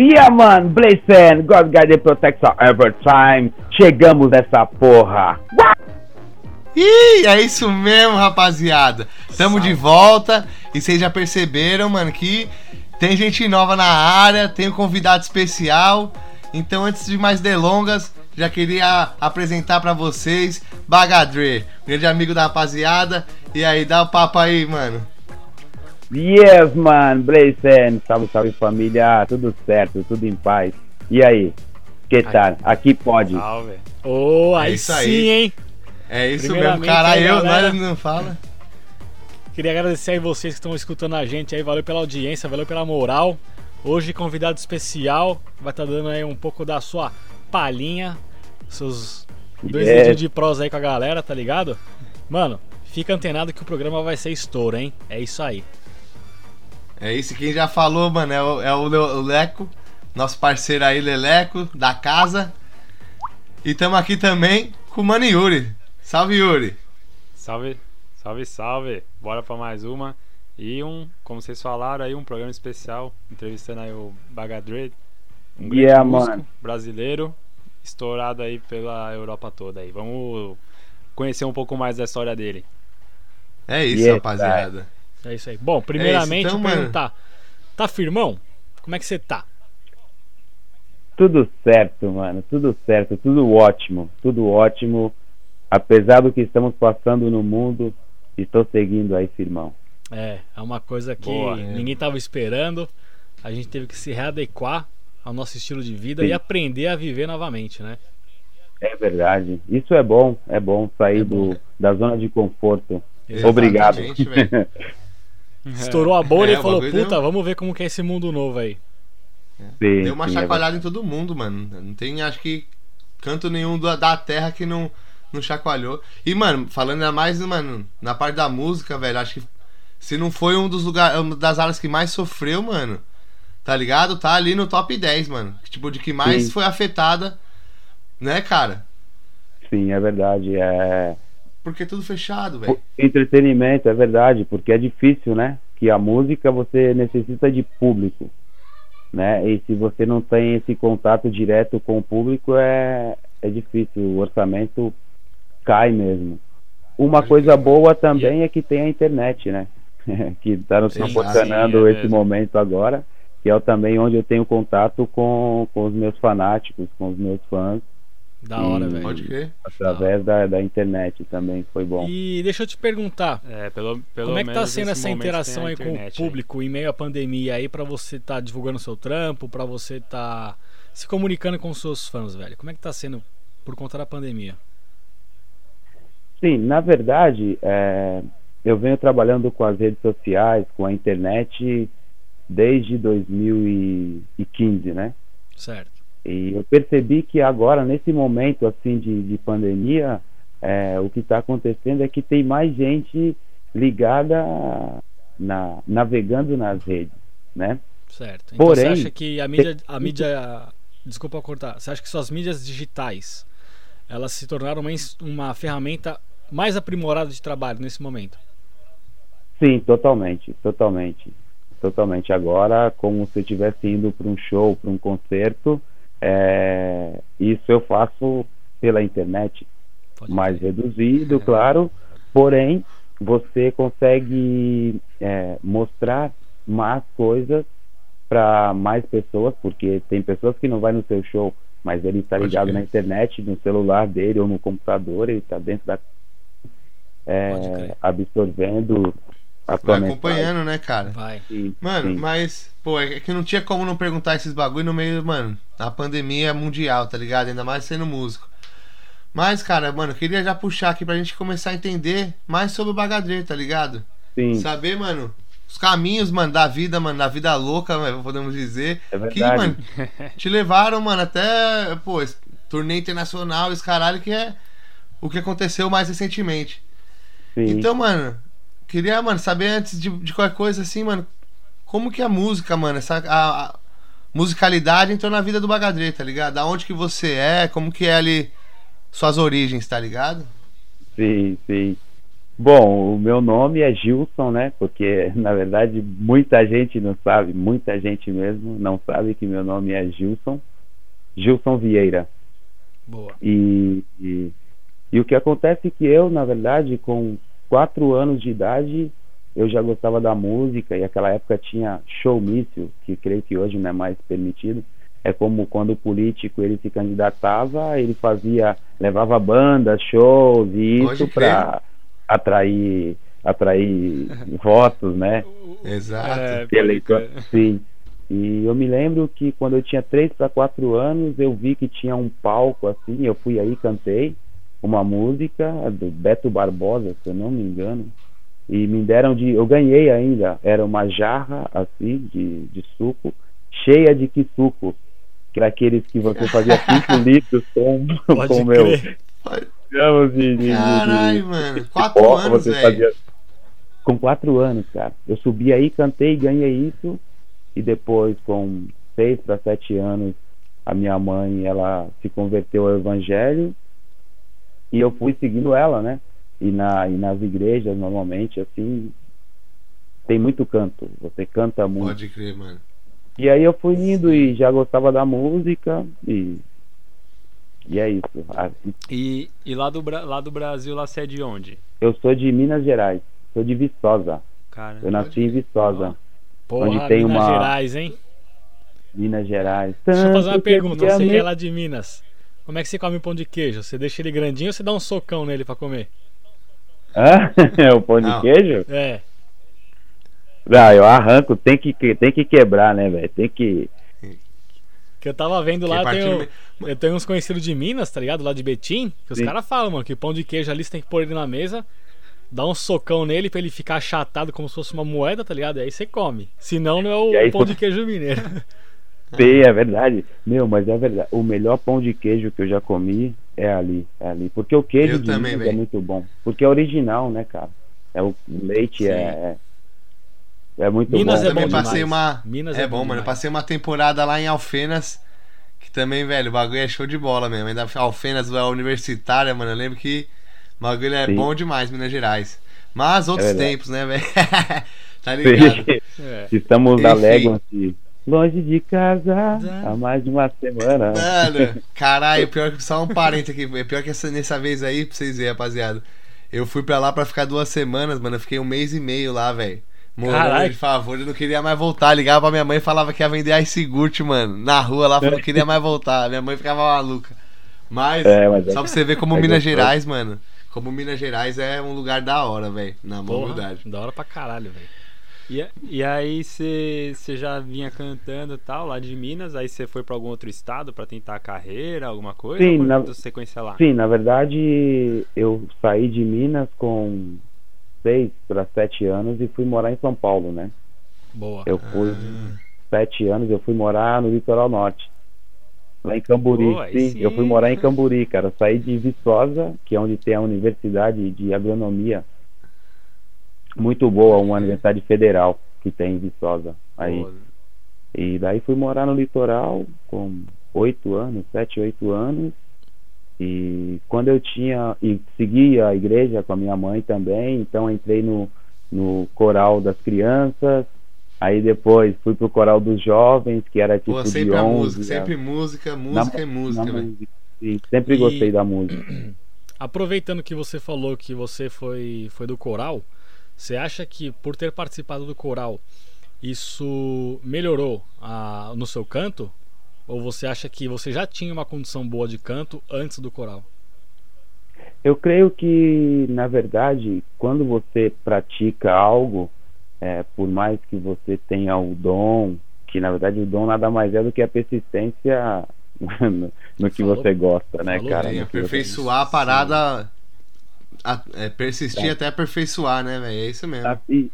Yeah, man, Blazing, God Guide Protects us every time. Chegamos nessa porra. Ih, é isso mesmo, rapaziada. Tamo de volta e vocês já perceberam, mano, que tem gente nova na área, tem um convidado especial. Então, antes de mais delongas, já queria apresentar para vocês Bagadre, grande amigo da rapaziada. E aí, dá o papo aí, mano. Yes, man, Blazing. Salve, salve família. Tudo certo, tudo em paz. E aí? Que tal? Aqui pode. Salve. Oh, aí, É isso sim, aí. hein? É isso mesmo, caralho. aí, Eu, galera. não fala. Queria agradecer aí vocês que estão escutando a gente aí. Valeu pela audiência, valeu pela moral. Hoje, convidado especial, vai estar dando aí um pouco da sua palhinha, seus dois Yes. vídeos de prosa aí com a galera, tá ligado? Mano, fica antenado que o programa vai ser estouro, hein? É isso aí. É isso, quem já falou, mano, é o, é o Le- o Leco, nosso parceiro aí, Leleco, da casa. E tamo aqui também com o Mano Yuri. Salve, Yuri. Salve, salve, salve. Bora pra mais uma. E um, como vocês falaram aí, um programa especial, entrevistando aí o Bagadre, um grande Yeah, músico brasileiro, estourado aí pela Europa toda aí. Vamos conhecer um pouco mais da história dele. É isso, Yeah, rapaziada. É isso aí. Bom, primeiramente, então, mano. perguntar: tá firmão? Como é que você tá? Tudo certo, mano. Tudo certo, tudo ótimo. Tudo ótimo. Apesar do que estamos passando no mundo, estou seguindo aí, firmão. É, é uma coisa que Boa. ninguém tava esperando. A gente teve que se readequar ao nosso estilo de vida Sim. e aprender a viver novamente, né? É verdade. Isso é bom. É bom sair É bom. do, da zona de conforto. Exatamente, Obrigado. Velho. Estourou a bolha É, e o falou: Puta, deu- vamos ver como que é esse mundo novo aí. Sim, Deu uma sim, é chacoalhada em todo mundo, mano. Não tem, acho que, canto nenhum da, da terra que não, não chacoalhou. E, mano, falando ainda mais, mano, na parte da música, velho, acho que se não foi um dos lugares, uma das áreas que mais sofreu, mano, tá ligado? Tá ali no top 10, mano. Tipo, de que mais Sim. foi afetada, né, cara? Sim, é verdade. É... Porque é tudo fechado, velho. Entretenimento, é verdade, porque é difícil, né? Que a música você necessita de público, né? E se você não tem esse contato direto com o público, é, é difícil. O orçamento cai mesmo. Uma coisa boa também é que tem a internet, né? que está nos proporcionando é esse mesmo. momento agora, que é também onde eu tenho contato com, com os meus fanáticos, com os meus fãs, Da hora, Hum, velho. Pode crer. através da, da internet também. Foi bom. E deixa eu te perguntar: É, pelo, pelo como é que tá sendo essa interação aí com o internet aí. público em meio à pandemia aí pra você tá divulgando seu trampo, pra você tá se comunicando com os seus fãs, velho? Como é que tá sendo por conta da pandemia? Sim, na verdade, é, eu venho trabalhando com as redes sociais, com a internet desde 2015, né? Certo. E eu percebi que agora, nesse momento assim de, de pandemia, é, o que está acontecendo é que tem mais gente ligada na, navegando nas redes, né? Certo. Então Porém, você acha que a mídia, a mídia, desculpa cortar, você acha que suas mídias digitais, elas se tornaram uma, uma ferramenta mais aprimorada de trabalho nesse momento? Sim, totalmente, totalmente, totalmente. Agora, como se eu estivesse indo para um show, para um concerto, é, isso eu faço pela internet, Pode mais crer. reduzido, claro, porém você consegue é, mostrar mais coisas para mais pessoas, porque tem pessoas que não vai no seu show, mas ele está ligado na internet, no celular dele ou no computador, ele está dentro da é, absorvendo a Vai acompanhando, né, cara? Vai. Sim, Mano, sim. mas, pô, é que não tinha como não perguntar esses bagulho no meio, mano, da pandemia mundial, tá ligado? Ainda mais sendo músico. Mas, cara, mano, eu queria já puxar aqui pra gente começar a entender mais sobre o Bagadre, tá ligado? Sim, Saber, mano, os caminhos, mano, da vida, mano, da vida louca, mano, podemos dizer. é Que, verdade. mano, te levaram, mano, até, pô, turnê internacional, esse caralho, que é o que aconteceu mais recentemente. sim. Então, mano, queria, mano, saber antes de, de qualquer coisa assim, mano, como que a música, mano, essa a, a musicalidade entrou na vida do Bagadre, tá ligado? Da onde que você é, como que é ali suas origens, tá ligado? Sim, sim. Bom, o meu nome é Gilson, né? Porque na verdade muita gente não sabe, muita gente mesmo não sabe que meu nome é Gilson, Gilson Vieira. Boa. E, e, e o que acontece é que eu, na verdade, com quatro anos de idade, eu já gostava da música e aquela época tinha showmício, que creio que hoje não é mais permitido. É como quando o político ele se candidatava, ele fazia, levava bandas, shows e isso para atrair atrair votos, né? Exato. É, eleitor. Sim. E eu me lembro que quando eu tinha 3 para 4 anos, eu vi que tinha um palco assim, eu fui aí cantei uma música do Beto Barbosa, se eu não me engano. E me deram de, eu ganhei ainda, era uma jarra assim de, de suco, cheia de que suco, que era aqueles que você fazia 5 litros com Pode com o meu crer. gramos de, de, de- Caralho, de- mano. de Quatro pó, anos, você velho. fazia- Com quatro anos, cara. Eu subi aí, cantei, ganhei isso. E depois, com seis para sete anos, a minha mãe, ela se converteu ao evangelho. E eu fui seguindo ela, né? E, na, e nas igrejas, normalmente, assim, tem muito canto. Você canta muito. Pode crer, mano. E aí eu fui indo e já gostava da música. E, e é isso. Assim, E, e lá, do, lá do Brasil, lá você é de onde? Eu sou de Minas Gerais. Sou de Viçosa. Cara, Eu nasci em Viçosa, Porra, Onde tem Minas uma- Gerais, hein? Minas Gerais. Deixa eu fazer uma Tanto pergunta. Você que é lá de Minas. Como é que você come pão de queijo? Você deixa ele grandinho ou você dá um socão nele pra comer? Hã? o pão de Não. queijo? É. Não, eu arranco, tem que, tem que quebrar, né, velho? Tem que. Que eu tava vendo lá, eu tenho, eu tenho uns conhecidos de Minas, tá ligado? Lá de Betim, que os caras falam, mano, que pão de queijo ali você tem que pôr ele na mesa, dar um socão nele pra ele ficar achatado como se fosse uma moeda, tá ligado? E aí você come. Senão não é o aí pão de queijo mineiro. Sim, é verdade. Meu, mas é verdade. O melhor pão de queijo que eu já comi é ali. É ali. Porque o queijo Eu de também, é muito bom. Porque é original, né, cara? É o leite Sim. é. É, é muito Minas bom. é também bom passei demais. uma. Minas é, é bom, bom mano. Eu passei uma temporada lá em Alfenas. Que também, velho, o bagulho é show de bola mesmo. Ainda Alfenas, a universitária, mano. Eu lembro que o bagulho é Sim. bom demais, Minas Gerais. Mas outros verdade. tempos, né, velho? tá ligado? É. Estamos Enfim. alegam-se longe de casa há mais de uma semana. Mano, caralho, pior que só um parente aqui. É pior que essa, nessa vez aí, pra vocês verem, rapaziada. Eu fui pra lá pra ficar duas semanas, mano. Eu fiquei um mês e meio lá, velho. Morando Caralho. de favor, eu não queria mais voltar. Ligava pra minha mãe e falava que ia vender iCigurt, mano. Na rua lá, falou que não queria mais voltar. Minha mãe ficava maluca. Mas, É, mas é- só pra você ver como é Minas gostoso. Gerais, mano. Como Minas Gerais é um lugar da hora, velho. Na Porra, verdade. da hora pra caralho, velho. E, e aí você já vinha cantando e tal, lá de Minas, aí você foi pra algum outro estado pra tentar a carreira, alguma coisa? Sim, na- tudo sequência lá? Sim, na verdade, eu saí de Minas com seis para sete anos e fui morar em São Paulo, né? Boa. Eu fui Ah. sete anos, eu fui morar no litoral norte. Lá em Camburi, Boa, sim, sim. eu fui morar em Camburi, cara. Eu saí de Viçosa, que é onde tem a Universidade de Agronomia. Muito boa, uma universidade federal que tem em Viçosa. Aí, Pô, e daí fui morar no litoral com oito anos, sete, oito anos. E quando eu tinha. E segui a igreja com a minha mãe também, então entrei no, no coral das crianças. Aí depois fui pro coral dos jovens, que era tipo Pô, de sempre a 11 música, sempre música, na- música e música, velho. música. Sim, sempre E- gostei da música. Aproveitando que você falou que você foi, foi do coral, você acha que por ter participado do coral isso melhorou a- no seu canto? Ou você acha que você já tinha uma condição boa de canto antes do coral? Eu creio que, na verdade, quando você pratica algo, é, por mais que você tenha o dom, que na verdade o dom nada mais é do que a persistência no, no que Falou- você gosta, né, cara? bem, aperfeiçoar a parada. A- é, persistir É. até aperfeiçoar, né, velho? É isso mesmo. Ah, sim,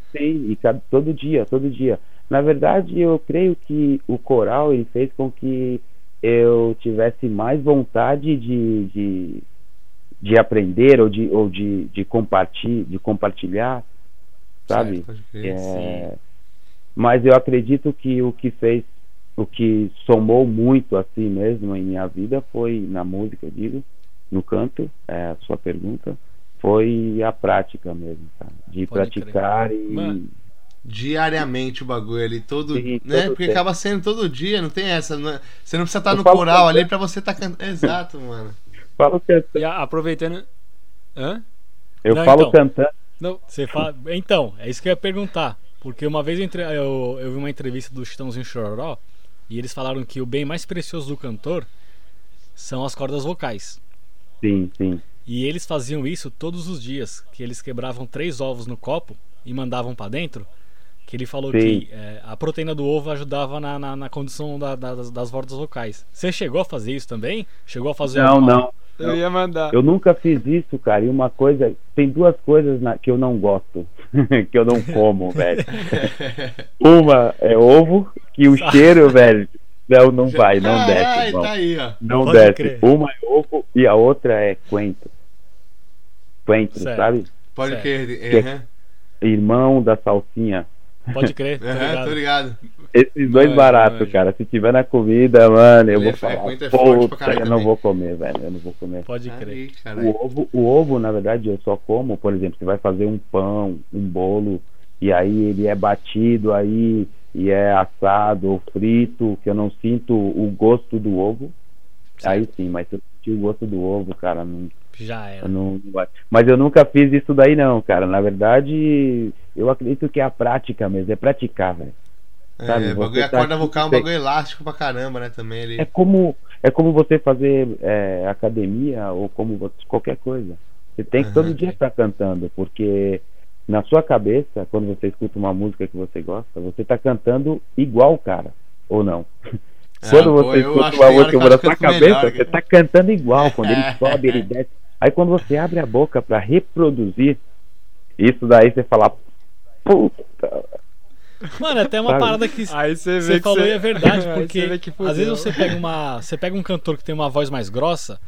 e cada- todo dia, todo dia. Na verdade, eu creio que o coral ele fez com que eu tivesse mais vontade de, de, de aprender ou de, ou de, de, compartilhar, de compartilhar, sabe? Certo, crer. É, mas eu acredito que o que fez, o que somou muito assim mesmo em minha vida foi na música, eu digo, no canto, é a sua pergunta. Foi a prática mesmo, cara. De Pode crer. praticar e. Mano. Diariamente o bagulho ali, todo. Sim, né? todo Porque tempo. acaba sendo todo dia, não tem essa. não é- Você não precisa estar Eu no coral ali pra você estar cantando. Exato, mano. Falo cantando. E a- aproveitando. Hã? Eu Não, falo então. cantando. Não, Você fala... Então, é isso que eu ia perguntar. Porque uma vez eu, entre- eu- eu vi uma entrevista do Chitãozinho Chororó e eles falaram que o bem mais precioso do cantor são as cordas vocais. Sim, sim. E eles faziam isso todos os dias, que eles quebravam três ovos no copo e mandavam pra dentro. Que ele falou Sim. que é, a proteína do ovo ajudava na, na, na condição da- da- das, das cordas vocais. Você chegou a fazer isso também? Chegou a fazer Não, alguma- não. Eu ia mandar. Eu nunca fiz isso, cara. E uma coisa, tem duas coisas na- que eu não gosto, que eu não como, velho. Uma é ovo, que o cheiro, velho, não, não vai, não Ai, desce, ai, irmão. tá aí, ó. Não Pode desce. crer. Uma é ovo e a outra é coentro. Coentro, Certo. sabe? Pode Certo. crer. Aham. Irmão da salsinha. Pode crer, tô ligado. Esses dois baratos, cara. Se tiver na comida, mano, eu Ele vou é- falar. é Puta, eu não também." vou comer, velho. Eu não vou comer. Pode crer. Aí, O caralho. ovo, o ovo, na verdade, eu só como, por exemplo, você vai fazer um pão, um bolo, e aí ele é batido aí, e é assado ou frito, que eu não sinto o gosto do ovo. Aí sim, mas se eu sentir o gosto do ovo, cara, não, Já era. não. Mas eu nunca fiz isso daí não, cara. Na verdade, eu acredito que é a prática mesmo, é praticar, velho. sabe, É, você bagulho, a tá corda aqui, vocal é um bagulho elástico pra caramba, né? Também ele. É como, é como você fazer é, academia ou como você- qualquer coisa. Você tem que todo Aham. dia estar cantando, porque na sua cabeça, quando você escuta uma música que você gosta, você está cantando igual o cara, ou não? Ah, quando você escuta uma música que sua canto cabeça, melhor, você está cantando igual, quando ele sobe, ele desce. Aí quando você abre a boca para reproduzir, isso daí você fala, puta, Mano, é até uma Sabe? parada que Aí você vê você que falou você- e é verdade, porque você vê que às vezes você pega uma, você pega um cantor que tem uma voz mais grossa,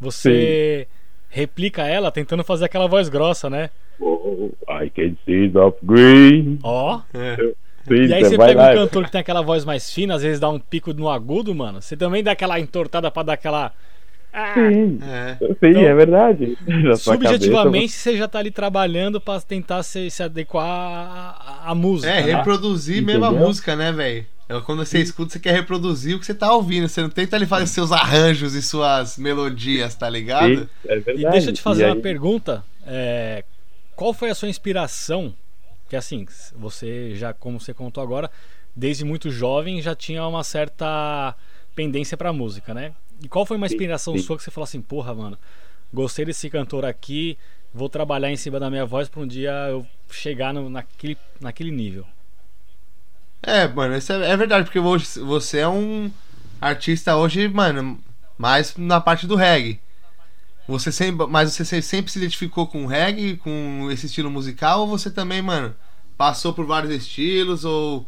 você replica ela tentando fazer aquela voz grossa, né? oh, I can see of green. Ó. É. Sim, E aí você pega lá, um cantor que tem aquela voz mais fina, às vezes dá um pico no agudo, mano. Você também dá aquela entortada pra dar aquela Ah, Sim, É. sim, Então, é verdade. Na Subjetivamente, você já tá ali trabalhando pra tentar se, se adequar à, música. É, né? reproduzir mesmo a Entendeu? música, né, velho? É, Quando você escuta, você quer reproduzir o que você tá ouvindo. Você não tenta ali fazer seus arranjos e suas melodias, tá ligado? Sim, é verdade. E deixa eu te fazer E uma aí- pergunta. é, qual foi a sua inspiração? Que assim, você já, como você contou agora, desde muito jovem já tinha uma certa pendência pra música, né? E qual foi uma Sim, inspiração sim. sua que você falou assim, porra, mano, gostei desse cantor aqui, vou trabalhar em cima da minha voz pra um dia eu chegar no- naquele, naquele nível. É, mano, isso é, é verdade, porque hoje você é um artista hoje, mano, mais na parte do reggae. Você sempre, mas você se- sempre se identificou com o reggae, com esse estilo musical, ou você também, mano, passou por vários estilos, ou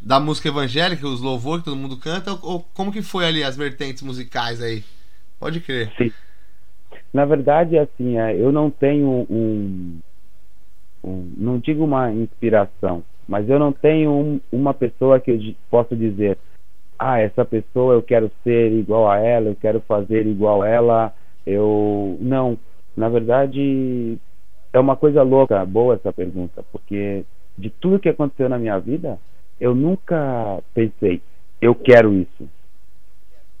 da música evangélica, os louvor que todo mundo canta, ou, ou como que foi ali as vertentes musicais aí? Pode crer. Na verdade, assim, é, eu não tenho um, um- Não digo uma inspiração, mas eu não tenho um- uma pessoa que eu posso dizer: ah, essa pessoa eu quero ser igual a ela, eu quero fazer igual a ela. Eu. Não. Na verdade, é uma coisa louca, boa essa pergunta, porque de tudo que aconteceu na minha vida, eu nunca pensei, eu quero isso.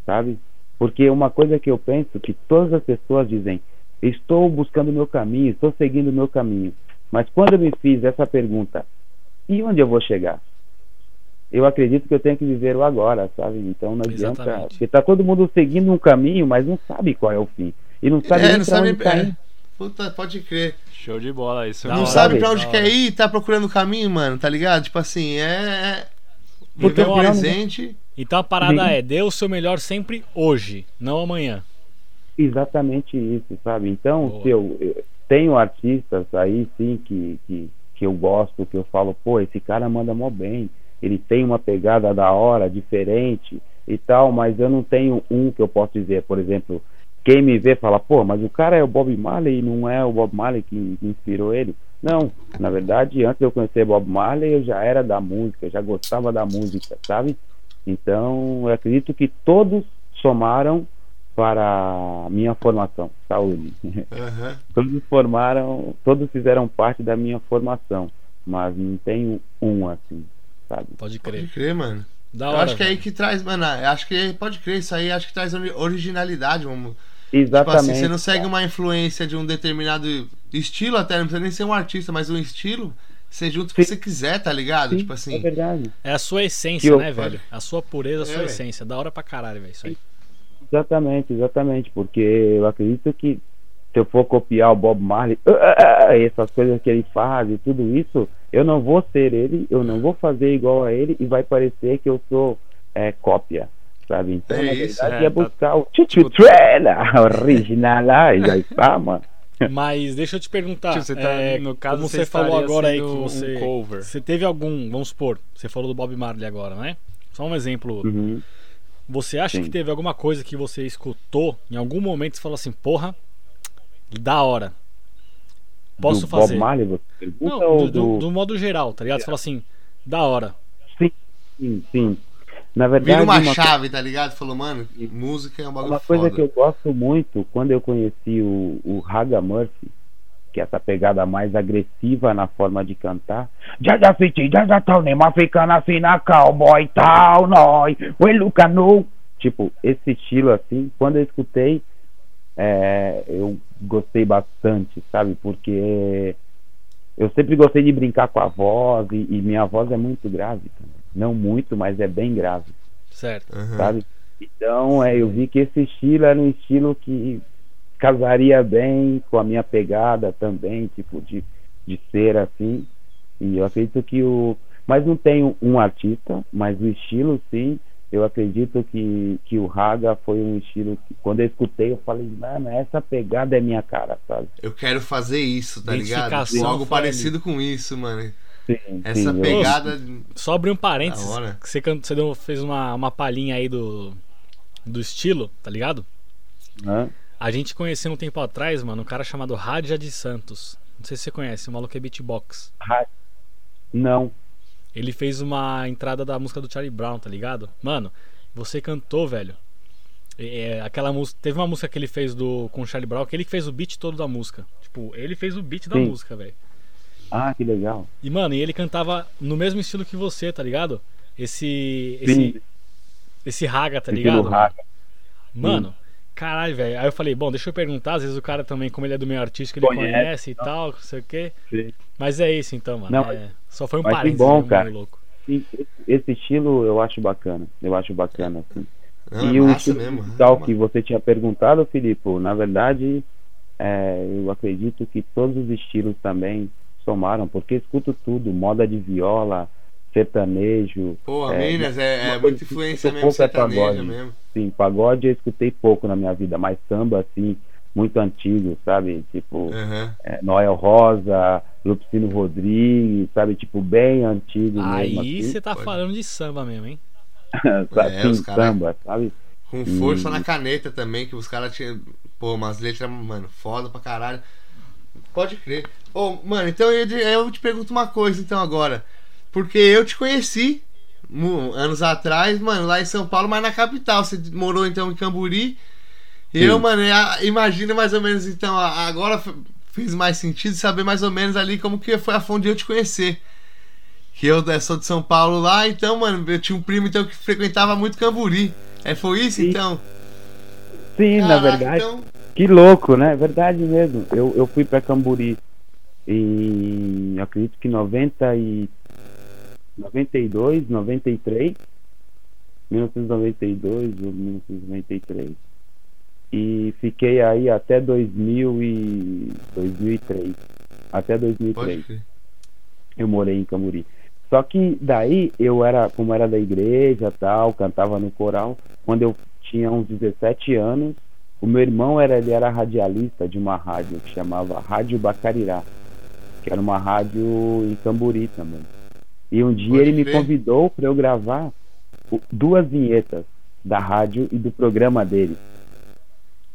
Sabe? Porque uma coisa que eu penso que todas as pessoas dizem, estou buscando o meu caminho, estou seguindo o meu caminho. Mas quando eu me fiz essa pergunta, e onde eu vou chegar? Eu acredito que eu tenho que viver o agora, sabe? Então não adianta. Exatamente. Porque tá todo mundo seguindo um caminho, mas não sabe qual é o fim. E não sabe É, nem não pra sabe- onde tá é. Puta, pode crer. Show de bola, isso Da não hora, sabe pra onde quer ir, tá procurando o caminho, mano, tá ligado? Tipo assim, é. é Porque Viver o presente. Então a parada Sim. é, dê o seu melhor sempre hoje, não amanhã. Exatamente isso, sabe? Então, Boa. se eu, eu tenho artistas aí sim que, que, que eu gosto, que eu falo, pô, esse cara manda mó bem, ele tem uma pegada da hora, diferente e tal, mas eu não tenho um que eu posso dizer, por exemplo, quem me vê fala, pô, mas o cara é o Bob Marley e não é o Bob Marley que, inspirou ele. Não, na verdade, antes de eu conhecer Bob Marley, eu já era da música, já gostava da música, sabe? Então, eu acredito que todos somaram para a minha formação. Saúde. Aham. todos formaram, todos fizeram parte da minha formação, mas não tenho um assim, sabe? Pode Pode crer. crer, mano. Da eu hora. acho que é aí que traz, mano. Acho que pode crer, isso aí acho que traz ori- originalidade, vamos. Tipo Exatamente. assim, você não segue uma influência de um determinado estilo, até não precisa nem ser um artista, mas um estilo, você junta o que você quiser, tá ligado? Sim, tipo assim. É verdade. É a sua essência, eu- né, velho? A sua pureza, a É, sua velho. essência. Da hora pra caralho, velho. Isso aí. Exatamente, exatamente, porque eu acredito que se eu for copiar o Bob Marley, ah, essas coisas que ele faz e tudo isso, eu não vou ser ele, eu não vou fazer igual a ele e vai parecer que eu sou é, cópia, sabe? Então, É na isso, verdade, é, é tá- buscar o Chuchu Trela original lá e já está, mano. Mas deixa eu te perguntar. Tipo, você tá, é, no caso, como você você falou agora aí que sendo um você. cover. Você teve algum. Vamos supor, você falou do Bob Marley agora, né? Só um exemplo. Uhum. Você acha Sim. que teve alguma coisa que você escutou em algum momento e falou assim, porra, da hora. Posso do fazer? Bob Marley, você pergunta Não, ou do, do- do modo geral, tá ligado? Você fala assim, da hora. Sim, sim. Na verdade, Vira uma uma chave, tá ligado? Falou, mano, música é um bagulho Uma coisa foda. que eu gosto muito, quando eu conheci o, o Raga Murphy, que é essa pegada mais agressiva na forma de cantar. Já já senti, já já tal, nem africana assim na cowboy tal, nós, we look no. Tipo, esse estilo assim, quando eu escutei, é, eu gostei bastante, sabe? Porque eu sempre gostei de brincar com a voz e, e minha voz é muito grave também. Não muito, mas é bem grave Certo. Aham. sabe? Então, é, eu vi que esse estilo era um estilo que casaria bem com a minha pegada também, tipo, de, de ser assim. E eu acredito que o. Mas não tenho um artista, mas o estilo sim. Eu acredito que, que o Raga foi um estilo que, quando eu escutei, eu falei, mano, essa pegada é minha cara, sabe? Eu quero fazer isso, tá ligado? Algo parecido com isso, mano. Sim, Essa sim, eu- pegada. Só abrir um parênteses. Você, você deu- fez uma, uma palhinha aí do, do estilo, tá ligado? Hã? A gente conheceu um tempo atrás, mano, um cara chamado Radja de Santos. Não sei se você conhece, o maluco é beatbox. Não. Ele fez uma entrada da música do Charlie Brown, tá ligado? Mano, você cantou, velho. É, aquela música. Teve uma música que ele fez do, com o Charlie Brown, que ele que fez o beat todo da música. Tipo, ele fez o beat da Sim. música, velho. Ah, que legal. E, mano, e ele cantava no mesmo estilo que você, tá ligado? Esse. Sim, Esse. Esse raga, tá estilo ligado? Raga. Mano, caralho, velho. Aí eu falei, bom, deixa eu perguntar, às vezes o cara também, como ele é do meio artístico, ele Conhece, conhece e não. tal, não sei o quê. Sim. Mas é isso então, mano. Não, é- Só foi um parênteses, bom, né, cara. mano, louco. Sim, esse- estilo eu acho bacana. Eu acho bacana, assim. Não, e é o massa estilo mesmo. musical é que você tinha perguntado, Filipe, na verdade, é, eu acredito que todos os estilos também somaram, porque escuto tudo, moda de viola, sertanejo, Pô, É, Minas é, é muita influência eu mesmo pouco é sertaneja pagode. mesmo. sim, pagode eu escutei pouco na minha vida, mas samba, assim, muito antigo, sabe? Tipo, Aham. é, Noel Rosa, Lupicino Rodrigues, sabe? Tipo, bem antigo mesmo, Aí assim, você tá pode. falando de samba mesmo, hein? sabe? É, os cara- samba, sabe? Com força Hum. na caneta também, que os caras tinham, pô, umas letras, mano, foda pra caralho. Pode crer. Ô, mano, então eu, eu te pergunto uma coisa então agora. Porque eu te conheci anos atrás, mano, lá em São Paulo, mas na capital. Você morou então em Camburi. Eu, Sim. mano, imagina mais ou menos então, agora fez mais sentido saber mais ou menos ali como que foi a fonte de eu te conhecer. Que eu sou de São Paulo lá, então, mano, eu tinha um primo então que frequentava muito Camburi. É, foi isso Sim. então? Sim, na Caraca, verdade. Então, Que louco, né? Verdade mesmo. Eu, eu fui pra Camburi em, eu acredito que 90 e 92, 93, 1992 ou 1993. E fiquei aí até 2000 e 2003. Até 2003 pode crer. eu morei em Camburi. Só que daí eu era, como era da igreja tal, cantava no coral. Quando eu tinha uns 17 anos, o meu irmão era, ele era radialista de uma rádio que chamava Rádio Bacarirá, que era uma rádio em Camburi também. E um dia Pode ele me crer. convidou para eu gravar duas vinhetas da rádio e do programa dele.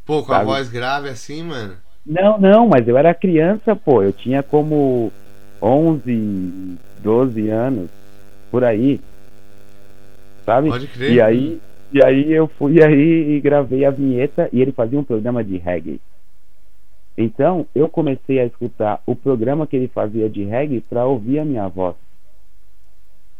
Pô, com a Sabe? voz grave assim, mano. Não, não, mas eu era criança, pô. Eu tinha como 11, 12 anos, por aí. Sabe? Pode crer. E aí, E aí eu fui aí e gravei a vinheta e ele fazia um programa de reggae. Então eu comecei a escutar o programa que ele fazia de reggae para ouvir a minha voz.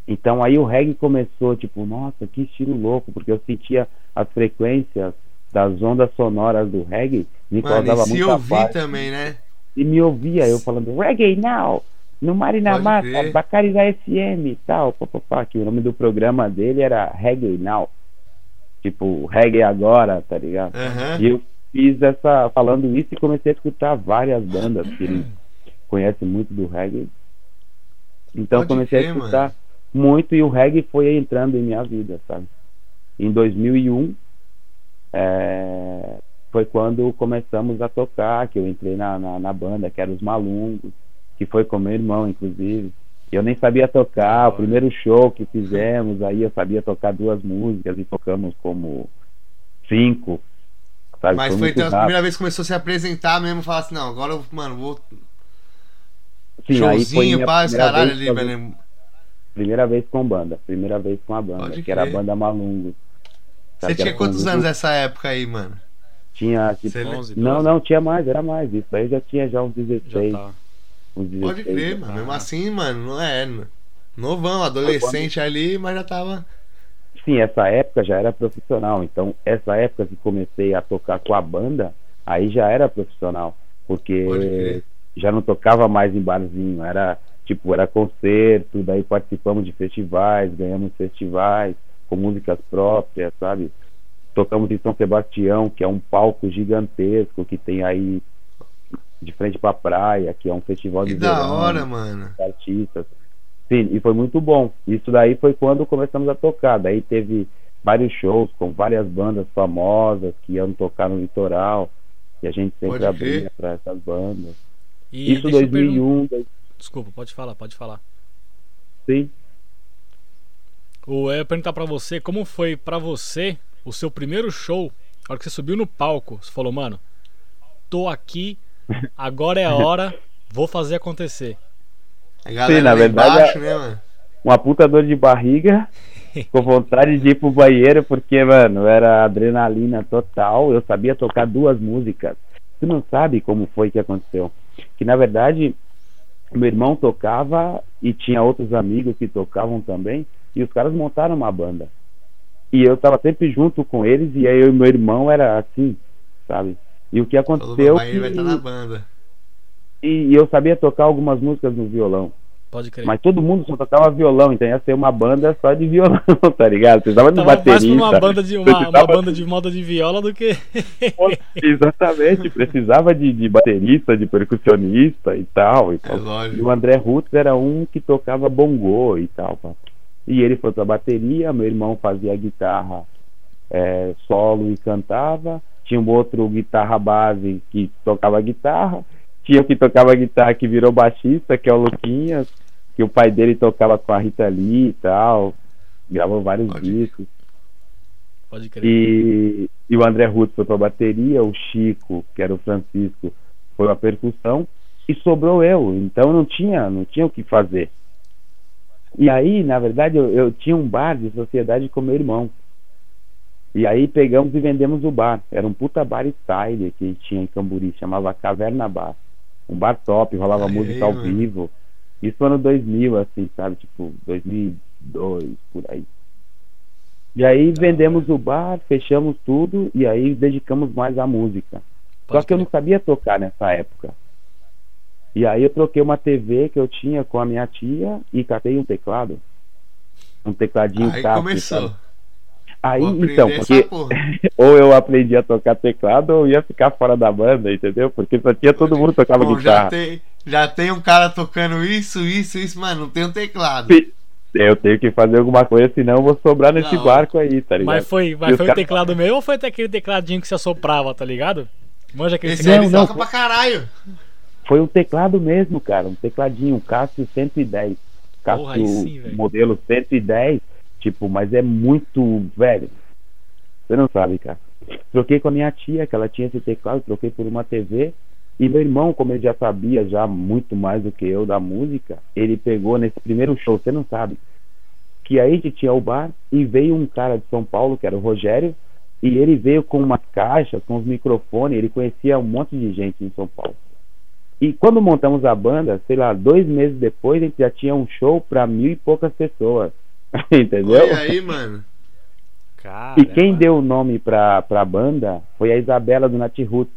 Então aí o reggae começou, tipo, nossa, que estilo louco, porque eu sentia as frequências das ondas sonoras do reggae, me Mano, causava se muita ouvir também, né? E me ouvia eu falando, reggae now, no Marina Pode Mata, crer. Bacari da FM e tal, papapá, que o nome do programa dele era Reggae Now. Tipo, reggae agora, tá ligado? Aham. E eu fiz essa, falando isso e comecei a escutar várias bandas que ele conhece muito do reggae. Então Pode comecei crer, a escutar muito e o reggae foi entrando em minha vida, sabe? Em 2001 é, foi quando começamos a tocar, que eu entrei na, na, na banda, que era os Malungos, que foi com meu irmão, inclusive. Eu nem sabia tocar, o primeiro show que fizemos, aí eu sabia tocar duas músicas e tocamos como cinco. Sabe? Mas foi muito então a primeira vez que começou a se apresentar mesmo, falar assim, não, agora eu, mano, vou. Sim, foi showzinho, pá, os caralho ali, velho. Primeira vez com banda, primeira vez com a banda, Pode que era a crer. banda Malungo. Você Sabe que tinha quantos anos nessa época aí, mano? Tinha, tipo, Você lembra? 11, não, 12? não, tinha mais, era mais. Isso aí já tinha já uns Já 16. tá. uns 16 Pode crer, já. mano. Mesmo assim, mano, não é. Novão, adolescente ali, mas já tava. Sim, essa época já era profissional. Então, essa época que comecei a tocar com a banda, aí já era profissional. Porque já não tocava mais em barzinho, era tipo, era concerto, daí participamos de festivais, ganhamos festivais com músicas próprias, sabe? Tocamos em São Sebastião, que é um palco gigantesco que tem aí de frente pra praia, que é um festival Que de da verão, hora, mano. artistas. Sim, e foi muito bom. Isso daí foi quando começamos a tocar. Daí teve vários shows com várias bandas famosas que iam tocar no litoral. E a gente sempre Pode abria para essas bandas. E Isso deixa eu pergun- 2001, dois- Desculpa, pode falar, pode falar. sim. O, eu ia perguntar pra você, como foi pra você o seu primeiro show? A hora que você subiu no palco, você falou, mano, tô aqui, agora é a hora, vou fazer acontecer. A galera na verdade, embaixo, é- né, mano? Uma puta dor de barriga, com vontade de ir pro banheiro, porque, mano, era adrenalina total. Eu sabia tocar duas músicas. Tu não sabe como foi que aconteceu. Que na verdade, meu irmão tocava e tinha outros amigos que tocavam também, e os caras montaram uma banda. E eu tava sempre junto com eles, e aí eu e meu irmão era assim, sabe? E o que Falou, aconteceu vai, que... vai estar na banda. e, e eu sabia tocar algumas músicas no violão. Pode crer. Mas todo mundo só tocava violão, então ia ser uma banda só de violão, tá ligado? Precisava de mais pra baterista. uma banda de uma, uma precisava- banda de moda de viola do que. Exatamente, precisava de, de baterista, de percussionista e tal. E, É tal. e lógico. o André Rutz era um que tocava bongô e tal. pá. E ele foi pra bateria, meu irmão fazia guitarra é, solo e cantava. Tinha um outro guitarra base que tocava guitarra. Tinha o que tocava guitarra que virou baixista, que é o Luquinhas, que o pai dele tocava com a Rita Lee e tal. Gravou vários Pode. discos. Pode crer. E, e o André Ruth foi pra bateria, o Chico, que era o Francisco, foi pra percussão, e sobrou eu. Então não tinha, não tinha o que fazer. E aí, na verdade, eu, eu tinha um bar de sociedade com meu irmão. E aí pegamos e vendemos o bar. Era um puta bar style que tinha em Camburi, chamava Caverna Bar. Um bar top, rolava música ao mano. vivo. Isso no ano 2000, assim, sabe? Tipo, 2002, por aí. E aí vendemos o bar, fechamos tudo e aí dedicamos mais à música. Só Pode que eu não sabia tocar nessa época. E aí eu troquei uma TV que eu tinha com a minha tia e catei um teclado. Um tecladinho Aí tátil, começou. sabe? Aí, então, porque ou eu aprendi a tocar teclado ou ia ficar fora da banda, entendeu? Porque só tinha todo mundo tocava Bom, já guitarra. tem, já tem um cara tocando isso, isso, isso, mano, não tem um teclado. Eu tenho que fazer alguma coisa, senão eu vou sobrar nesse Não. barco aí, tá ligado? Mas foi, E mas foi o teclado meu ou foi até aquele tecladinho que se assoprava, tá ligado? Manja aquele Esse teclado. ele não, toca pra caralho. Foi um teclado mesmo, cara. Um tecladinho, um Cássio 110. Cássio Porra, sim, modelo 110. Tipo, mas é muito velho. Você não sabe, cara. Troquei com a minha tia, que ela tinha esse teclado, troquei por uma TV. E meu irmão, como ele já sabia já muito mais do que eu da música, ele pegou nesse primeiro show, você não sabe. que aí a gente tinha o bar e veio um cara de São Paulo, que era o Rogério, e ele veio com umas caixas, com os microfones, ele conhecia um monte de gente em São Paulo. E quando montamos a banda, sei lá, dois meses depois, a gente já tinha um show para mil e poucas pessoas. Entendeu? Olha aí, mano. Cara, E quem deu o nome pra, pra banda foi a Isabela do Natirut,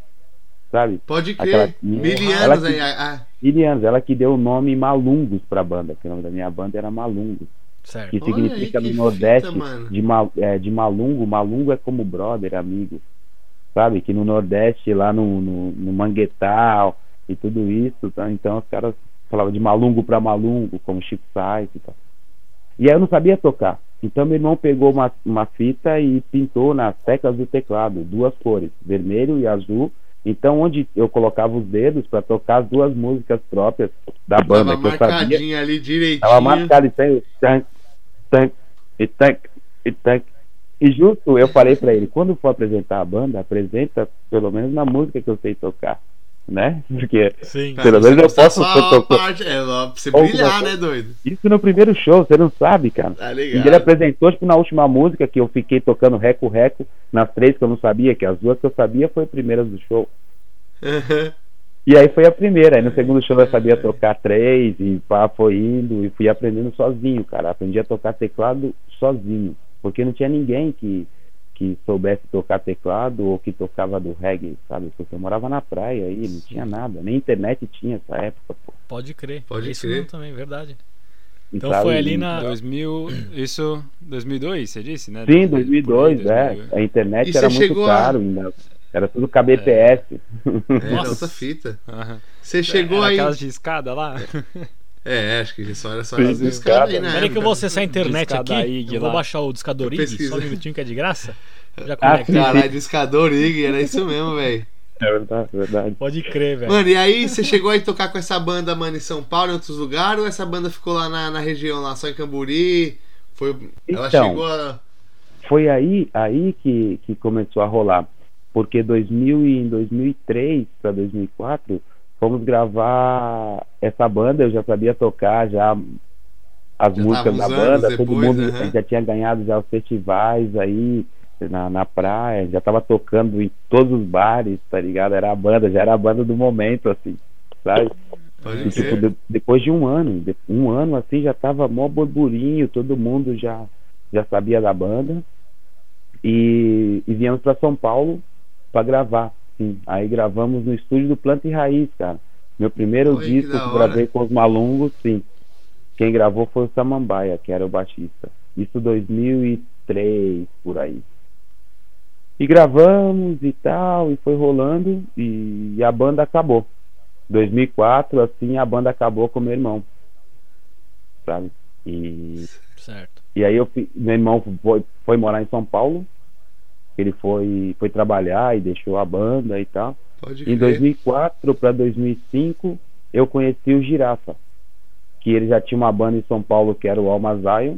sabe? Pode Aquela- crer. Mil ela anos que- aí. ah, ah. Ilianos, ela que deu o nome Malungos pra banda, que o nome da minha banda era Malungos, Certo. que significa aí que no Nordeste, fita, de, mal, é, de Malungo, Malungo é como brother, amigo, sabe? Que no Nordeste, lá no, no, no Manguetal e tudo isso, tá? então os caras falavam de Malungo pra Malungo, como Chico Sainz e tal. E aí eu não sabia tocar. Então meu irmão pegou uma, uma fita e pintou nas teclas do teclado duas cores, vermelho e azul. Então onde eu colocava os dedos para tocar as duas músicas próprias da banda Tava que eu sabia, ali direitinho. tava marcado e tem tank, tank, e tank, e tank. E justo eu falei para ele, quando for apresentar a banda, apresenta pelo menos na música que eu sei tocar, né? Porque Sim. Eu mostrar posso só tocar. a parte, é, você Ou brilhar, você- né, doido? isso no primeiro show, você não sabe, cara. Tá E ele apresentou, tipo, na última música que eu fiquei tocando reco-reco, nas três que eu não sabia, que as duas que eu sabia foi a primeira do show. E aí foi a primeira, aí no segundo show eu sabia tocar três, e pá, foi indo, e fui aprendendo sozinho, cara. Aprendi a tocar teclado sozinho, porque não tinha ninguém que, que soubesse tocar teclado ou que tocava do reggae, sabe? Porque eu morava na praia aí, não tinha nada, nem internet tinha essa época, pô. Pode crer. Pode É Isso crer. mesmo também, verdade. Então sabe? foi ali na- 2000, isso 2002, você disse, né? Sim, Por aí, 2002, é. 2002. A internet E era muito chegou a- caro ainda. Era tudo KBPS. É, Nossa. outra fita. Aham. Você chegou Era aí. Aquelas de escada lá. É, acho que só era só sim, escadas aí na Peraí que eu vou acessar a internet Discada aqui. IG Eu vou lá. baixar o discador IG, só um minutinho que é de graça. Já Ah, conecta. Caralho, discador Ig, era isso mesmo, velho. É verdade, é verdade. Pode crer, velho. Mano, e aí você chegou aí tocar com essa banda, mano, em São Paulo, em outros lugares, ou essa banda ficou lá na, na região, lá só em Camburi? Foi, ela Então. chegou a. Foi aí, aí que, que começou a rolar. Porque 2000 e, em 2003 para 2004, fomos gravar essa banda, eu já sabia tocar já as Já músicas da banda, todo depois, mundo aham. a gente já tinha ganhado já os festivais aí na, na praia, já tava tocando em todos os bares, tá ligado? Era a banda, já era a banda do momento, assim, sabe? E, tipo, de- depois de um ano, de- um ano assim, já tava mó burburinho, todo mundo já, já sabia da banda. E, e viemos para São Paulo para gravar. Sim. Aí gravamos no estúdio do Planta e Raiz, cara. Meu primeiro Oi, que disco que eu hora. gravei com os malungos, sim. Quem gravou foi o Samambaia, que era o baixista. Isso 2003, por aí. E gravamos e tal, e foi rolando, e a banda acabou. 2004, assim, a banda acabou com meu irmão. Sabe? E, Certo. e aí eu meu irmão foi, foi morar em São Paulo. Ele foi, foi trabalhar e deixou a banda e tal. Pode Em crer. 2004 para 2005, eu conheci o Girafa, que ele já tinha uma banda em São Paulo que era o Alma Zion,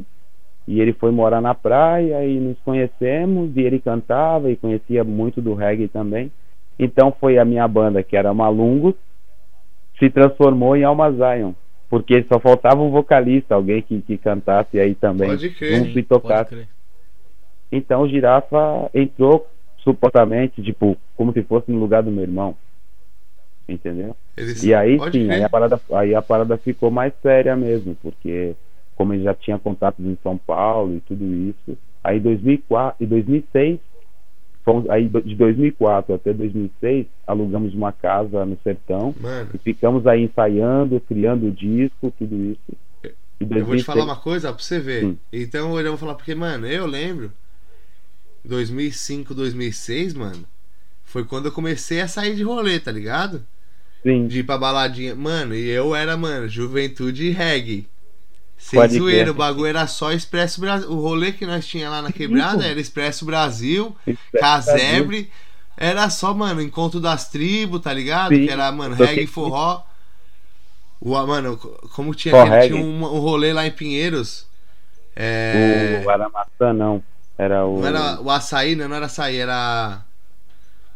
e ele foi morar na praia e nos conhecemos, e ele cantava e conhecia muito do reggae também. Então foi a minha banda, que era Malungos, se transformou em Alma Zion, porque só faltava um vocalista, alguém que, que cantasse aí também, Pode crer. e tocasse. Então o Girafa entrou supostamente, tipo, como se fosse no lugar do meu irmão. Entendeu? Eles- E aí sim, aí a, parada, aí a parada ficou mais séria mesmo, porque como ele já tinha contatos em São Paulo e tudo isso, aí em 2004, em 2006, fomos, aí de 2004 até 2006, alugamos uma casa no sertão Mano, e ficamos aí ensaiando, criando o disco, tudo isso. Eu vou te falar 2006 uma coisa pra você ver. Sim. Então eu vou falar, porque, mano, eu lembro. 2005, 2006, mano. Foi quando eu comecei a sair de rolê, tá ligado? Sim, De ir pra baladinha. Mano, e eu era, mano, juventude reggae. Sem Pode zoeira, o bagulho era só Expresso Brasil. O rolê que nós tinha lá na quebrada era Expresso Brasil, Expresso Casebre. Era só, mano, encontro das tribos, tá ligado? Sim. Que era, mano, Eu reggae sei. forró. O, mano, como tinha, tinha um, um rolê lá em Pinheiros. É. o Aramaçã não, era o Não era o açaí, né? Não era açaí, era.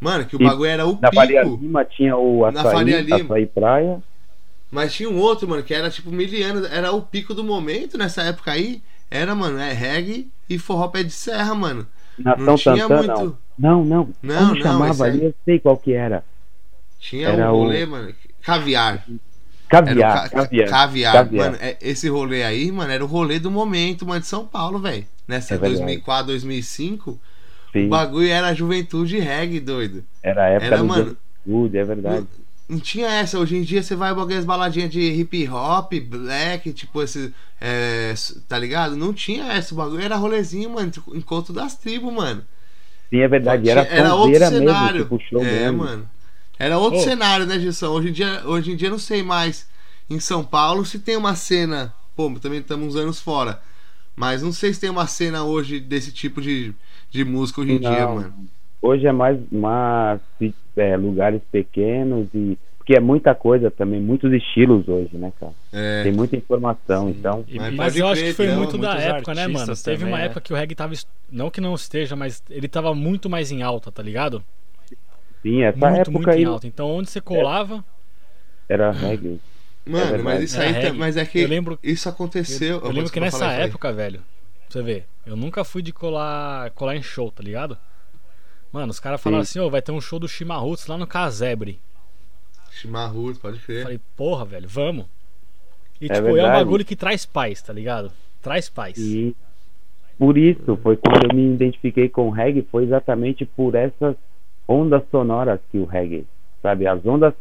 Mano, que o E bagulho era o Na Faria pico. Lima tinha o Na Faria açaí, Lima. açaí praia. Mas tinha um outro, mano, que era tipo miliano, era o pico do momento nessa época aí. era, mano, é reggae e forró pé de serra, mano. Nação Não tinha Tantã, muito. não. Não, não. Não, Como não, chamava ali? Eu sei qual que era. Tinha Era um o- rolê, mano. Caviar. Caviar, o ca- caviar. caviar. Caviar. Mano, é- esse rolê aí, mano, era o rolê do momento, mano, de São Paulo, velho. Nessa É verdade. 2004, 2005, Sim, o bagulho era juventude reggae, doido. era a época era, mano, Juventude, é verdade. Não tinha essa. Hoje em dia você vai as baladinhas de hip hop, black, tipo esse. é, tá ligado? Não tinha essa. O bagulho era rolezinho, mano. Encontro das tribos, mano. Sim, é verdade. Era, era outro mesmo, cenário. tipo show é, mesmo. mano. Era outro Ô. cenário, né, Gilson? Hoje em dia, hoje em dia não sei mais. Em São Paulo se tem uma cena. Pô, também estamos uns anos fora. Mas não sei se tem uma cena hoje desse tipo de, de música hoje em Não. dia, mano. Hoje é mais, mais é, lugares pequenos e. Porque é muita coisa também, muitos estilos hoje, né, cara? É. Tem muita informação, então. E- Mas Mas eu acho que foi não, muito da época, né, mano? Teve uma né? época que o reggae tava. Não que não esteja, mas ele tava muito mais em alta, tá ligado? Sim, essa muito, época muito aí em alta. Então onde você colava. era reggae. Mano, verdade. mas isso É aí. reggae. mas é que Eu lembro- isso Eu, aconteceu. eu lembro que nessa aí, época, velho, pra você ver, eu nunca fui de colar, colar em show, tá ligado? Mano, os caras falaram assim, ô, vai ter um show do Chimarruts lá no Casebre. Chimarruts, pode Eu crer. falei, porra, velho, vamos. E É tipo, é um verdade. bagulho que traz paz, tá ligado? Traz paz. E por isso, foi quando eu me identifiquei com o reggae, foi exatamente por essas ondas sonoras que o reggae, sabe? As ondas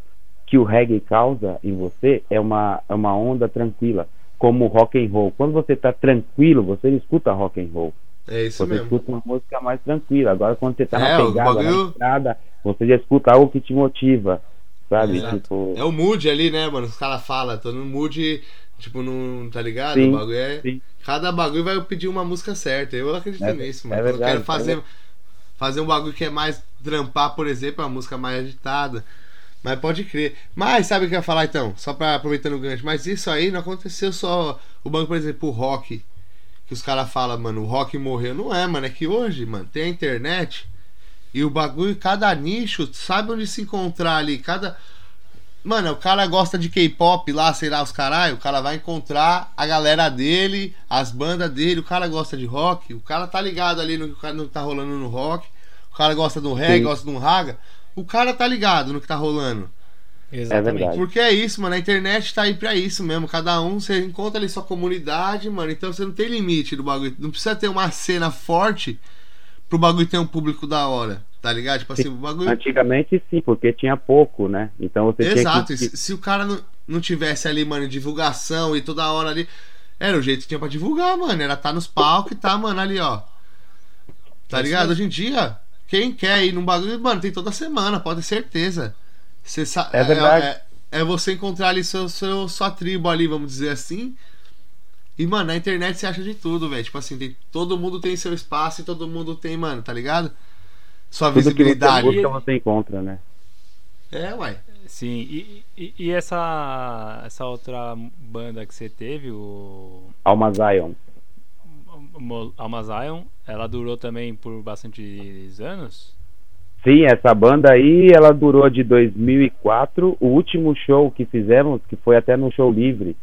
que o reggae causa em você é uma, é uma onda tranquila, como o rock and roll. Quando você tá tranquilo, você não escuta rock and roll. É isso Você mesmo. escuta uma música mais tranquila. Agora, quando você tá É, na pegada, bagulho- na estrada, você já escuta algo que te motiva, sabe? Exato. Tipo, É o mood ali, né, mano? Os caras falam, tô no mood, tipo, não. Tá ligado? Sim, o bagulho é. sim. Cada bagulho vai pedir uma música certa. Eu acredito É- nisso, é mano. verdade, eu quero é fazer, fazer um bagulho que é mais trampar, por exemplo, uma música mais agitada. Mas pode crer. Mas sabe o que eu ia falar então? Só pra aproveitando o gancho. Mas isso aí não aconteceu só. O banco, por exemplo, o rock. Que os caras falam, mano, o rock morreu. Não é, mano. É que hoje, mano, tem a internet. E o bagulho, cada nicho, sabe onde se encontrar ali. Cada. Mano, o cara gosta de K-pop lá, sei lá, os caralho. O cara vai encontrar a galera dele, as bandas dele. O cara gosta de rock. O cara tá ligado ali no que o cara não tá rolando no rock. O cara gosta do reggae, Sim. gosta um raga. O cara tá ligado no que tá rolando. Exatamente. verdade. Porque é isso, mano. A internet tá aí pra isso mesmo. Cada um, você encontra ali sua comunidade, mano. Então você não tem limite do bagulho. Não precisa ter uma cena forte pro bagulho ter um público da hora. Tá ligado? Tipo assim, o bagulho. antigamente sim, porque tinha pouco, né? Então você Exato. tinha que. Se, se o cara não, não tivesse ali, mano, divulgação e toda hora ali. Era o jeito que tinha pra divulgar, mano. Era tá nos palcos e tá, mano, ali, ó. Tá É ligado? Hoje em dia, quem quer ir num bagulho, mano, tem toda semana, pode ter certeza. Você sa- É verdade. É, é você encontrar ali seu, seu, sua tribo ali, vamos dizer assim. E, mano, na internet você acha de tudo, velho. Tipo assim, tem, todo mundo tem seu espaço e todo mundo tem, mano, tá ligado? Sua Tudo que você visibilidade. busca, você encontra, né? É, uai. Sim, e, e, e essa, essa outra banda que você teve, o Alma Zion. Alma Zion, ela durou também por bastantes anos? Sim, essa banda aí, ela durou de 2004. O último show que fizemos, que foi até no show livre,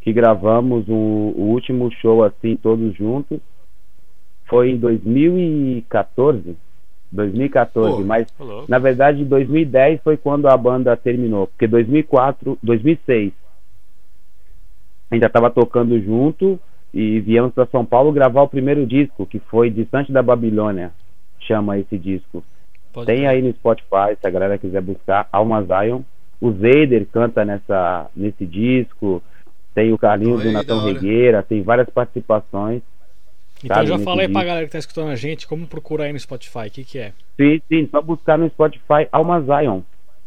que gravamos o, o último show assim, todos juntos, foi em 2014. 2014, Pô. mas louco. na verdade 2010 foi quando a banda terminou, porque 2004, 2006 ainda estava tocando junto e viemos para São Paulo gravar o primeiro disco, que foi Distante da Babilônia, chama esse disco. Pode Tem aí no Spotify, se a galera quiser buscar, Alma Zion. O Zeider canta nessa, nesse disco. Tem o Carlinhos Oi, do Natão. Regueira, tem várias participações. Então sabe, já nesse fala aí pra disco. galera que tá escutando a gente, como procurar aí no Spotify, o que que é? Sim, sim, só buscar no Spotify Alma Zion.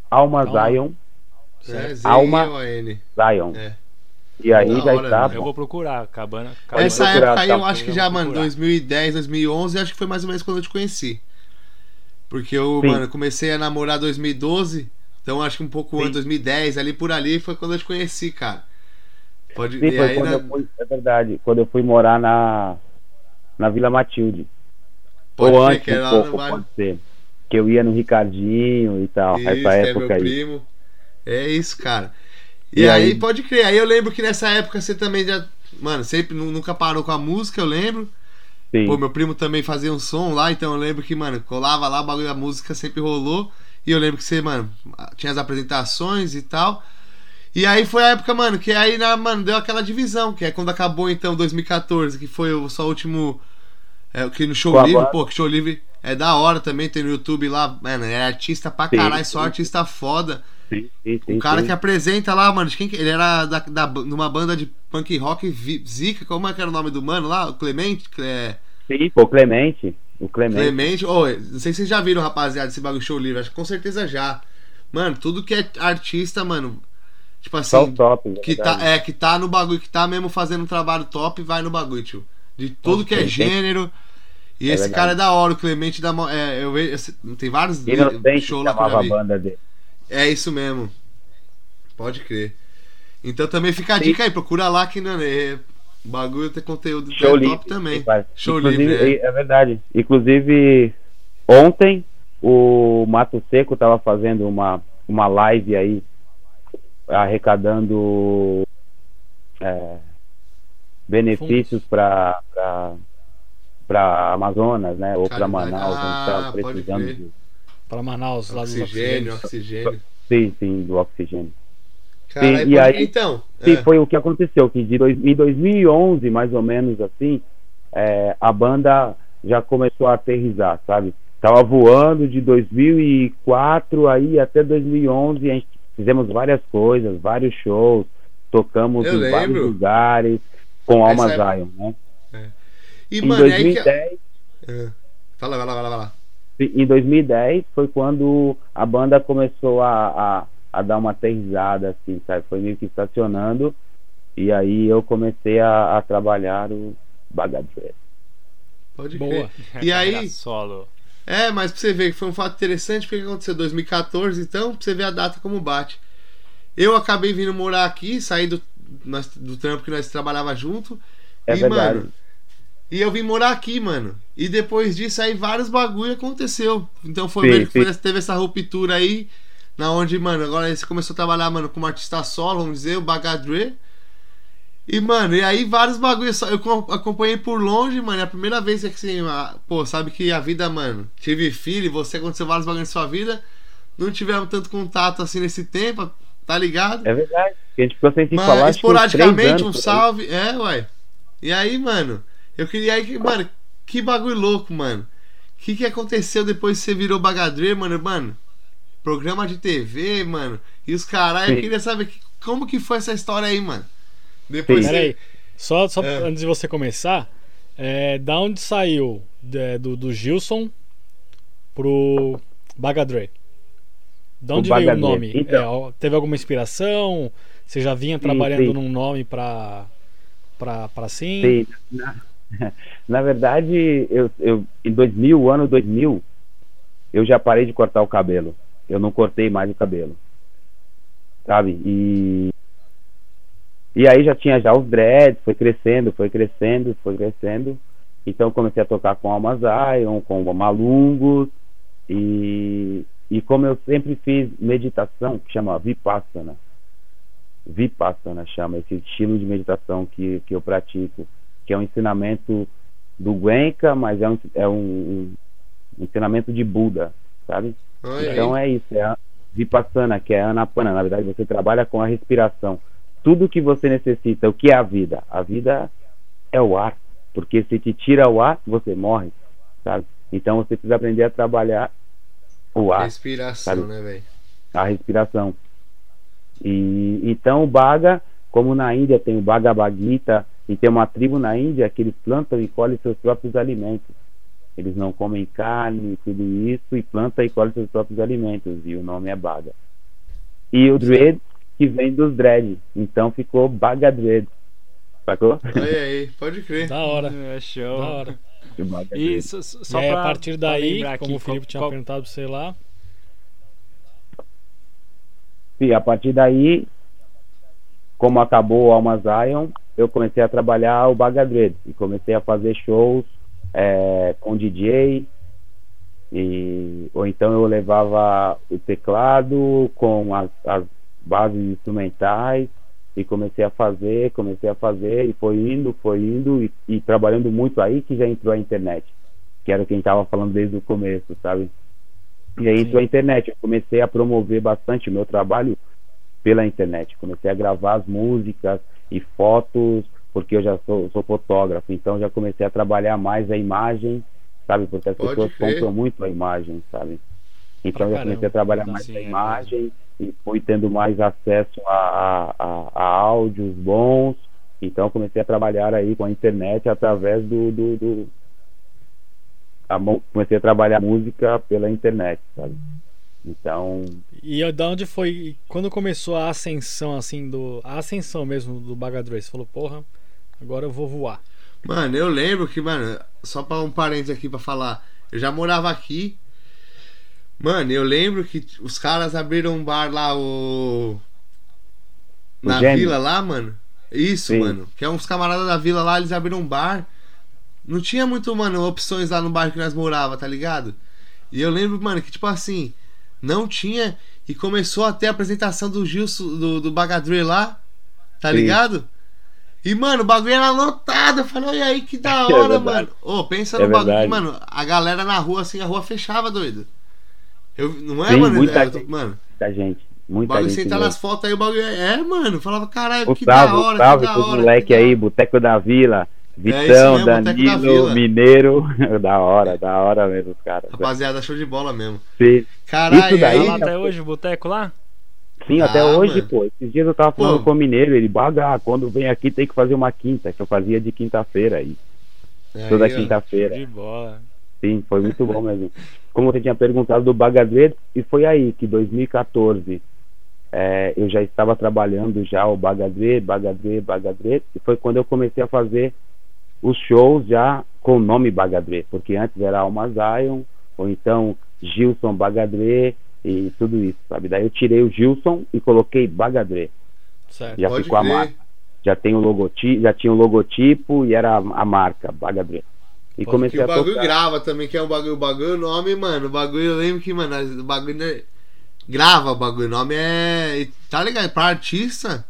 Alma Alma. Zion, É, Alma- Z-I-O-N. Zion. É. E aí Da já hora, está. Eu vou procurar, cabana. cabana Essa procurar, época aí tá? eu acho que já, Vamos mano, procurar. 2010, 2011, acho que foi mais ou menos quando eu te conheci. Porque eu, Sim. mano, comecei a namorar em 2012, então acho que um pouco Sim. antes, 2010, ali por ali foi quando eu te conheci, cara. Pode Sim, foi aí, quando na- eu fui, é verdade, quando eu fui morar na, na Vila Matilde. pode Ou ser antes que era um lá pouco, pode ser. Que eu ia no Ricardinho e tal, Isso, essa é época meu aí. primo. É isso, cara. E, E aí, aí? pode crer. Aí eu lembro que nessa época você também já Mano, sempre nu- nunca parou com a música, eu lembro. Sim. Pô, meu primo também fazia um som lá, então eu lembro que, mano, colava lá, o bagulho da música sempre rolou. E eu lembro que você, mano, tinha as apresentações e tal. E aí foi a época, mano, que aí, na, mano, deu aquela divisão, que é quando acabou, então, 2014, que foi o o último. É, que no show Com a livre, pô, que show livre é da hora também, tem no YouTube lá, mano, é artista pra caralho, só artista foda. Sim, sim, sim, O cara que apresenta lá, mano, de quem que ele era da, da, numa banda de punk rock vi- Zica, como é que era o nome do mano lá? O Clemente? É, Sim, pô, Clemente. O Clemente. Clemente, ô, não sei se vocês já viram, rapaziada, esse bagulho show livre, acho que com certeza já. Mano, tudo que é artista, mano, tipo assim, Só top. que verdade. tá, é, que tá no bagulho, que tá mesmo fazendo um trabalho top, vai no bagulho, tio. De tudo que é gênero. E É esse verdade. cara é da hora, o Clemente da. É, eu vejo. Tem vários Inocente shows lá que eu já a vi. banda dele. É isso mesmo. Pode crer. Então também fica a Sim. dica aí, procura lá que né, é, o bagulho tem conteúdo Show é livre. top também. sim. Show Inclusive, livre, é. verdade. Inclusive, ontem o Mato Seco tava fazendo uma, uma live aí, arrecadando é, benefícios para para Amazonas, né? Ou para. Manaus, onde Ah, pode precisando de, Para Manaus, lá Oxigênio, oxigênio. sim, sim, do oxigênio. Caralho, e pode- aí- então. Sim, é. foi o que aconteceu, que de dois, em 2011, mais ou menos assim, é, a banda já começou a aterrizar, sabe? Tava voando de 2004 aí até 2011, a gente fizemos várias coisas, vários shows, tocamos Eu em vários lembro. lugares com Alma Essa é- Zion, né? E, Em mano, é aí que. 2010, É. Fala, vai em 2010 foi quando a banda começou a, a, a dar uma aterrizada, assim, sabe? Foi meio que estacionando. E aí eu comecei a, a trabalhar o Bagadre. Pode Boa. crer. E aí- Solo. É, mas pra você ver que foi um fato interessante, porque aconteceu? 2014, então, pra você ver a data como bate. Eu acabei vindo morar aqui, saí do, nós- do trampo que nós trabalhava junto. É e, verdade. mano, e eu vim morar aqui, mano. E depois disso aí vários bagulho aconteceu. Então foi, Sim, ver que foi- teve essa ruptura aí, na onde, mano, agora você começou a trabalhar, mano, como artista solo, vamos dizer, o Bagadre. E, mano, e aí vários bagulhos. Eu co- acompanhei por longe, mano. É a primeira vez que assim, a- pô, sabe que a vida, mano, tive filho, você aconteceu vários bagulhos na sua vida. Não tivemos tanto contato assim nesse tempo, tá ligado? É verdade. A gente ficou sem se falar. esporadicamente, um anos aí. salve. É, ué. E aí, mano, eu queria aí que, mano, que bagulho louco, mano. O que, que aconteceu depois que você virou bagadre, mano? Mano, programa de TV, mano. E os caralho, eu Sim. queria saber que- como que foi essa história aí, mano. Depois Pera aí, só, só É. antes de você começar, é, da onde saiu é, do, do Gilson pro Bagadre? Da O onde veio o nome? Então. É, teve alguma inspiração? Você já vinha trabalhando sim. num nome pra, pra, pra sim? Sim. Na, verdade, eu, eu, em 2000, o ano 2000, eu já parei de cortar o cabelo. Eu não cortei mais o cabelo. Sabe? E. E aí já tinha já os dreads, foi crescendo, foi crescendo, foi crescendo. Então comecei a tocar com Alma Zion, com Malungos. E, e como eu sempre fiz meditação, que chama Vipassana. Vipassana chama esse estilo de meditação que, que eu pratico, que é um ensinamento do Gwenka, mas é um, é um, um ensinamento de Buda, sabe? Então aí. é isso, é a Vipassana, que é a Anapana. Na verdade, você trabalha com a respiração. Tudo que você necessita, o que é a vida? A vida é o ar, porque se te tira o ar, você morre, sabe? Então você precisa aprender a trabalhar o ar Respiração, sabe? né, velho? a respiração. E então o Baga, como na Índia tem o Bhagavad Gita e tem uma tribo na Índia que eles plantam e colhem seus próprios alimentos. Eles não comem carne e tudo isso e plantam e colhem seus próprios alimentos e o nome é Baga. E o Dread que vem dos dread, então ficou Baga Dread. Sacou? Olha aí, pode crer. Da hora, É show. da hora. O Baga E Dread. só, aí, pra, a partir daí, como aqui, o Felipe qual- tinha qual- perguntado você lá, E a partir daí, como acabou o Alma Zion, eu comecei a trabalhar o Bagadred e comecei a fazer shows é, com DJ e ou então eu levava o teclado com as, as bases instrumentais e comecei a fazer, comecei a fazer e foi indo, foi indo e, e trabalhando muito aí que já entrou a internet, que era o que a gente estava falando desde o começo, sabe? E aí entrou a internet, eu comecei a promover bastante o meu trabalho pela internet, comecei a gravar as músicas e fotos, porque eu já sou, sou fotógrafo, então já comecei a trabalhar mais a imagem, sabe? Porque as Pode pessoas crer. compram muito a imagem, sabe? Então Pra eu comecei caramba. a trabalhar Sim, mais é a mesmo. imagem e fui tendo mais acesso a, a, a, a áudios bons. Então comecei a trabalhar aí com a internet através do, do, do- a comecei a trabalhar música pela internet, sabe? Então, E da onde foi. Quando começou a ascensão, assim, do. A ascensão mesmo do Bagadre? Você falou, porra, agora eu vou voar. Mano, eu lembro que, mano, só pra um parênteses aqui pra falar, eu já morava aqui. Mano, eu lembro que os caras abriram um bar lá, o. Na vila lá, mano. Isso, Sim. mano. Que é uns camaradas da vila lá, eles abriram um bar. Não tinha muito, mano, opções lá no bairro que nós morava, tá ligado? E eu lembro, mano, que tipo assim, não tinha. E começou a ter a apresentação do Gilson, do, do Bagadre lá, tá Sim. ligado? E, mano, o bagulho era lotado. Eu falei, olha aí que da É hora, verdade. mano. Ô, pensa É no bagulho, verdade. mano. A galera na rua, assim, a rua fechava, doido. Eu, não é, Sim, mano? muita É, gente. mano, muita gente, o muita bagulho, gente. mesmo. nas fotos aí, o bagulho é, é, mano. Falava, caralho, O que da salve, hora, o salve que da hora. moleque que da aí. Boteco da Vila, Vitão, mesmo, Boteco da Danilo, Vila. Mineiro. da hora, da hora mesmo, os caras. Rapaziada, show de bola mesmo. Sim, Caralho, Isso daí- Tá aí. lá até hoje o boteco lá? Sim, Ah, até hoje, mano. pô. Esses dias eu tava falando Pô. com o Mineiro, ele baga, quando vem aqui tem que fazer uma quinta, que eu fazia de quinta-feira aí. aí, Toda quinta-feira. De bola. Sim, foi muito bom mesmo. Como você tinha perguntado do Bagadre, e foi aí que 2014 é, eu já estava trabalhando já o Bagadre, Bagadre, Bagadre, e foi quando eu comecei a fazer os shows já com o nome Bagadre, porque antes era Alma Zion, ou então Gilson Bagadre e tudo isso, sabe? Daí eu tirei o Gilson e coloquei Bagadre. Certo. Já Pode ficou a marca. Já tem o logotipo, já tinha o logotipo e era a, a marca Bagadre. E Pô, comecei Que o a bagulho tocar. grava também, que é um bagulho, o bagulho, o nome, mano, o bagulho, eu lembro que, mano, o bagulho é- grava o bagulho, o nome é, tá ligado, pra artista,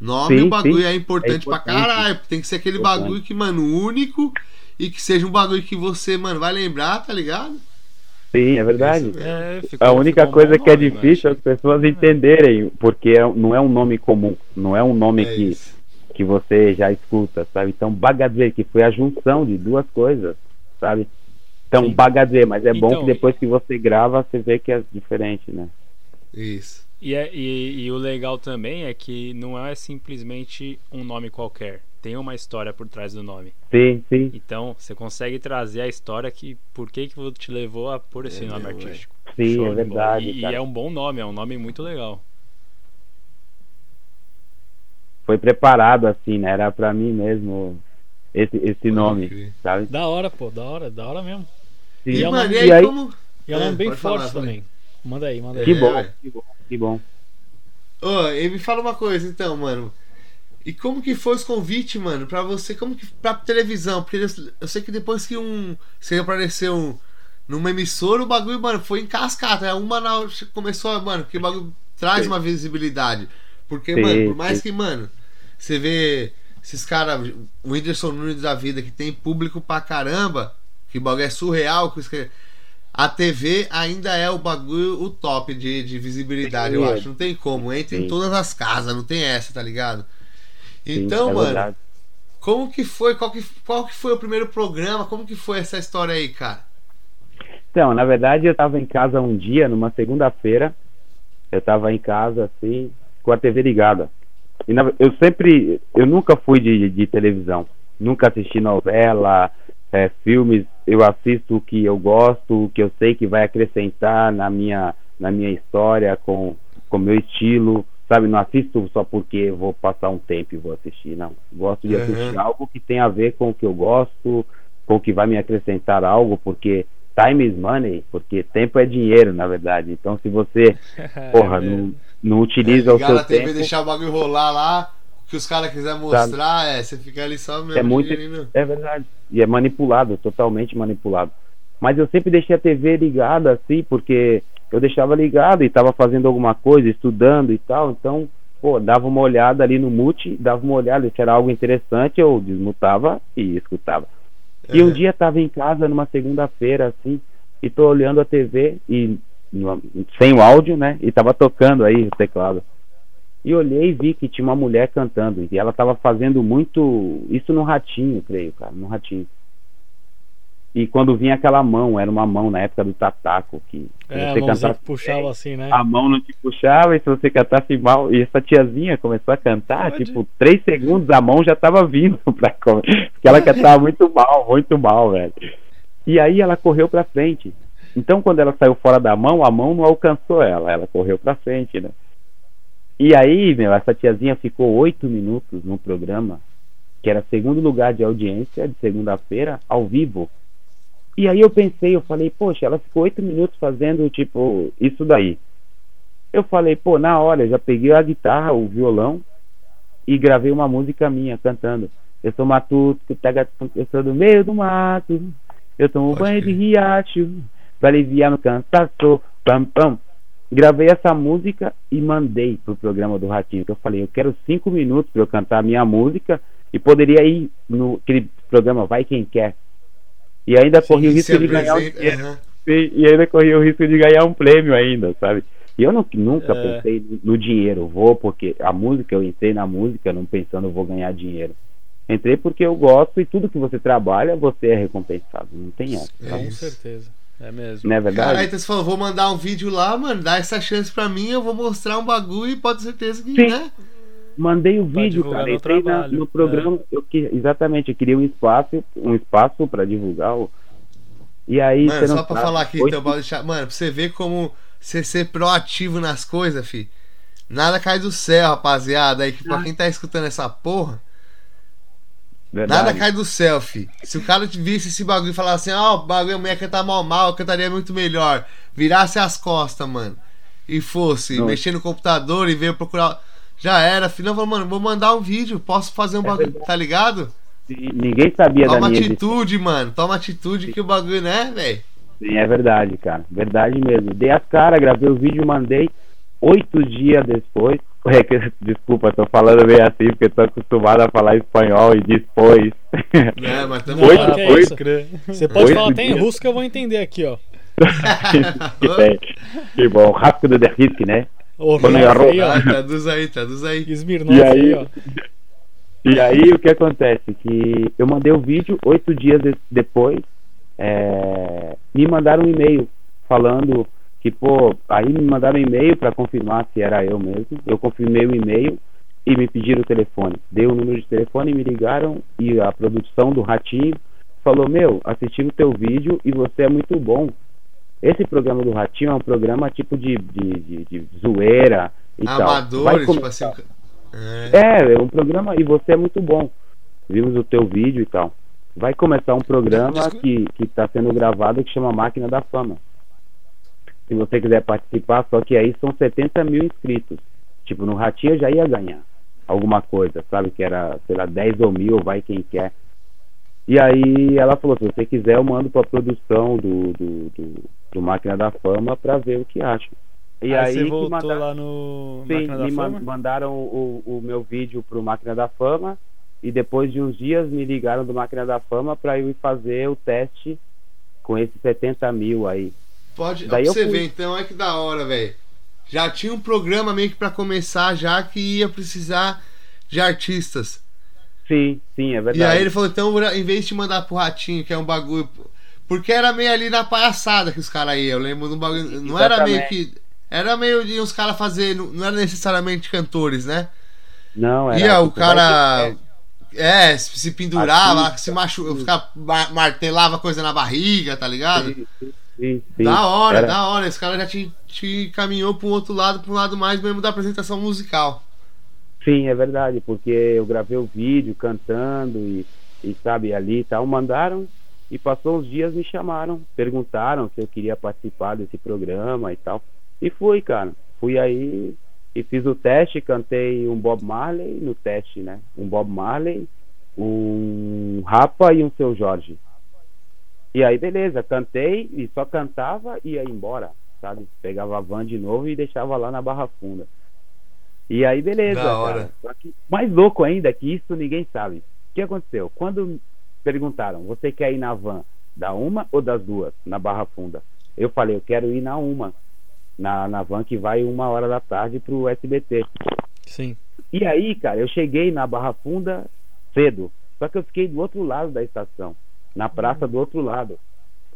nome, Sim, o bagulho sim. é importante, É pra caralho, tem que ser aquele Importante. bagulho que, mano, único e que seja um bagulho que você, mano, vai lembrar, tá ligado? Sim, é verdade. Mesmo. É, ficou, A única um coisa bom que é difícil é as pessoas entenderem, porque é- não é um nome comum, não é um nome É que, isso. que você já escuta, sabe? Então, Bagadre, que foi a junção de duas coisas, sabe? Então, Sim. Bagadre, mas é bom Então, que depois que você grava, você vê que é diferente, né? Isso. E, é- e- e o legal também é que não é simplesmente um nome qualquer. Tem uma história por trás do nome. Sim, sim, Então, você consegue trazer a história que por que, que te levou a pôr esse É nome artístico. sim, Show é de bola. verdade. E, e é um bom nome, é um nome muito legal. Foi preparado assim, né? Era pra mim mesmo esse, esse nome, sabe? Da hora, pô, da hora, da hora mesmo. Sim. E, é um mano, nome- e aí, e aí- como... E é um É, nome bem pode forte falar, fala também. Manda aí, manda aí. Que É, bom, ué. que bom, que bom. Ô, e me fala uma coisa então, mano. E como que foi os convites, mano, pra você, como que pra televisão? Porque eu, sei que depois que um você apareceu numa emissora, o bagulho, mano, foi em cascata. É uma na começou, mano, que o bagulho traz uma visibilidade. Porque, Sim, mano, por mais sim. que, mano, você vê esses caras, o Whindersson Nunes da vida, que tem público pra caramba, que o bagulho é surreal, que- a TV ainda é o bagulho, o top de, de visibilidade, eu Sim, acho. Não tem como. Entra em Sim. todas as casas, não tem essa, tá ligado? Sim, Então, é mano, verdade. como que foi? Qual que, qual que foi o primeiro programa? Como que foi essa história aí, cara? Então, na verdade, eu estava em casa um dia, numa segunda-feira. Eu estava em casa, assim, com a TV ligada. E na- eu sempre, eu nunca fui de, de televisão. Nunca assisti novela, é, filmes. Eu assisto o que eu gosto, o que eu sei que vai acrescentar na minha, na minha história, com o meu estilo. Sabe, não assisto só porque vou passar um tempo e vou assistir, não. Gosto de Uhum. assistir algo que tem a ver com o que eu gosto, com o que vai me acrescentar algo, porque time is money, porque tempo é dinheiro, na verdade. Então, se você, porra, É, não, não utiliza o Ligar seu na TV, tempo, deixar o bagulho rolar lá, o que os caras quiserem mostrar, é, você fica ali só mesmo. é muito, é verdade. E é manipulado, totalmente manipulado. Mas eu sempre deixei a TV ligada, assim, porque eu deixava ligado e estava fazendo alguma coisa, estudando e tal. Então, pô, dava uma olhada ali no mute, dava uma olhada, se era algo interessante, eu desmutava e escutava. E um dia tava em casa numa segunda-feira, assim, e tô olhando a TV e sem o áudio, né? E tava tocando aí o teclado. E olhei e vi que tinha uma mulher cantando. E ela tava fazendo muito. Isso no ratinho, creio, cara, no ratinho. E quando vinha aquela mão, era uma mão na época do Tataco, que É, você cantasse puxava assim, né? a mão não te puxava e se você cantasse mal, e essa tiazinha começou a cantar, Pode. tipo, três segundos a mão já tava vindo pra comer, porque ela cantava muito mal, muito mal, velho. E aí ela correu pra frente. Então quando ela saiu fora da mão, a mão não alcançou ela, ela correu pra frente, né? E aí, meu, essa tiazinha ficou oito minutos no programa, que era segundo lugar de audiência de segunda-feira, ao vivo. E aí eu pensei, eu falei, poxa, ela ficou oito minutos fazendo, tipo, isso daí. Eu falei, pô, na hora, eu já peguei a guitarra, o violão e gravei uma música minha cantando. Eu sou matuto, que pega- eu sou do meio do mato, eu tomo Pode banho de riacho, pra aliviar no cansaço, pam pam. Gravei essa música e mandei pro programa do Ratinho. Que eu falei, eu quero cinco minutos pra eu cantar a minha música e poderia ir no aquele programa Vai Quem Quer. E ainda corri o Sim, risco se de ganhar dinheiro. aham. E, e ainda corri o risco de ganhar um prêmio ainda, sabe? E eu não, nunca É. pensei no dinheiro, vou porque a música, eu entrei na música não pensando vou ganhar dinheiro. Entrei porque eu gosto e tudo que você trabalha, você é recompensado. Não tem essa, É Com certeza. É mesmo. não é verdade? Cara, aí então você falou, vou mandar um vídeo lá, mano, dá essa chance pra mim, eu vou mostrar um bagulho e pode ter certeza que, Sim. né? Mandei o Pra vídeo, cara. Entrei na- trabalho, no programa, eu que, exatamente, eu queria um espaço, um espaço para divulgar. O, e aí, Mano, você só pra sabe, falar aqui, oito- então, pra deixar, mano, pra você ver como você ser proativo nas coisas, fi. Nada cai do céu, rapaziada. Aí, que pra quem tá escutando essa porra, verdade. nada cai do fi. Se o cara visse esse bagulho e falasse assim, ó, o bagulho, a mulher cantar mal mal, eu cantaria muito melhor. Virasse as costas, mano. E fosse, Não. mexer no computador e veio procurar. Já era, filho. Não, falou, mano, vou mandar um vídeo, posso fazer um bagulho, verdade. tá ligado? Ninguém sabia da Toma minha atitude, mano. Toma atitude que o bagulho, né, velho? Sim, é verdade, cara. Verdade mesmo. Dei as caras, gravei o vídeo, mandei. Oito dias depois. É que, desculpa, tô falando meio assim, porque tô acostumado a falar espanhol e depois. Né, mas tamo Oito- que é oito-. Você pode Oito falar até em russo que eu vou entender aqui, ó. que, bom, rápido de risque, né? O Quando eu Ralph arro- aí, ó. Ah, traduz aí, traduz aí. Smirnoff E aí, aí? ó. E aí o que acontece? Que eu mandei o vídeo, oito dias de- depois, é, me mandaram um e-mail falando que, pô, aí me mandaram um e-mail para confirmar se era eu mesmo. Eu confirmei o e-mail e me pediram o telefone. Dei o número de telefone, me ligaram e a produção do Ratinho falou: Meu, assisti o teu vídeo e você é muito bom. Esse programa do Ratinho é um programa tipo de, de, de, de zoeira e tal. Amadores, tipo começar- assim. É. é, é um programa e você é muito bom. Vimos o teu vídeo e tal. Vai começar um programa Desculpa. que está sendo gravado que chama Máquina da Fama. Se você quiser participar, só que aí são 70 mil inscritos. Tipo, no Ratinho já ia ganhar alguma coisa, sabe? Que era, sei lá, 10 ou mil, vai quem quer. E aí ela falou, se você quiser eu mando pra produção do, do, do, do Máquina da Fama pra ver o que acha. E aí, você que voltou mandaram- lá no Sim, Máquina da Fama? mandaram o, o meu vídeo pro Máquina da Fama e depois de uns dias me ligaram do Máquina da Fama para eu ir fazer o teste com esses 70 mil aí. Pode. Daí pra eu você fui. ver, então, é que da hora, velho. Já tinha um programa meio que pra começar, já que ia precisar de artistas. Sim, sim, é verdade. E aí ele falou, então, em vez de mandar pro Ratinho, que é um bagulho. Porque era meio ali na palhaçada que os caras iam. Eu lembro de um bagulho. Não era meio que. Era meio de uns caras fazer. Não era necessariamente cantores, né? Não, era, Ia o cara. É, se pendurava, Artista. se machu... ficava, mar- martelava coisa na barriga, tá ligado? Sim, sim, sim, sim. Da hora, Era- da hora. Esse cara já te, te caminhou pra um outro lado, pra um lado mais mesmo da apresentação musical. Sim, é verdade, porque eu gravei o vídeo cantando e, e sabe, ali e tal, mandaram e passou uns dias me chamaram, perguntaram se eu queria participar desse programa e tal. E fui, cara. Fui aí e fiz o teste, cantei um Bob Marley no teste, né? Um Bob Marley, um Rapa e um Seu Jorge. E aí, beleza, cantei e só cantava e ia embora, sabe? Pegava a van de novo e deixava lá na Barra Funda. E aí, beleza. Da hora. que mais louco ainda que isso ninguém sabe. O que aconteceu? Quando perguntaram, você quer ir na van da uma ou das duas, na Barra Funda? Eu falei, eu quero ir na uma, na, na van que vai uma hora da tarde pro SBT. Sim. E aí, cara, eu cheguei na Barra Funda cedo. Só que eu fiquei do outro lado da estação, na praça do outro lado.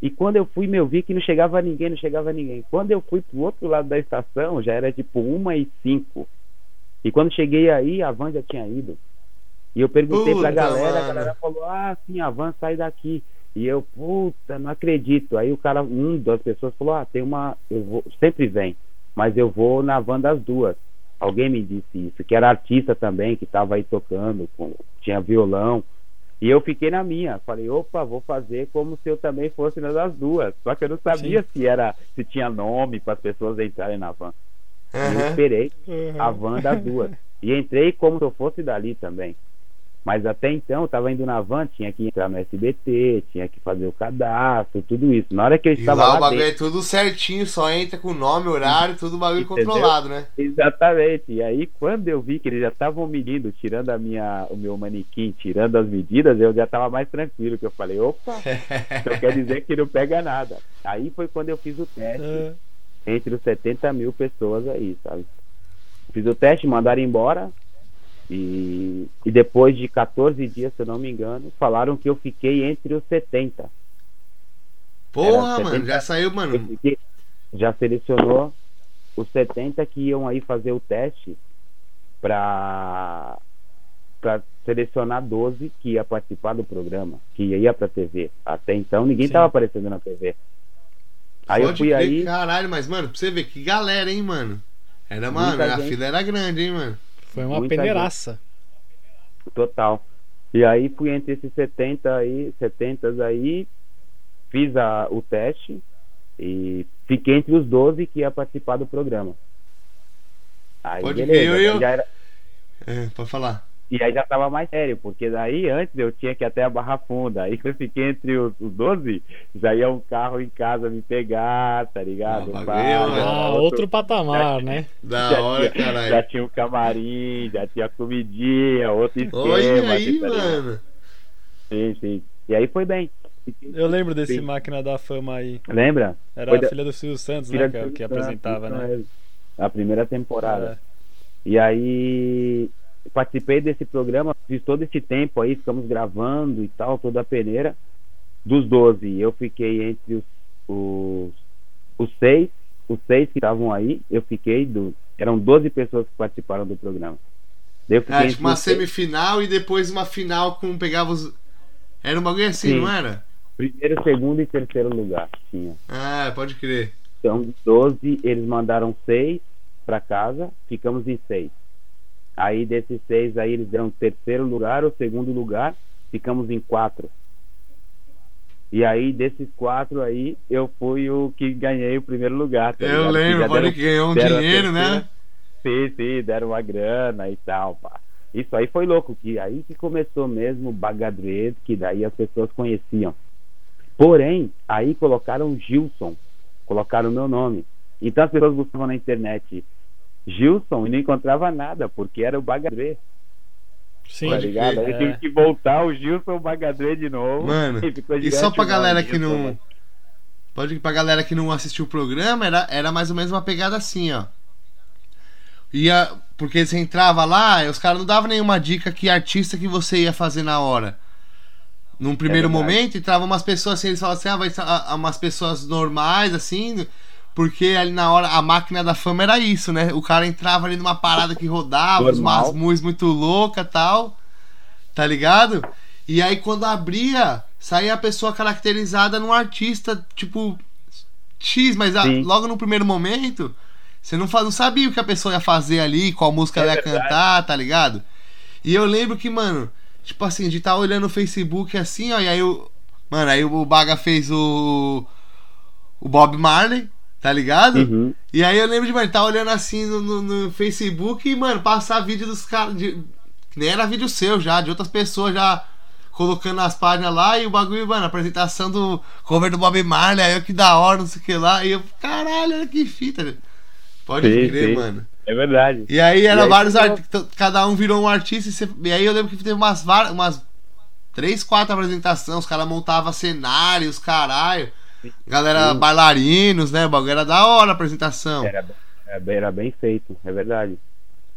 E quando eu fui, meu, vi que não chegava ninguém, não chegava ninguém. Quando eu fui pro outro lado da estação, já era tipo uma e cinco. E quando cheguei aí, a van já tinha ido. E eu perguntei pra Puta, galera, mano. a galera falou, ah, sim, a van sai daqui. E eu, puta, não acredito. Aí o cara, um das pessoas falou, ah, tem uma, eu vou, sempre vem, mas eu vou na van das duas. Alguém me disse isso, que era artista também, que tava aí tocando, com, tinha violão. E eu fiquei na minha, falei, opa, vou fazer como se eu também fosse na das duas. Só que eu não sabia se era, se tinha nome para as pessoas entrarem na van. E eu esperei a van das duas. E entrei como se eu fosse dali também. Mas até então eu tava indo na van, tinha que entrar no SBT, tinha que fazer o cadastro, tudo isso. Na hora que eu E estava lá lá, o bagulho dentro, é tudo certinho, só entra com nome, horário, tudo bagulho Entendeu? controlado, né? Exatamente. E aí, quando eu vi que eles já estavam medindo, tirando a minha, o meu manequim, tirando as medidas, eu já estava mais tranquilo, que eu falei, opa, então quer dizer que não pega nada. Aí foi quando eu fiz o teste Ah, entre os 70 mil pessoas aí, sabe? Fiz o teste, mandaram embora. E, e depois de 14 dias, se eu não me engano, falaram que eu fiquei entre os 70. Porra, Era mano, 70. já saiu, Eu mano. fiquei- já selecionou os 70 que iam aí fazer o teste para para selecionar 12 que ia participar do programa, que ia para TV. Até então ninguém Sim. tava aparecendo na TV. Aí eu Pode fui crer, aí, Caralho, mas, mano, pra você ver que galera, hein, mano. Era, mano, Muita a gente. fila era grande, hein, mano. Foi uma Muita peneiraça. total. E aí fui entre esses 70 aí, 70 aí, fiz a, o teste e fiquei entre os 12 que ia participar do programa. Aí Pode beleza, eu- eu- já era, É, pode falar. E aí já tava mais sério, porque daí antes eu tinha que ir até a Barra Funda. Aí eu fiquei entre os, os 12, já ia um carro em casa me pegar, tá ligado? Ah, já Ah, tava outro patamar, né? Da já hora, tinha- Já caralho. tinha um camarim, já tinha comidinha, outro esquema. Olha aí, tá mano. Sim, sim. E aí foi bem. Eu lembro desse Sim. Máquina da Fama aí. Lembra? Era Foi a da- filha do Silvio Santos, Filha né? Que, apresentava, né? A primeira temporada. É. E aí participei desse programa, fiz todo esse tempo aí, ficamos gravando e tal, toda a peneira. Dos 12, eu fiquei entre os, os, os seis, os seis que estavam aí, eu fiquei do. Eram 12 pessoas que participaram do programa. Eu fiquei entre tipo uma seis. semifinal e depois uma final com pegava os. Era um bagulho assim, Sim. não era? Primeiro, segundo e terceiro lugar tinha. Ah, pode crer. Então, dos 12, eles mandaram seis para casa, ficamos em seis. Aí, desses seis, aí eles deram o terceiro lugar, o segundo lugar, ficamos em quatro. E aí, desses quatro aí, eu fui o que ganhei o primeiro lugar. tá Eu lembro, pode que ganhou um dinheiro, né? Sim, sim, deram uma grana e tal, pá. Isso aí foi louco, que aí que começou mesmo o Bagadred, que daí as pessoas conheciam. Porém, aí colocaram Gilson, colocaram o meu nome. Então as pessoas buscavam na internet Gilson e não encontrava nada, porque era o Bagadre, Sim. tá ligado? Aí é. tive que voltar o Gilson Bagadre de novo. Mano, ficou E gigante só pra o galera que Gilson, não. Pode ir pra galera que não assistiu o programa, era, era mais ou menos uma pegada assim, ó. Ia. Porque você entrava lá, e os caras não davam nenhuma dica que artista que você ia fazer na hora. Num primeiro verdade. momento, entravam umas pessoas assim, eles falavam assim, ah, vai ser ah, umas pessoas normais, assim, porque ali na hora a máquina da fama era isso, né? O cara entrava ali numa parada que rodava, umas Normal. mus muito louca tal. Tá ligado? E aí quando abria, saía a pessoa caracterizada num artista, tipo, X, mas a- Sim. logo no primeiro momento, você não, fa- não sabia o que a pessoa ia fazer ali, qual música É ela ia verdade. cantar, tá ligado? E eu lembro que, mano, tipo assim, de estar olhando o Facebook assim, ó, e aí o. Mano, aí o Baga fez o. O Bob Marley, tá ligado? Uhum. E aí eu lembro de, mano, tá olhando assim no, no- no Facebook e, mano, passar vídeo dos caras. Nem era vídeo seu já, de outras pessoas já colocando as páginas lá e o bagulho, mano, apresentação do cover do Bob Marley, aí eu que da hora, não sei o que lá. E eu, caralho, olha que fita. velho. Pode Sim, crer, sim. mano. É verdade. E aí era E aí vários artistas, cada um virou um artista. E, você- e aí eu lembro que teve umas, umas três, quatro apresentações, os caras montavam cenários, caralho. Galera, Sim. bailarinos, né? O bagulho era da hora a apresentação. Era, era bem- feito, é verdade.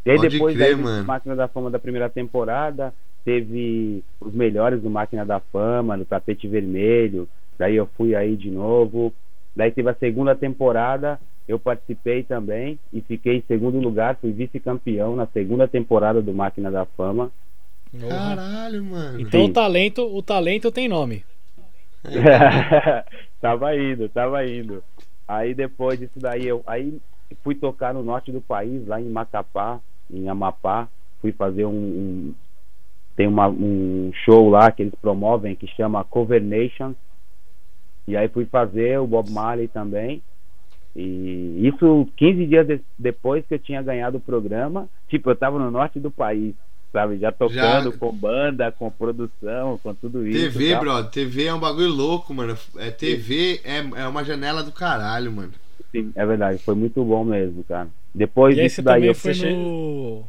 E aí Pode depois crer. Máquina da Fama da primeira temporada, teve os melhores do Máquina da Fama, no tapete vermelho. Daí eu fui aí de novo. Daí teve a segunda temporada, eu participei também e fiquei em segundo lugar, fui vice-campeão na segunda temporada do Máquina da Fama. Caralho, mano. Então Sim. o talento, o talento tem nome. tava indo, tava indo. Aí depois disso daí eu aí fui tocar no norte do país, lá em Macapá, em Amapá, fui fazer um, um- tem uma, um show lá que eles promovem que chama Cover Nations. E aí fui fazer o Bob Marley também. E isso 15 dias de- depois que eu tinha ganhado o programa, tipo, eu tava no norte do país, sabe, já tocando Já- com banda, com produção, com tudo isso. TV, tal. brother. TV é um bagulho louco, mano. É, TV é, é uma janela do caralho, mano. Sim, é verdade, foi muito bom mesmo, cara. Depois E disso daí eu você no.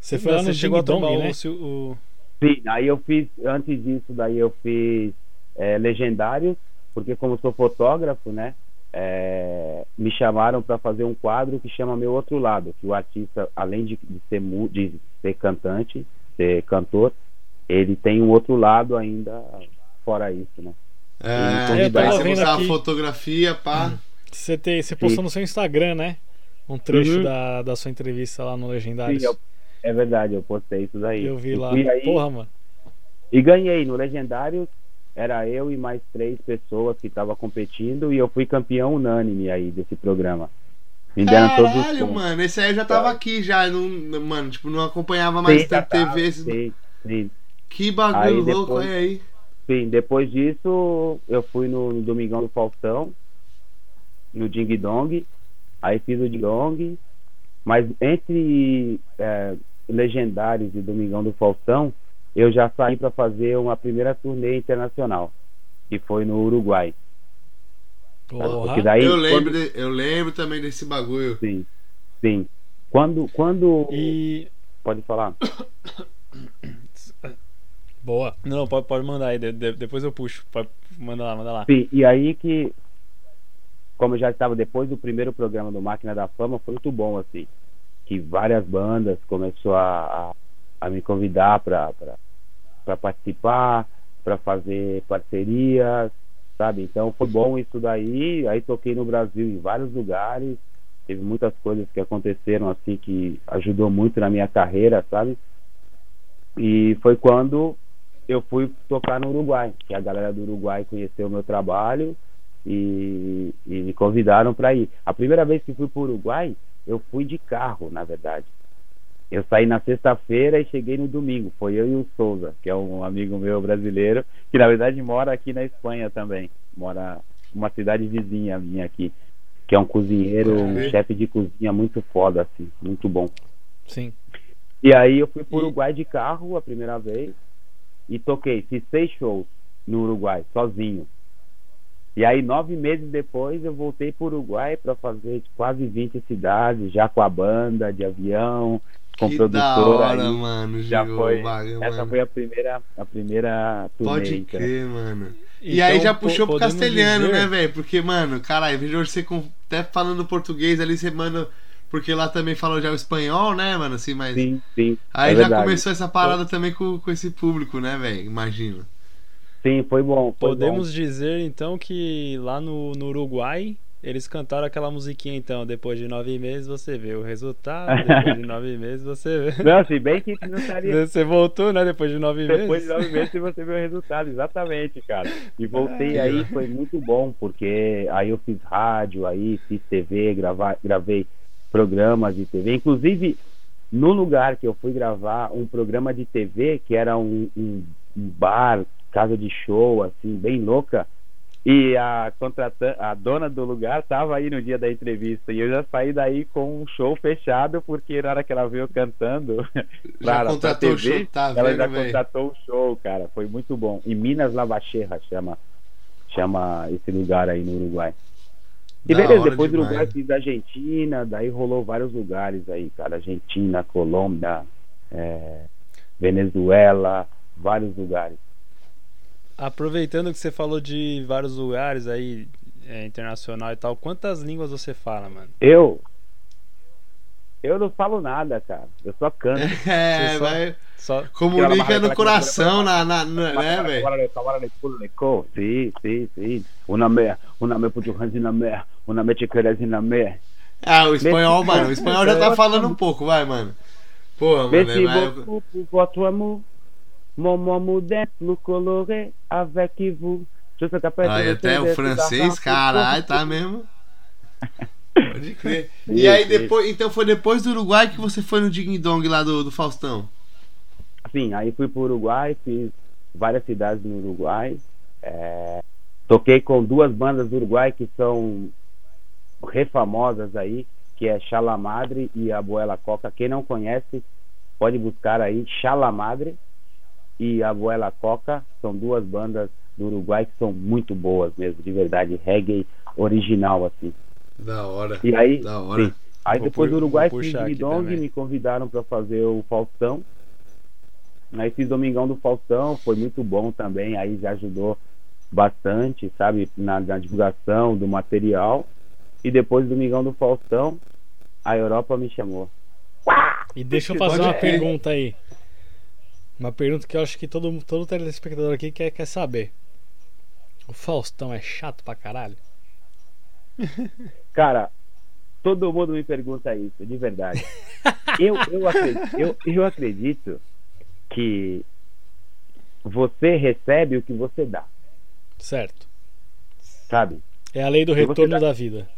Você foi lá no Você chegou Dong, né? o, Sim, aí eu fiz, antes disso daí eu fiz é, Legendários, porque como eu sou fotógrafo, né, é, me chamaram para fazer um quadro que chama Meu Outro Lado, que o artista, além de, de ser, de ser cantante, ser cantor, ele tem um outro lado ainda fora isso, né. É, Eu tava aí você aqui. fotografia, pá. Você, te, você postou no seu Instagram, né? Um trecho da, da sua entrevista lá no Legendários. Sim, eu- é verdade, eu postei isso daí. Eu vi E lá. aí- Porra, mano. E ganhei no Legendário, era eu e mais três pessoas que estavam competindo e eu fui campeão unânime aí desse programa. Me deram todos Caralho, pontos. mano. Esse aí eu já tava aqui já. Não, mano, tipo, não acompanhava mais Sim, tanto TV. sim, sim, Que bagulho Aí louco, depois- olha aí. sim. Depois disso, eu fui no, no Domingão do Faustão, no Ding Dong, aí fiz o Ding Dong, mas entre é, Legendários e Domingão do Faustão, eu já saí para fazer uma primeira turnê internacional, que foi no Uruguai. Porra. Porque daí, eu, lembro quando- de- eu lembro também desse bagulho. Sim, sim. Quando, quando E. pode falar? Boa. Não, pode, pode mandar aí, de- de- depois eu puxo. Pode, manda lá, manda lá. Sim, e aí que, como eu já estava depois do primeiro programa do Máquina da Fama, foi muito bom assim, que várias bandas começou a, a, a me convidar para para participar, para fazer parcerias, sabe? Então foi bom isso daí. Aí toquei no Brasil em vários lugares. Teve muitas coisas que aconteceram assim que ajudou muito na minha carreira, sabe? E foi quando eu fui tocar no Uruguai, que a galera do Uruguai conheceu o meu trabalho e, e me convidaram para ir. A primeira vez que fui para o Uruguai, eu fui de carro, na verdade. Eu saí na sexta-feira e cheguei no domingo. Foi eu e o Souza, que é um amigo meu brasileiro, que na verdade mora aqui na Espanha também. Mora uma cidade vizinha minha aqui, que é um cozinheiro, um chefe de cozinha muito foda, assim, muito bom. Sim. E aí eu fui pro Uruguai de carro a primeira vez e toquei, fiz seis shows no Uruguai, sozinho. E aí nove meses depois eu voltei pro Uruguai para fazer quase 20 cidades, já com a banda de avião, com que da produtora. hora, aí. mano. já Gil, foi. bagulho, Essa mano. foi a primeira, a primeira turnê. Pode crer, mano. E Então, aí já puxou pro castelhano, dizer- né, velho? Porque, mano, caralho, vejo hoje você com, até falando português ali, você manda. Porque lá também falou já o espanhol, né, mano? Assim, mas. Sim, sim. Aí é já verdade. começou essa parada também com, com esse público, né, velho? Imagino. Sim, foi bom. Foi Podemos bom. dizer então que lá no, no Uruguai eles cantaram aquela musiquinha então, depois de nove meses você vê o resultado, depois de nove meses você vê. Não, se bem que não estaria Você voltou, né? Depois de nove Depois de meses. nove meses você vê o resultado, exatamente, cara. E voltei aí, foi muito bom, porque aí eu fiz rádio, aí fiz TV, gravar, gravei programas de TV. Inclusive, no lugar que eu fui gravar um programa de TV, que era um, um, um bar, casa de show, assim, bem louca. E a contratante, a dona do lugar estava aí no dia da entrevista e eu já saí daí com um show fechado porque na hora que ela veio cantando, Já Claro, contratou pra o show, TV, tá ela vendo, já contratou o show, cara. Foi muito bom. Em Minas Lavacherra chama, chama esse lugar aí no Uruguai. E Da beleza, depois do demais. Uruguai fiz Argentina, daí rolou vários lugares aí, cara. Argentina, Colômbia, é, Venezuela, vários lugares. Aproveitando que você falou de vários lugares aí, é, internacional e tal, quantas línguas você fala, mano? Eu. Eu não falo nada, cara. Eu só canto. É, Você só- vai. Só Comunica no coração, na, na, na- né, velho? Sim, sim, sim. Una me, una me put your hands in a me, una me te queres in a me. Ah, o espanhol, mano. O espanhol já tá falando um pouco, vai, mano. Porra, mano. É, vai- beaucoup pour votre amour. Mon amour dentro coloré avec vous. Aí até o francês, caralho, tá mesmo. Pode crer. E aí depois, então foi depois do Uruguai que você foi no Ding Dong lá do, do Faustão. Sim, aí fui pro Uruguai, fiz várias cidades no Uruguai. é, toquei com duas bandas do Uruguai que são refamosas aí, que é Chalamadre e Abuela Coca. Quem não conhece, pode buscar aí Chalamadre e Abuela Coca. São duas bandas do Uruguai que são muito boas mesmo, de verdade, reggae original assim. Da hora. E aí, Da hora. sim. Aí Vou depois do Uruguai fiz me convidaram para fazer o Faustão. Aí fiz Domingão do Faustão, foi muito bom também, aí já ajudou bastante, sabe, na, na divulgação do material. E depois do Domingão do Faustão, a Europa me chamou. E deixa eu fazer uma pergunta aí. Uma pergunta que eu acho que todo, todo telespectador aqui quer, quer saber. O Faustão é chato pra caralho? Cara, todo mundo me pergunta isso, de verdade. eu, eu, acredito, eu, eu acredito que você recebe o que você dá, Certo. sabe? É a lei do retorno dá- da vida.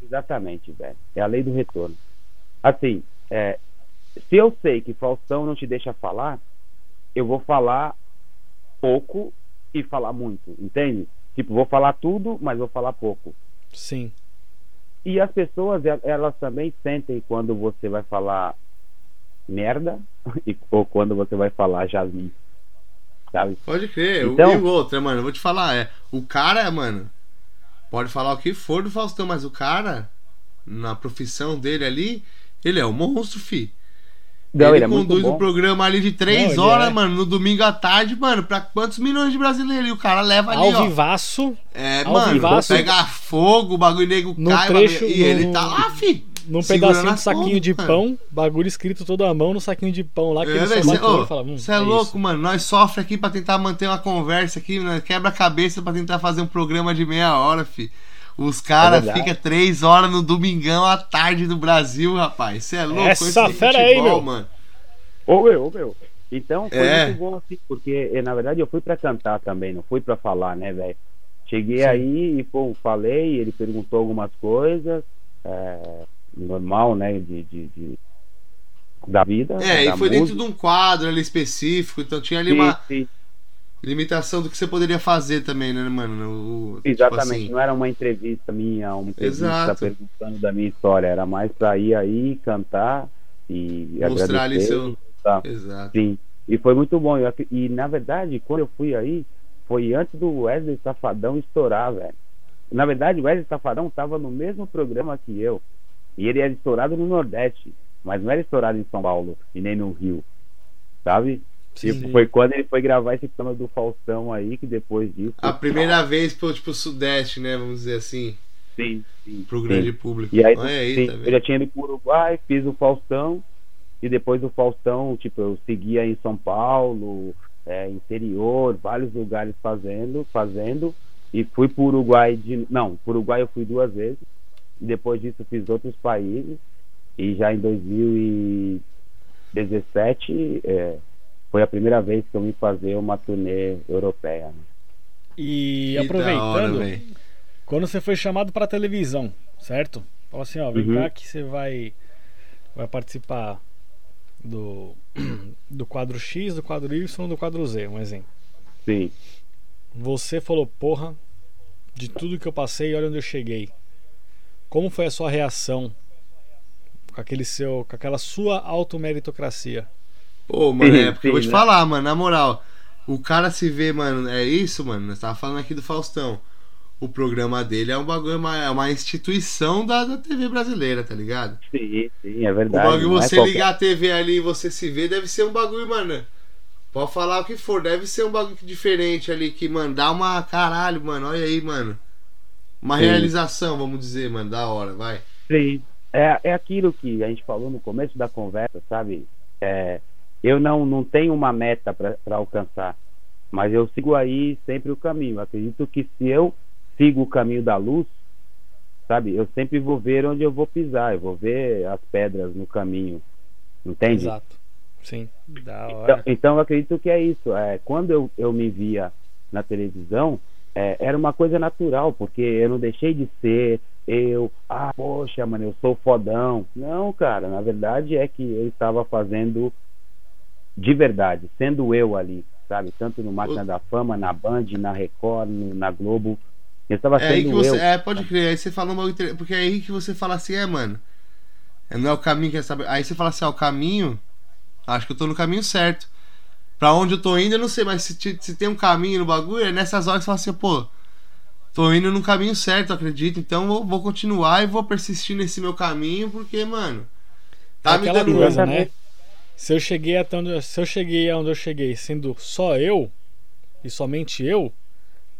Exatamente, velho. É a lei do retorno. Assim, é, se eu sei que Faustão não te deixa falar, eu vou falar pouco e falar muito, entende? Tipo, vou falar tudo, mas vou falar pouco. Sim. E as pessoas, el- elas também sentem quando você vai falar merda e, ou quando você vai falar jasmim. Sabe? Pode crer. Então- E outra, mano, eu vou te falar, é. O cara, mano, pode falar o que for do Faustão, mas o cara, na profissão dele ali, ele é um monstro, fi. Não, ele, ele é conduz um programa ali de três Não, horas, é. mano, no domingo à tarde, mano, pra quantos milhões de brasileiros? E o cara leva ali, Ao ó. vivaço, É, ao mano, vivaço. pega fogo, o bagulho nego No cai, trecho, bagulho- e ele no- tá lá, fi. num pedacinho de saquinho de pão, bagulho escrito toda a mão no saquinho de pão lá que É, ele velho, só cê- bate o olho ô, e fala, hum, Você é, é louco, isso. mano. Nós sofre aqui pra tentar manter uma conversa aqui, né? quebra a cabeça pra tentar fazer um programa de meia hora, fi. Os caras verdade. ficam três horas no domingão à tarde do Brasil, rapaz. Você é louco Essa esse fera aí, futebol, meu. mano. Ô meu, ô meu. Então foi É. muito bom assim, porque eh, na verdade eu fui pra cantar também, não fui pra falar, né, velho? Cheguei Sim. aí e pô, falei, ele perguntou algumas coisas, é, normal, né, de, de, de- da vida. É, da e foi dentro música. de um quadro ali específico, então tinha ali Sim, uma sim, limitação do que você poderia fazer também, né, mano? O- tipo exatamente, assim, não era uma entrevista minha, uma entrevista Exato. perguntando da minha história, era mais pra ir aí cantar e Mostrar ali seu- tá. Exato. Sim, e foi muito bom. E na verdade, quando eu fui aí, foi antes do Wesley Safadão estourar, velho. Na verdade, o Wesley Safadão estava no mesmo programa que eu. E ele era estourado no Nordeste, mas não era estourado em São Paulo e nem no Rio. Sabe? Tipo, Sim. foi quando ele foi gravar esse programa do Faustão aí, que depois disso. A primeira vez pro, tipo, Sudeste, né? Vamos dizer assim, Sim, sim. pro sim. grande público. E aí, Olha aí, sim, tá eu já tinha ido pro Uruguai, fiz o Faustão, e depois do Faustão, tipo, eu seguia em São Paulo, é, interior, vários lugares fazendo, fazendo, e fui pro Uruguai de. Não, pro Uruguai eu fui duas vezes, e depois disso fiz outros países, e já em 2017 é, foi a primeira vez que eu vim fazer uma turnê europeia. né? E Que aproveitando, hora, quando você foi chamado pra televisão, certo? Falou assim, ó, vem Uhum. cá que você vai vai participar do do quadro X, do quadro Y, do quadro Z, um exemplo. Sim. Você falou, porra, de tudo que eu passei, olha onde eu cheguei. Como foi a sua reação com aquele seu, com aquela sua automeritocracia? Pô, mano, é porque eu vou te sim, falar, mano, na moral. O cara se vê, mano, é isso, mano. Nós tava falando aqui do Faustão. o programa dele é um bagulho, é uma, é uma instituição da, da TV brasileira, tá ligado? Sim, sim, é O verdade. bagulho, não é você qualquer- ligar a TV ali e você se ver, deve ser um bagulho, mano. Pode falar o que for, deve ser um bagulho diferente ali, que, mano, dá uma caralho, mano. Olha aí, mano. Uma Sim. realização, vamos dizer, mano, da hora, vai. Sim. É, é aquilo que a gente falou no começo da conversa, sabe? É, eu não, não tenho uma meta para alcançar, mas eu sigo aí sempre o caminho. Acredito que se eu sigo o caminho da luz, sabe? Eu sempre vou ver onde eu vou pisar, eu vou ver as pedras no caminho, entende? Exato. Sim. Da Então, hora. então eu acredito que é isso. É, quando eu, eu me via na televisão, é, era uma coisa natural, porque eu não deixei de ser eu, ah, poxa, mano, eu sou fodão. Não, cara, na verdade é que eu estava fazendo de verdade, sendo eu ali, sabe? Tanto no Máquina da Fama, na Band, na Record, no- na Globo. Eu estava É aí que sendo você. eu. É, pode crer. Aí você fala um bagulho. inter- Porque é aí que você fala assim, é, mano. é, Não é o caminho que é saber. Aí você fala assim, ó, o caminho. Acho que eu tô no caminho certo. Pra onde eu tô indo, eu não sei, mas se, se tem um caminho no bagulho, é nessas horas que você fala assim, pô, tô indo no caminho certo, acredito. Então eu vou continuar e vou persistir nesse meu caminho, porque, mano. Tá É me aquela dando. coisa, né? Se eu cheguei até onde, se eu cheguei aonde eu cheguei sendo só eu e somente eu,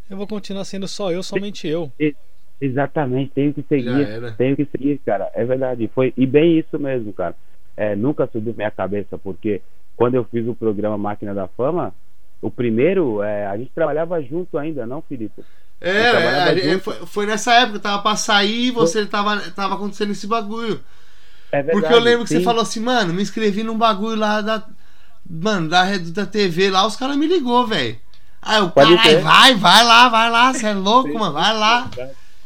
eu vou continuar sendo só eu, somente eu. Exatamente, tenho que seguir. Tenho que seguir, cara. É verdade. Foi, e bem isso mesmo, cara. É, nunca subiu minha cabeça, porque quando eu fiz o programa Máquina da Fama, o primeiro, é, a gente trabalhava junto ainda, não, Felipe? É, é, é, foi, foi nessa época, tava pra sair e você tava, tava acontecendo esse bagulho. É verdade. Porque eu lembro que você sim. falou assim, mano, me inscrevi num bagulho lá da. Mano, da da TV lá, os caras me ligou, velho. Aí eu, ter. vai, vai lá, vai lá, você é louco, mano, vai lá.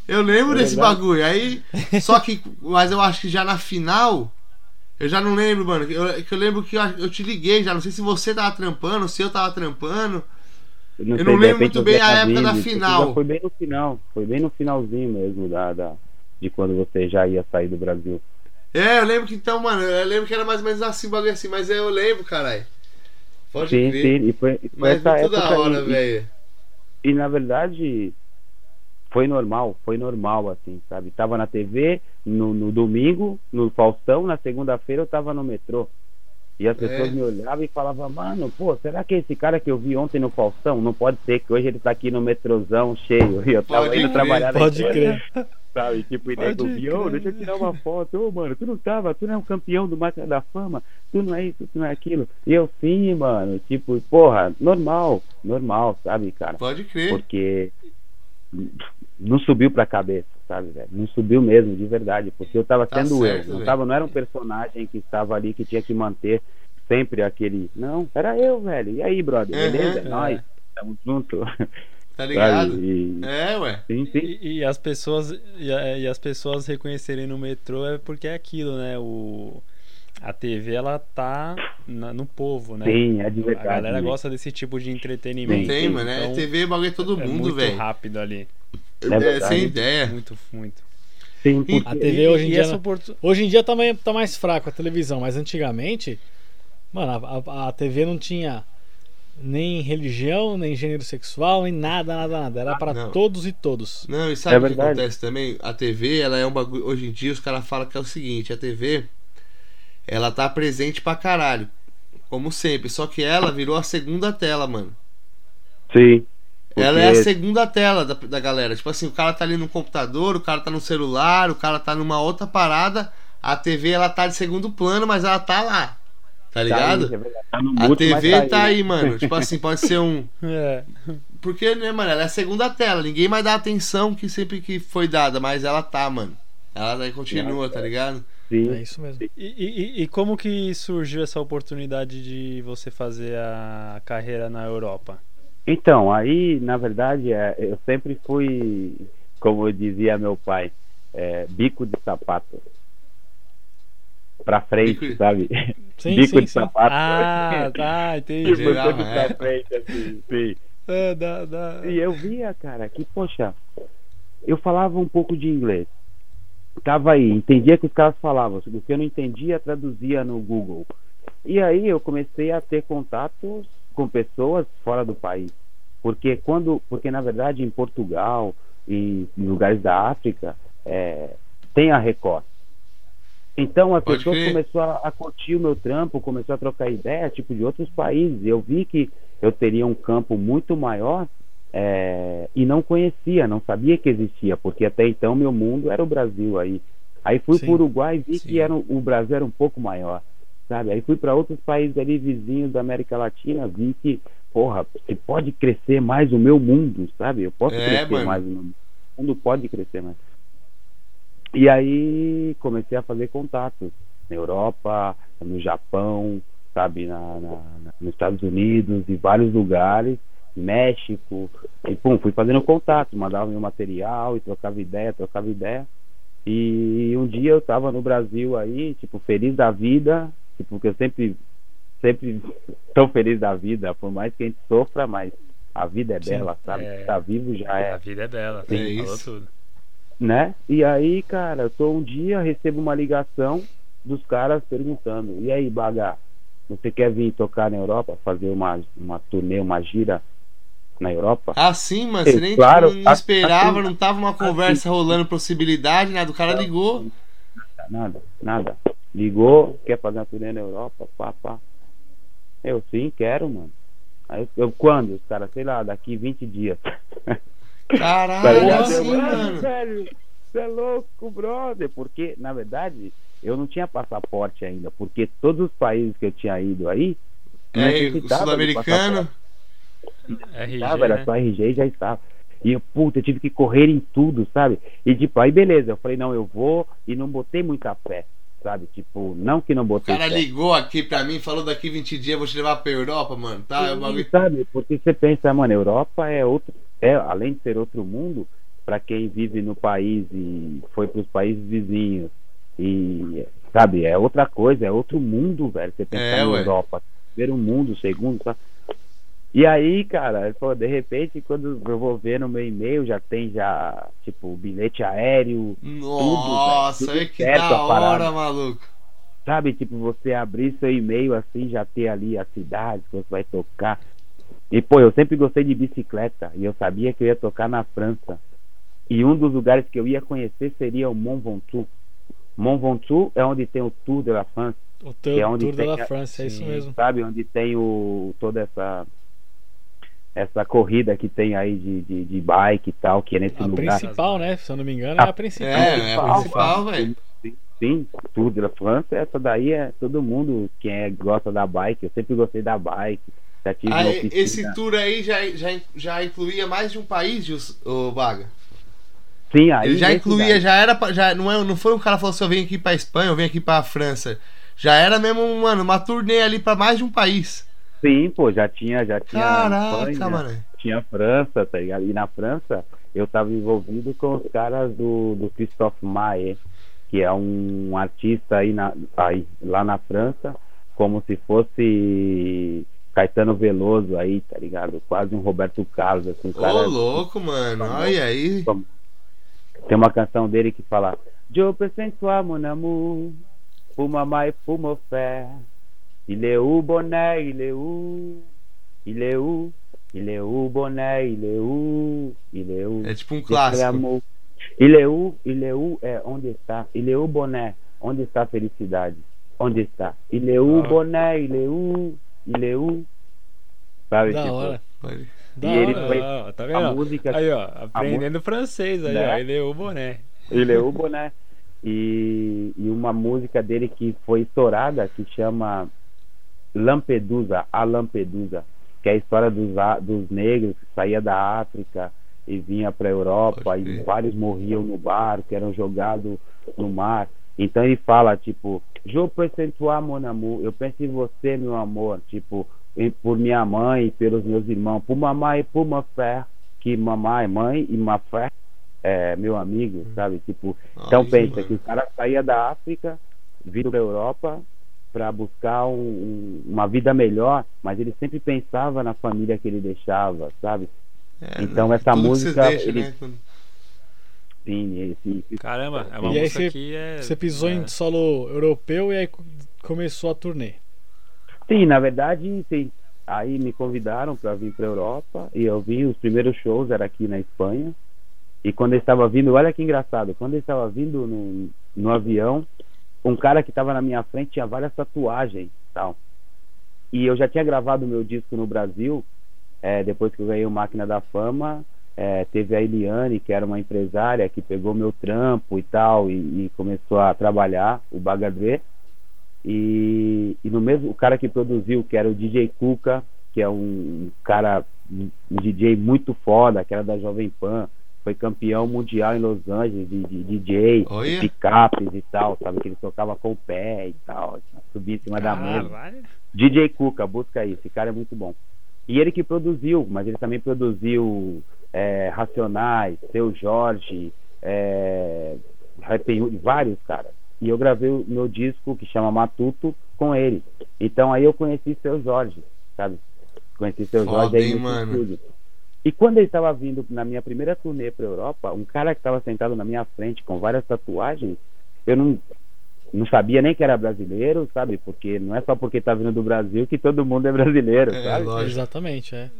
Eu lembro É desse bagulho. Aí, só que, mas eu acho que já na final, eu já não lembro, mano. Eu, eu lembro que eu, eu te liguei já, não sei se você tava trampando, se eu tava trampando. Eu Eu sei, não lembro muito bem a época da final. Foi bem no final. Foi bem no finalzinho mesmo da, da, de quando você já ia sair do Brasil. É, eu lembro que então, mano, eu lembro que era mais ou menos assim o bagulho assim, mas eu lembro, caralho. Pode sim, crer. sim. E foi, foi Mas essa muito da época hora, aí. E- velho. E na verdade foi normal, foi normal assim, sabe? Tava na TV no, no domingo, no Faustão, na segunda-feira eu tava no metrô. E as pessoas É. me olhavam e falavam, mano, pô, será que esse cara que eu vi ontem no Faustão? Não pode ser que hoje ele tá aqui no metrôzão cheio. E eu tava Pode indo crer, trabalhar Pode crer. Sabe? Tipo, e Pode nego vi, ô, crer. deixa eu tirar uma foto, ô, mano, tu não tava, tu não é um campeão do Máquina da Fama, tu não é isso, tu não é aquilo. E eu sim, mano, tipo, porra, normal, normal, sabe, cara? Pode crer. porque não subiu pra cabeça, sabe, velho? Não subiu mesmo, de verdade, porque eu tava Tá sendo certo, eu, não tava, não era um personagem que estava ali que tinha que manter sempre aquele, não, era eu, velho. E aí, brother, Uhum, beleza? é. Nós tamo junto. Tá ligado? E, É, ué. sim, sim. E, e as pessoas e, a- e as pessoas reconhecerem no metrô é porque é aquilo, né? O a TV ela tá na- no povo, né? Sim, é de a verdade. galera né? gosta desse tipo de entretenimento. tem, mano. É então TV, bagulho é todo é mundo, muito velho. rápido ali. É É, sem ideia. Muito, muito. Sim, porque- A TV hoje em e dia. essa não- oportu- Hoje em dia também tá mais fraco a televisão, mas antigamente, mano, a, a- a TV não tinha nem religião, nem gênero sexual, nem nada, nada, nada. Era pra Não. todos e todos. Não, e sabe É o que verdade. acontece também? A TV, ela é um bagulho. Hoje em dia os caras falam que é o seguinte: a TV, ela tá presente pra caralho. Como sempre. Só que ela virou a segunda tela, mano. Sim. Ela é a segunda tela da, da galera. Tipo assim, o cara tá ali no computador, o cara tá no celular, o cara tá numa outra parada. A TV, ela tá de segundo plano, mas ela tá lá. Tá Tá ligado? aí, é. Tá no A TV tá né? aí, mano. Tipo assim, pode ser um. É. Porque, né, mano, ela é a segunda tela. Ninguém mais dá a atenção que sempre que foi dada, mas ela tá, mano. Ela daí continua, tá ligado? Sim. É isso mesmo. E, e- e como que surgiu essa oportunidade de você fazer a carreira na Europa? Então, aí, na verdade, é, eu sempre fui, como dizia meu pai, é, bico de sapato. Pra frente, Bico de- sabe? Sim, bico sim, de sim. sapato. Ah, tá, entendi. Tipo, Geral, sempre é. pra frente, assim, sim. É, dá- dá- E eu via, cara, que, poxa, eu falava um pouco de inglês. Tava aí, entendia o que os caras falavam. O que eu não entendia, traduzia no Google. E aí eu comecei a ter contatos com pessoas fora do país. Porque quando, porque na verdade em Portugal, e em lugares da África é, tem a Record. Então as Pode pessoas crer. começaram a, a curtir o meu trampo, começou a trocar ideia, tipo, de outros países. Eu vi que eu teria um campo muito maior é, e não conhecia, não sabia que existia, porque até então meu mundo era o Brasil aí. Aí fui para o Uruguai e vi Sim. que era, o Brasil era um pouco maior, sabe? Aí fui para outros países ali vizinhos da América Latina, vi que, porra, você pode crescer mais o meu mundo, sabe? Eu posso É, crescer mano. mais o meu mundo. O mundo pode crescer mais. E aí comecei a fazer contatos na Europa, no Japão, sabe, na, na- na- nos Estados Unidos, em vários lugares, México, e pum, fui fazendo contato, mandava meu material e trocava ideia, trocava ideia. E um dia eu tava no Brasil aí, tipo, feliz da vida, tipo, porque eu sempre, sempre tão feliz da vida, por mais que a gente sofra, mas a vida é Sim, bela, sabe? é. Tá vivo já A é vida é bela. É Falou isso. tudo. Né? E aí, cara, eu tô um dia, recebo uma ligação dos caras perguntando: e aí, Baga, você quer vir tocar na Europa, fazer uma, uma turnê, uma gira na Europa? Ah, sim, mano. Você nem Claro, não esperava, assim- não tava uma conversa rolando possibilidade, nada. O cara ligou. Nada, nada. Ligou, quer fazer uma turnê na Europa? Pá, pá. Eu sim, quero, mano. Aí eu quando? Os caras, sei lá, daqui 20 dias. Tá Caralho, ligado? assim, Eu, mano. Velho, você é louco, brother. Porque, na verdade, eu não tinha passaporte ainda. Porque todos os países que eu tinha ido aí. É, o sul-americano. RG, Tava, era né? só RG e já estava. E eu, puta, eu tive que correr em tudo, sabe? E tipo, aí beleza, eu falei, não, eu vou e não botei muita fé, sabe? Tipo, não que não O botei cara fé. ligou aqui pra mim, falou daqui 20 dias eu vou te levar pra Europa, mano. Tá, o Sim, bagulho. sabe? Porque você pensa, mano, Europa é outro, é além de ser outro mundo, para quem vive no país e foi para os países vizinhos e sabe, é outra coisa, é outro mundo, velho. Você pensar É, na ué. Europa, ver um mundo, segundo, sabe? E aí, cara, pô, de repente, quando eu vou ver no meu e-mail, já tem já, tipo, bilhete aéreo, Nossa, olha tudo que certo da hora, maluco. sabe? Tipo, você abrir seu e-mail assim, já ter ali a cidade que você vai tocar. E, pô, eu sempre gostei de bicicleta e eu sabia que eu ia tocar na França. E um dos lugares que eu ia conhecer seria o Mont Ventoux. Mont Ventoux é onde tem o Tour de la France, O que é teu onde Tour tem da a- França, é isso Sim. mesmo. sabe? Onde tem o toda essa essa corrida que tem aí de, de, de bike e tal, que é nesse A lugar. principal, né? Se eu não me engano, é a principal. É, é a principal, velho. Sim, sim, Tour de la France, essa daí é todo mundo quem é, gosta da bike. Eu sempre gostei da bike. Oficina. esse tour aí já, já, já incluía mais de um país, ô Baga? Sim, aí Ele já incluía, daí- já era. Já, não, é, não foi um cara que falou assim: eu venho aqui pra Espanha, eu venho aqui pra França. Já era mesmo, mano, uma turnê ali pra mais de um país. Sim, pô, já tinha, já tinha Caraca, Espanha, mano. tinha França, tá ligado? E na França eu tava envolvido com os caras do, do Christophe Maé, que é um artista aí, na, aí lá na França, como se fosse Caetano Veloso aí, tá ligado? Quase um Roberto Carlos, assim, um Ô, cara louco, mano. Olha aí. Tem uma canção dele que fala presente toi mon amour et pour mon frère Il est où bonnet, il est où Il est où Il est où bonnet, il est où Il est où É tipo um clássico. Il est où Il est où é onde está Il est où bonnet Onde está a felicidade Onde está Il est où Ah. bonnet, il est où Il est où Sabe, Da tipo, hora. Da E ele hora. foi- Ó, tá a vendo? música Aí, ó, aprendendo francês aí, Né? ó. Ele é o boné. Ele é o boné. E, e uma música dele que foi estourada que chama Lampedusa, a Lampedusa, que é a história dos, a- dos negros que saía da África e vinha para a Europa Pode e vários morriam no barco, eram jogados no mar. Então ele fala tipo, Je pense toi mon amour, eu penso em você meu amor, tipo, por minha mãe e pelos meus irmãos, por mamãe e por ma frère, que mamãe é mãe e ma frère é meu amigo, sabe? Tipo, então Ai, pensa mano. que o cara saía da África, vindo para a Europa para buscar um- um- uma vida melhor, mas ele sempre pensava na família que ele deixava, sabe? É, então né? essa Tudo música, deixa, ele- né? Quando- Caramba, é uma E aí música você- que é. Você pisou é, em solo europeu e aí co- começou a turnê. sim, na verdade, sim. Aí me convidaram para vir para a Europa e eu vi os primeiros shows era aqui na Espanha E quando ele estava vindo, olha que engraçado, quando ele estava vindo no, no avião, um cara que estava na minha frente tinha várias tatuagens tal. E eu já tinha gravado meu disco no Brasil, é, depois que eu ganhei o Máquina da Fama, é, teve a Eliane, que era uma empresária, que pegou meu trampo e tal, e, e começou a trabalhar, o Bagadre. E, e no mesmo, o cara que produziu, que era o DJ Cuca, que é um cara, um DJ muito foda, que era da Jovem Pan, foi campeão mundial em Los Angeles de, de, de DJ, Olha. picapes e tal, sabe? Que ele tocava com o pé e tal, subia em cima da mesa. Caralho. DJ Cuca, busca aí, esse cara é muito bom. E ele que produziu, mas ele também produziu é, Racionais, Seu Jorge, é, vários caras. E eu gravei o meu disco que chama Matuto com ele. Então aí eu conheci Seu Jorge, sabe? Conheci Seu Foda, Jorge aí hein, mano? estúdio. E quando ele estava vindo na minha primeira turnê para Europa, um cara que estava sentado na minha frente com várias tatuagens, eu não não sabia nem que era brasileiro, sabe? Porque não é só porque tá vindo do Brasil que todo mundo é brasileiro, É, sabe? lógico. Exatamente, é.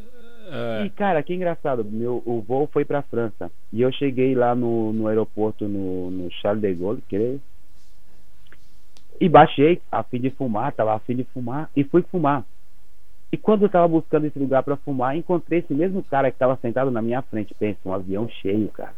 É, E cara, que engraçado, meu, o voo foi pra França. E eu cheguei lá no, no aeroporto, no, no Charles de Gaulle, creio. E baixei, a fim de fumar, tava a fim de fumar, e fui fumar. E quando eu tava buscando esse lugar pra fumar, encontrei esse mesmo cara que tava sentado na minha frente. Pensa, um avião cheio, cara.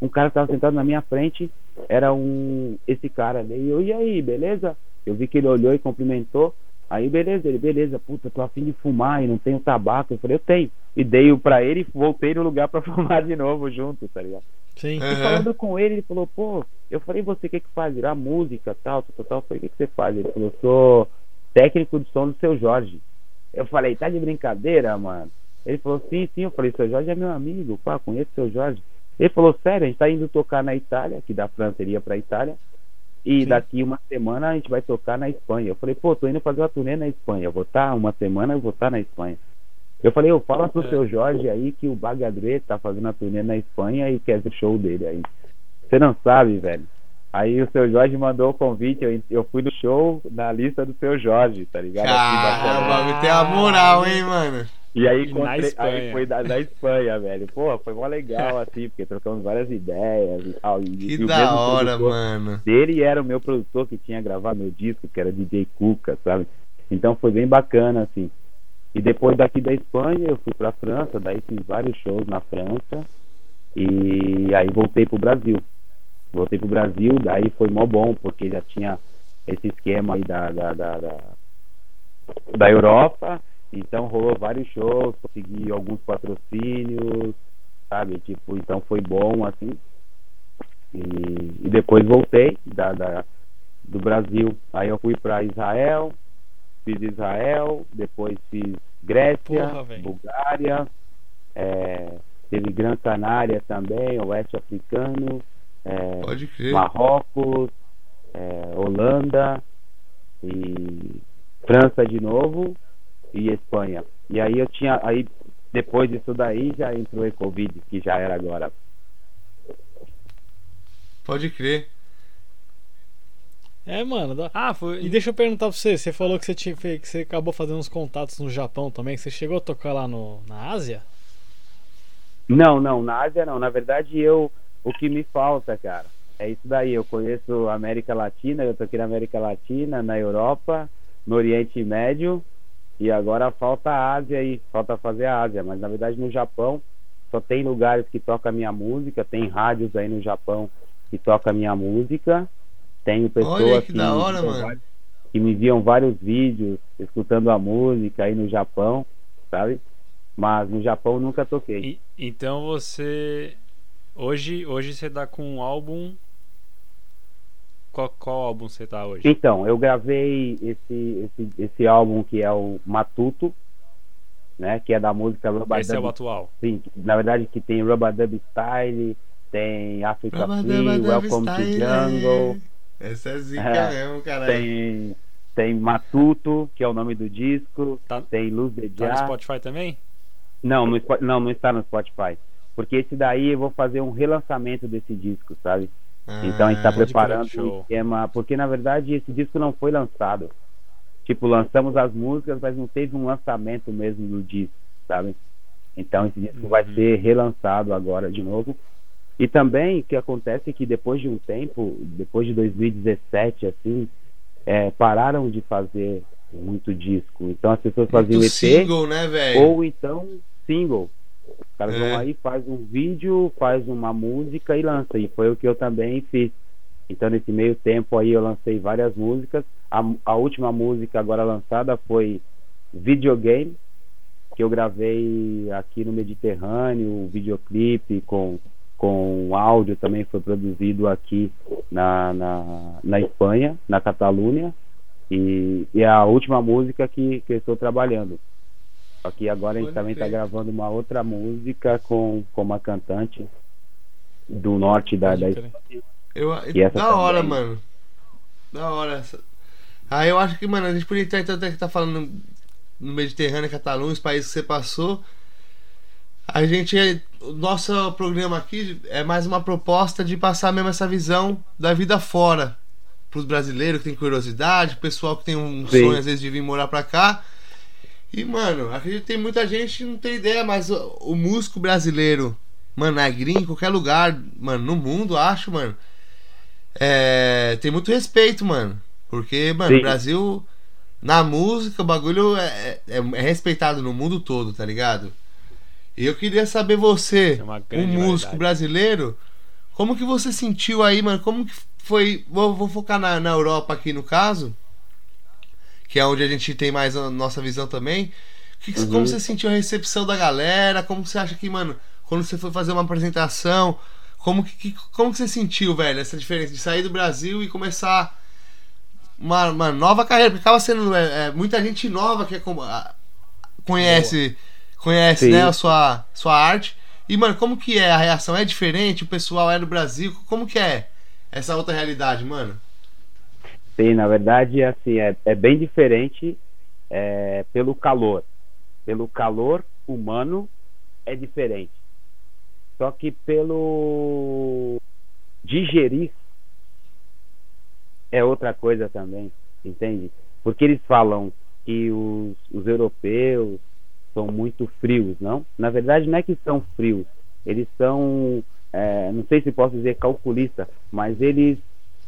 Um cara que tava sentado na minha frente, era um. Esse cara. Daí eu, e aí, beleza? Eu vi que ele olhou e cumprimentou. Aí, beleza, ele, beleza, puta, tô afim de fumar e não tenho tabaco. Eu falei, eu tenho. E dei o pra ele e voltei no lugar pra fumar de novo junto, tá ligado? Sim. E Aham. falando com ele, ele falou, pô, eu falei, você o que que faz? Virar música, tal, tal, tal. Eu falei, o que que você faz? Ele falou, sou técnico de som do seu Jorge. Eu falei, tá de brincadeira, mano? Ele falou, sim, sim. Eu falei, seu Jorge é meu amigo, pá, conheço o seu Jorge. Ele falou, sério, a gente tá indo tocar na Itália, que da França ele ia pra Itália. E Sim. daqui uma semana a gente vai tocar na Espanha. Eu falei, pô, tô indo fazer uma turnê na Espanha. Eu vou estar uma semana, eu vou estar na Espanha. Eu falei, eu fala pro É. seu Jorge aí que o Bagadre tá fazendo a turnê na Espanha e quer ver o show dele aí. Você não sabe, velho. Aí o seu Jorge mandou o convite, eu, eu fui no show na lista do seu Jorge, tá ligado? Caramba, o bagulho tem a moral, hein, mano? E aí, E encontrei, aí foi da, da Espanha, velho. Pô, foi mó legal, assim, porque trocamos várias ideias e tal. E, Que e da hora, mano. Dele era o meu produtor que tinha gravado meu disco, que era DJ Cuca, sabe? Então foi bem bacana, assim. E depois daqui da Espanha, eu fui pra França, daí fiz vários shows na França. E aí voltei pro Brasil. Voltei pro Brasil, daí foi mó bom, porque já tinha esse esquema aí da, da, da, da, da Europa. Então rolou vários shows, consegui alguns patrocínios, sabe? Tipo, então foi bom, assim. E, e depois voltei da, da- do Brasil. Aí eu fui para Israel, fiz Israel, depois fiz Grécia, Porra. Bulgária, é, teve Gran Canária também, Oeste Africano, é, Pode crer. Marrocos, é, Holanda e França de novo e Espanha. E aí eu tinha, aí depois disso daí já entrou o Covid, que já era agora. Pode crer. É, mano. Ah, foi. E deixa eu perguntar pra você, você falou que você, tinha, que você acabou fazendo uns contatos no Japão também, que você chegou a tocar lá no, na Ásia? Não, não, na Ásia não. Na verdade, eu o que me falta, cara, é isso daí. Eu conheço a América Latina, eu tô aqui na América Latina, na Europa, no Oriente Médio, e agora falta a Ásia aí, falta fazer a Ásia. Mas na verdade no Japão só tem lugares que tocam a minha música, tem rádios aí no Japão que tocam a minha música. Tenho pessoas Olha que da hora, vários- que me enviam vários vídeos escutando a música aí no Japão, sabe? Mas no Japão eu nunca toquei. E- então você. Hoje, hoje você tá com um álbum. Qual, qual álbum você tá hoje? Então, eu gravei esse, esse, esse álbum que é o Matuto, né? Que é da música Rubber Esse é o Dub. atual. Sim, na verdade que tem Rubber Dub Style, tem Africa Free, Welcome to style. Jungle, Essa é zica É, mesmo, caralho. tem, tem Matuto, que é o nome do disco, Tá, tem Luz de tá no. Spotify também? Não, no, não, não está no Spotify. Porque esse daí eu vou fazer um relançamento desse disco, sabe? Então a gente está Ah, preparando crer, um esquema, porque na verdade esse disco não foi lançado. Tipo, lançamos as músicas, mas não teve um lançamento mesmo do disco, sabe? Então esse disco vai Uhum. ser relançado agora de novo. E também o que acontece é que depois de um tempo, depois de 2017, assim, é, pararam de fazer muito disco. Então as pessoas faziam Muito EP single, né, velho? ou então single. Os caras É. vão aí, faz um vídeo, faz uma música e lança. E foi o que eu também fiz. Então nesse meio tempo aí eu lancei várias músicas. A, a última música agora lançada foi Videogame, que eu gravei aqui no Mediterrâneo, o videoclipe com com áudio também foi produzido aqui na, na, na Espanha, na Catalunha, e, e é a última música que, que eu estou trabalhando. Só que agora a gente também está gravando uma outra música com, com uma cantante do norte da, da. Eu, E essa da hora, também. mano. Da hora. essa. Ah, eu acho que, mano, a gente podia entrar então até que tá falando no Mediterrâneo, Catalunha, os países que você passou. A gente. O nosso programa aqui é mais uma proposta de passar mesmo essa visão da vida fora. Pros brasileiros que tem curiosidade, pessoal que tem um Sim. sonho às vezes de vir morar pra cá. E, mano, acredito que tem muita gente que não tem ideia, mas o, o músico brasileiro, mano, na gringa, em qualquer lugar, mano, no mundo, acho, mano. É, tem muito respeito, mano. Porque, mano, Sim. o Brasil, na música, o bagulho é, é, é respeitado no mundo todo, tá ligado? E eu queria saber você, um músico brasileiro, como que você sentiu aí, mano? Como que foi. Vou, vou focar na, na Europa aqui no caso, que é onde a gente tem mais a nossa visão também. Que, Uhum. Como você sentiu a recepção da galera? Como você acha que, mano, quando você foi fazer uma apresentação, como que, como que você sentiu, velho, essa diferença de sair do Brasil e começar uma, uma nova carreira? Porque acaba sendo é, é, muita gente nova que é conhece, conhece Sim. né, a sua, sua arte. E, mano, como que é a reação? É diferente? O pessoal é do Brasil? Como que é essa outra realidade, mano? Sim, na verdade, assim, é, é bem diferente é, pelo calor. Pelo calor humano é diferente. Só que pelo digerir é outra coisa também, entende? Porque eles falam que os, os europeus são muito frios, não? Na verdade, não é que são frios, eles são, é, não sei se posso dizer calculista, mas eles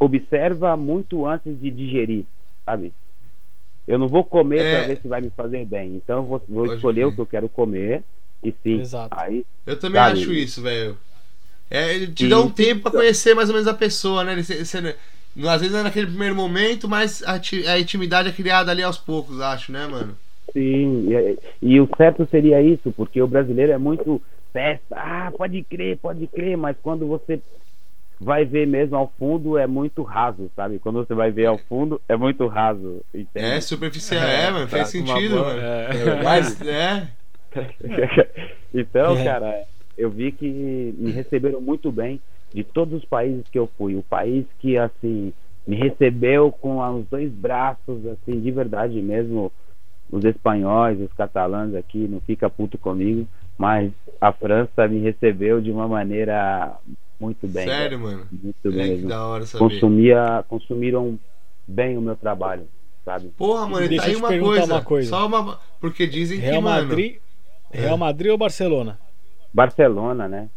observam muito antes de digerir, sabe? Eu não vou comer É. para ver se vai me fazer bem, então eu vou, vou escolher o que eu quero comer e sim, Exato. aí Eu também Sabe? acho isso, velho. É, ele te E- dá um tempo pra conhecer mais ou menos a pessoa, né? Ele, você- às vezes não é naquele primeiro momento, mas a, a intimidade é criada ali aos poucos, acho, né, mano? Sim, e, e o certo seria isso, porque o brasileiro é muito festa, ah, pode crer, pode crer, mas quando você vai ver mesmo ao fundo é muito raso, sabe? Quando você vai ver ao fundo é muito raso, entende? É superficial, é, mano, faz Tá sentido, boa- mano. é. Mas, é, então, É. cara, eu vi que me receberam muito bem de todos os países que eu fui. O país que, assim, me recebeu com os dois braços, assim, de verdade mesmo. Os espanhóis, os catalães aqui, não fica puto comigo, mas a França me recebeu de uma maneira muito bem. sério, mano. Muito É, bem. que mesmo. da hora saber. Consumia, consumiram bem o meu trabalho, sabe? Porra, mano, e Deixa tá aí eu te uma perguntar coisa, uma coisa. Só uma. Porque dizem que, Real mano. Madrid, Real Madrid ou Barcelona? Barcelona, né?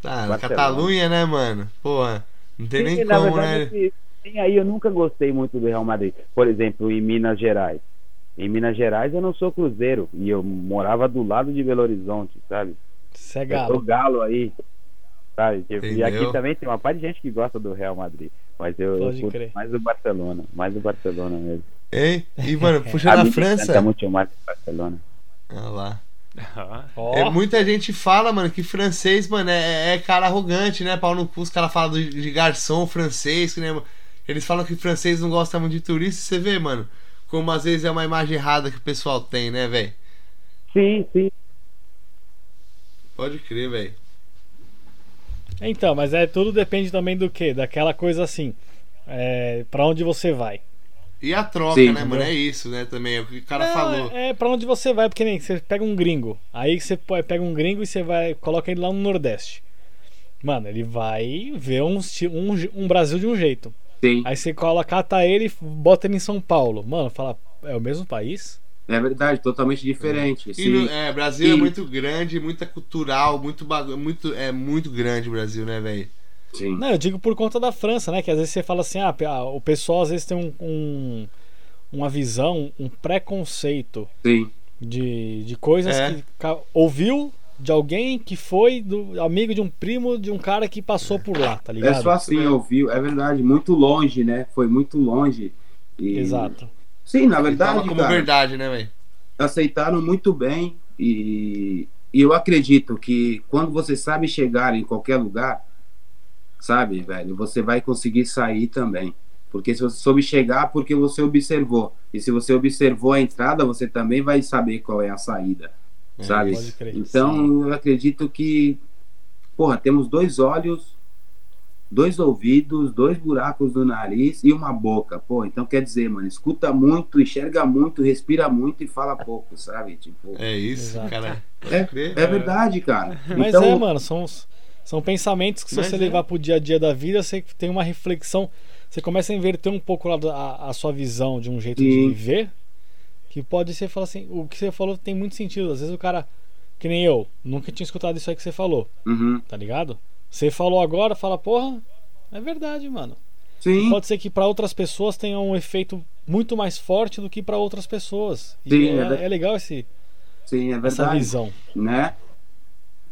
Tá, na Barcelona. Catalunha, né, mano? Porra, não tem Sim, nem na como, verdade, né? sim, aí eu nunca gostei muito do Real Madrid. Por exemplo, em Minas Gerais. Em Minas Gerais eu não sou cruzeiro e eu morava do lado de Belo Horizonte, sabe? Você é Eu sou galo. galo aí, sabe? E Entendeu? aqui também tem uma parte de gente que gosta do Real Madrid, mas eu, eu Pode curto crer. mais o Barcelona, mais o Barcelona mesmo. Hein? E, mano, puxa A me França. muito mais o Barcelona. Olha lá. Ó, É, muita gente fala, mano, que francês, mano, é, é cara arrogante, né? Pau no cu, os caras falam de garçom francês, né? Eles falam que francês não gosta muito de turista, você vê, mano, como às vezes é uma imagem errada que o pessoal tem, né, velho? Sim, sim. Pode crer, velho. Então, mas é tudo depende também do que? Daquela coisa assim. É, para onde você vai? E a troca, Sim, né, mano? entendeu? É isso, né, também. É o que o cara Não, falou. É, é para onde você vai, porque nem você pega um gringo. Aí você pega um gringo e você vai coloca ele lá no Nordeste. Mano, ele vai ver um, um, um Brasil de um jeito. Sim. Aí você coloca, cata ele e bota ele em São Paulo. Mano, fala, é o mesmo país? É verdade, totalmente diferente. Se- no- é, Brasil é e- muito grande, muita cultural, muito bagulho, muito é muito grande o Brasil, né, velho? Sim. Não, eu digo por conta da França, né? Que às vezes você fala assim, ah, ah, o pessoal às vezes tem um, um- uma visão, um preconceito Sim. de, de coisas É. que ouviu de alguém que foi do amigo de um primo de um cara que passou por lá, tá É ligado? só assim, ouviu, é verdade, muito longe, né? Foi muito longe. E- Exato. Sim, na Tava verdade, como cara, verdade, né, velho? aceitaram muito bem e, e eu acredito que quando você sabe chegar em qualquer lugar, sabe, velho, você vai conseguir sair também. Porque se você soube chegar, porque você observou. E se você observou a entrada, você também vai saber qual é a saída, sabe? pode crer. Então, eu acredito que, porra, temos dois olhos, dois ouvidos, dois buracos no nariz e uma boca. Pô, então quer dizer, mano, escuta muito, enxerga muito, respira muito e fala pouco, sabe? Tipo, É isso, Exato. cara. é, crer. é verdade, cara. Mas então, é, mano, são, são pensamentos que se você é. levar pro dia a dia da vida, você tem uma reflexão, você começa a inverter um pouco a, a- a sua visão de um jeito de Sim. viver, que pode ser falar assim, o que você falou tem muito sentido. Às vezes o cara, que nem eu, nunca tinha escutado isso aí que você falou, uhum, tá ligado? Você falou agora, fala, porra, é verdade, mano. sim, Pode ser que pra outras pessoas tenha um efeito muito mais forte do que pra outras pessoas. E Sim, é, é é legal esse, sim, é essa verdade. visão. né?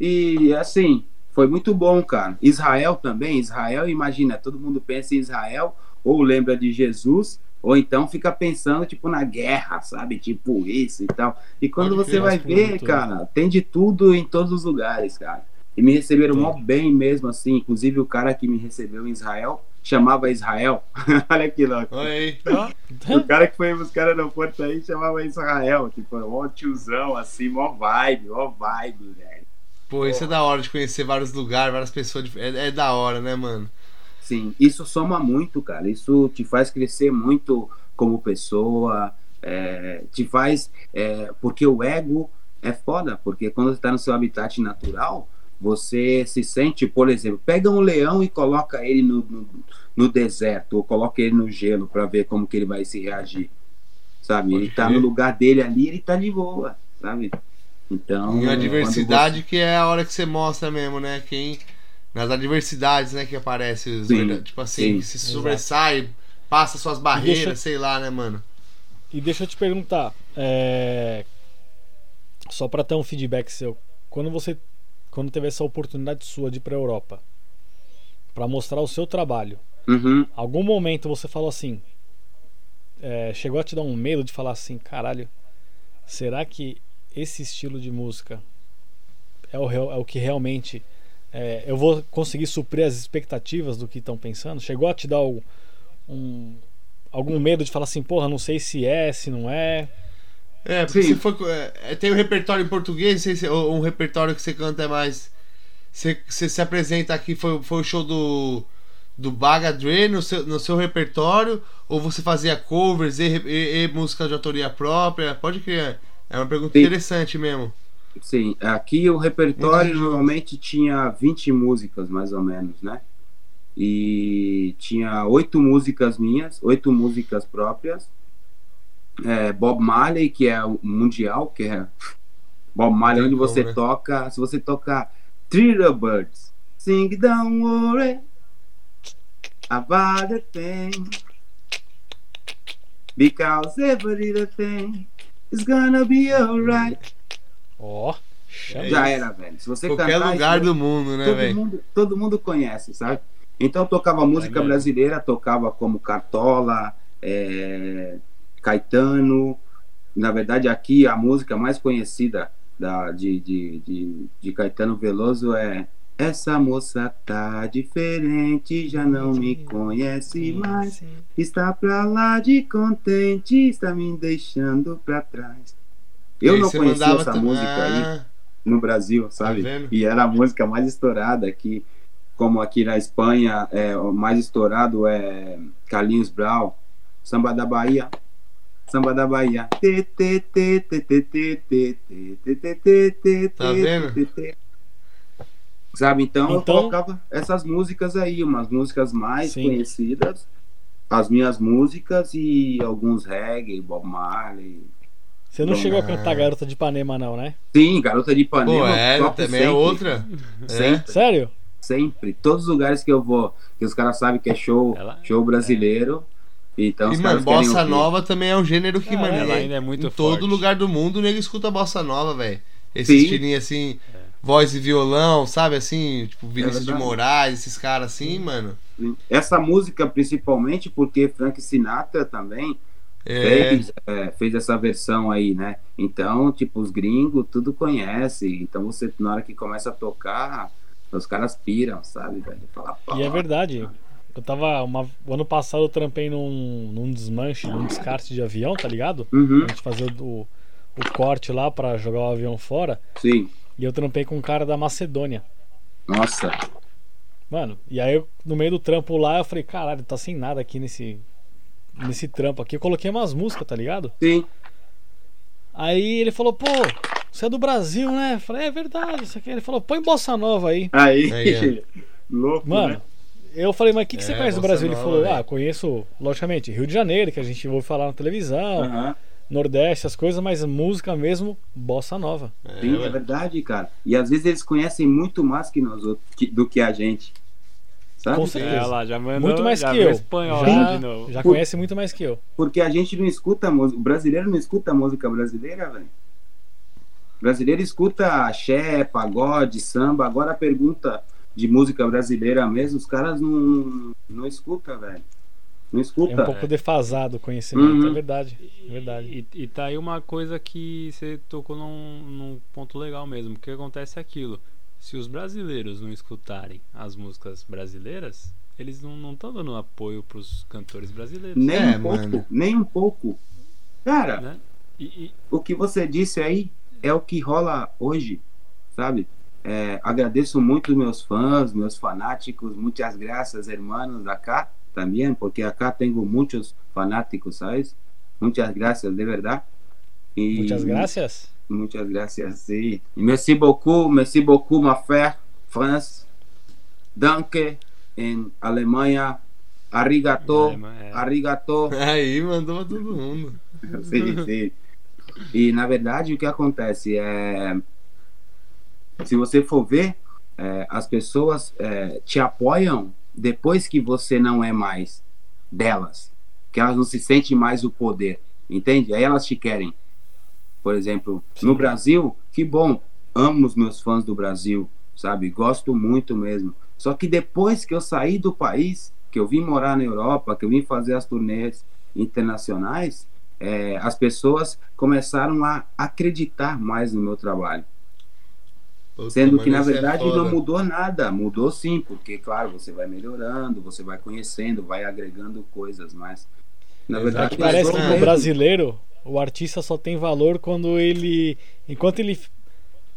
E assim, foi muito bom, cara. Israel também, Israel, imagina, todo mundo pensa em Israel, ou lembra de Jesus, ou então fica pensando, tipo, na guerra, sabe? Tipo isso e tal. E quando Pode você vai ver, muito, cara, tem de tudo em todos os lugares, cara. E me receberam mó bem mesmo, assim. Inclusive, o cara que me recebeu em Israel chamava Israel. Olha que louco. Aí. O cara que foi buscar no aeroporto aí chamava Israel. Tipo, mó tiozão, assim, mó vibe, mó vibe, velho. Pô, isso é da hora de conhecer vários lugares, várias pessoas. É, é da hora, né, mano? Sim, isso soma muito, cara. Isso te faz crescer muito como pessoa, é, te faz. é, porque o ego é foda, porque quando você tá no seu habitat natural, você se sente, por exemplo, pega um leão e coloca ele no, no, no deserto, ou coloca ele no gelo para ver como que ele vai se reagir. Sabe? Pode ele tá crer. no lugar dele ali, ele tá de boa, sabe? Então. E a quando diversidade que é a hora que você mostra mesmo, né? Quem. Nas adversidades, né, que aparece os Sim, Tipo assim, sim. se Exato. sobressai, passa suas barreiras, deixa- sei lá, né, mano? E deixa eu te perguntar, é, só para ter um feedback seu, quando você quando teve essa oportunidade sua de ir para Europa para mostrar o seu trabalho, Uhum. algum momento você falou assim, é, chegou a te dar um medo de falar assim, caralho, será que esse estilo de música é o, é o que realmente é, eu vou conseguir suprir as expectativas do que estão pensando? Chegou a te dar um, algum medo de falar assim, porra, não sei se é, se não é? É, porque Sim. se for. é, tem o repertório em português, sei se, ou um repertório que você canta é mais. Você, você se apresenta aqui, foi, foi o show do. Do Baga Dre no seu, no seu repertório, ou você fazia covers e, e, e música de autoria própria? Pode criar. É uma pergunta Sim. interessante mesmo. Sim, aqui o repertório Entendi. normalmente tinha 20 músicas, mais ou menos, né? E tinha oito músicas minhas, oito músicas próprias. É, Bob Marley, que é o mundial, que é Bob Marley, onde você como, né? toca, se você tocar Three Little Birds, Sing Don't Worry About a Thing, Because every little thing is gonna be alright. Ó, chama. Já era, velho. Se você Qualquer cantar lugar isso, do mundo, né, todo velho? mundo, todo mundo conhece, sabe? Então eu tocava música mesmo. brasileira, tocava como Cartola, é, Caetano. Na verdade, aqui a música mais conhecida da, de, de, de, de Caetano Veloso é Essa moça tá diferente, já não me conhece mais. Está pra lá de contente, está me deixando pra trás. Eu não conhecia essa ta- música aí Ah, no Brasil, sabe? vendo? e era a música mais estourada aqui, como aqui na Espanha, é, o mais estourado é Carlinhos Brau, Samba da Bahia. Samba da Bahia. Tá vendo? Sabe? Então, então, eu colocava essas músicas aí, umas músicas mais sim. conhecidas, as minhas músicas e alguns reggae, Bob Marley. Você não chegou a cantar Garota de Ipanema, não, né? Sim, Garota de Ipanema. Pô, é, também sempre. é outra. Sempre. Sério? Sempre. Todos os lugares que eu vou, que os caras sabem que é show, Ela... show brasileiro, então, E, os mano, bossa nova também é um gênero que, Ah, mano, é- ainda é muito em todo forte. lugar do mundo o nego escuta bossa nova, velho. Esse Sim. estilinho assim, voz e violão, sabe? Assim, tipo, Vinícius de verdade. Moraes, esses caras assim, mano. Essa música, principalmente, porque Frank Sinatra também É, fez, é, fez essa versão aí, né? Então, tipo, os gringos tudo conhece. Então, você, na hora que começa a tocar, os caras piram, sabe, velho? Fala, E é verdade. Eu tava. Uma... O ano passado eu trampei num, num desmanche, num descarte de avião, tá ligado? Uhum, A gente fazer o, o corte lá pra jogar o avião fora. sim. E eu trampei com um cara da Macedônia. Nossa. Mano, e aí eu, no meio do trampo lá, eu falei, caralho, tá sem nada aqui nesse. Nesse trampo aqui. Eu coloquei umas músicas, tá ligado? Sim. Aí ele falou, pô, você é do Brasil, né? Eu falei, é verdade, isso aqui. Ele falou, põe bossa nova aí. Aí, Aí, louco, Mano, né? Eu falei, mas o que, que você É, conhece do Brasil? Ele nova, falou, velho. ah, conheço, logicamente, Rio de Janeiro, que a gente ouve falar na televisão, Aham. Nordeste, as coisas, mas música mesmo, bossa nova. é, Sim, é verdade, cara. E às vezes eles conhecem muito mais que nós outros, que- do que a gente. Sabe? Com É, certeza. lá, já mandou, Muito mais já que eu. espanhol Já, de novo. já Por- conhece muito mais que eu. Porque a gente não escuta música. O brasileiro não escuta música brasileira, velho. O brasileiro escuta axé, pagode, samba. Agora a pergunta de música brasileira mesmo, os caras não, não escutam, velho. Não É escuta. um pouco defasado o conhecimento, Uhum. é verdade. É verdade. E, e tá aí uma coisa que você tocou num, num ponto legal mesmo. O que acontece é aquilo. Se os brasileiros não escutarem as músicas brasileiras, eles não estão dando apoio pros cantores brasileiros. Nem É, um pouco, mano. nem um pouco. Cara, Né? E, e- o que você disse aí é o que rola hoje, sabe? É, agradeço muito meus fãs, meus fanáticos, muitas graças, hermanos, acá também, porque acá tenho muitos fanáticos, ¿sabes? Muitas graças, de verdade. E Muitas graças. Muchas gracias, sí. Merci beaucoup, merci beaucoup, ma frère, France. Danke, em Alemanha. Arigato, é. arigato. Aí mandou pra todo mundo. sim, sim. E na verdade o que acontece é, se você for ver, é, as pessoas é, te apoiam depois que você não é mais delas, que elas não se sentem mais o poder, entende? Aí elas te querem. Por exemplo, no Brasil, que bom, amo os meus fãs do Brasil, sabe? Gosto muito mesmo. Só que depois que eu saí do país, que eu vim morar na Europa, que eu vim fazer as turnês internacionais, é, as pessoas começaram a acreditar mais no meu trabalho. Puta, Sendo que, na é verdade, foda. não mudou nada. Mudou sim, porque, claro, você vai melhorando, você vai conhecendo, vai agregando coisas, mas. Na Exato. verdade, Parece mudou que pro mesmo. brasileiro, o artista só tem valor quando ele. Enquanto ele.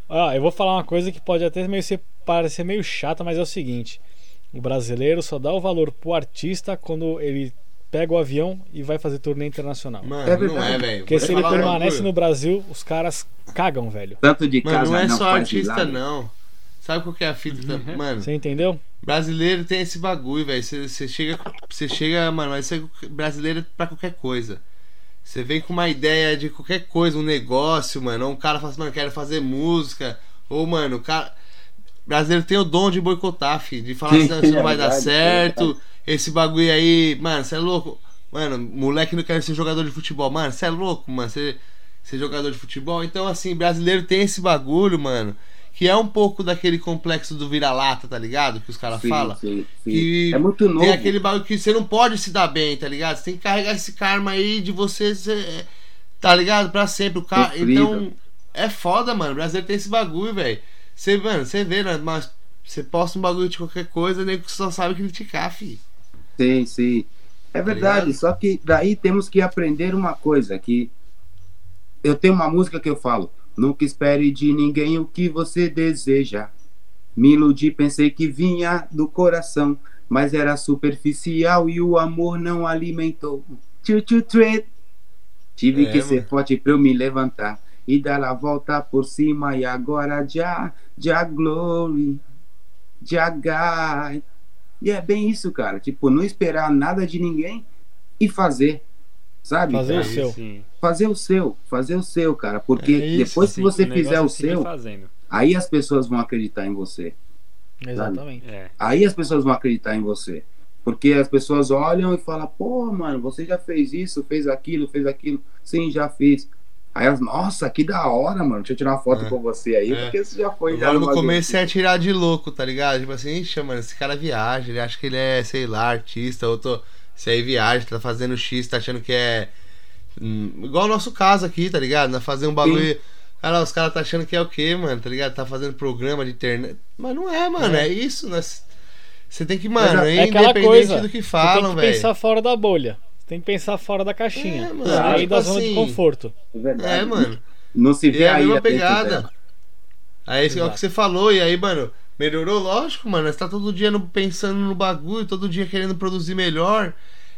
Ah, eu vou falar uma coisa que pode até meio ser, parecer meio chata, mas é o seguinte: o brasileiro só dá o valor pro artista quando ele pega o avião e vai fazer turnê internacional. Mano, É não é, velho. Porque se ele permanece no Brasil, os caras cagam, velho. Tanto de Mano, casa não é não só artista, milagre. não. Sabe qual que é a fita? também? Mano, Você entendeu? brasileiro tem esse bagulho, velho. Você você chega, você chega, mano, vai ser brasileiro pra qualquer coisa. Você vem com uma ideia de qualquer coisa, um negócio, mano. Ou um cara fala assim, mano, quero fazer música. Ou, mano, o cara. Brasileiro tem o dom de boicotar, filho. De falar Sim, assim, não, isso não é vai dar é certo. Esse bagulho aí, mano, você é louco. Mano, moleque não quer ser jogador de futebol. Mano, você é louco, mano. Você ser jogador de futebol. Então, assim, brasileiro tem esse bagulho, mano. Que é um pouco daquele complexo do vira-lata, tá ligado? Que os caras falam. sim, sim. Que É muito novo. Tem aquele bagulho que você não pode se dar bem, tá ligado? Você tem que carregar esse karma aí de você tá ligado? Pra sempre. O cara. Então, é foda, mano. O brasileiro tem esse bagulho, velho. Você, mano, você vê, né? Mas você posta um bagulho de qualquer coisa, nem que só sabe criticar, fi. Sim, sim. É verdade, ligado? só que daí temos que aprender uma coisa, que eu tenho uma música que eu falo, nunca espere de ninguém o que você deseja. Me iludi, pensei que vinha do coração, mas era superficial e o amor não alimentou. Tchu, tchu. Tive É, que ser mano. forte pra eu me levantar e dar a volta por cima e agora já, já glory, já God. E é bem isso, cara. Tipo, não esperar nada de ninguém e fazer. sabe? Fazer o cara? seu. Sim. Fazer o seu, fazer o seu, cara. Porque É isso, depois Assim, que você negócio fizer é o seguir seu, fazendo. aí as pessoas vão acreditar em você. Exatamente. É. Aí as pessoas vão acreditar em você. Porque as pessoas olham e falam, pô, mano, você já fez isso, fez aquilo, fez aquilo. Sim, já fiz. Aí elas, nossa, que da hora, mano. Deixa eu tirar uma foto É. com você aí, É. porque você já foi Agora no começo é tirar de louco, tá ligado? Tipo assim, ixi, mano, esse cara viaja, ele acha que ele é, sei lá, artista, ou tô. Se aí viaja, tá fazendo X, tá achando que é. hum, igual o nosso caso aqui, tá ligado? Nós fazer um bagulho. Cara, os caras tá achando que é o quê, mano? Tá ligado? Tá fazendo programa de internet. Mas não é, mano, é, isso. Nós... Você tem que, mano, é É aquela independente coisa. do que você falam, tem que velho. pensar fora da bolha. Você tem que pensar fora da caixinha. É, mano, sair tipo da zona de assim, conforto. É verdade. É, mano. Não se vê E é a mesma pegada. Aí isso é o Exato. que você falou, e aí, mano, melhorou, lógico, mano. Você tá todo dia no- pensando no bagulho, todo dia querendo produzir melhor.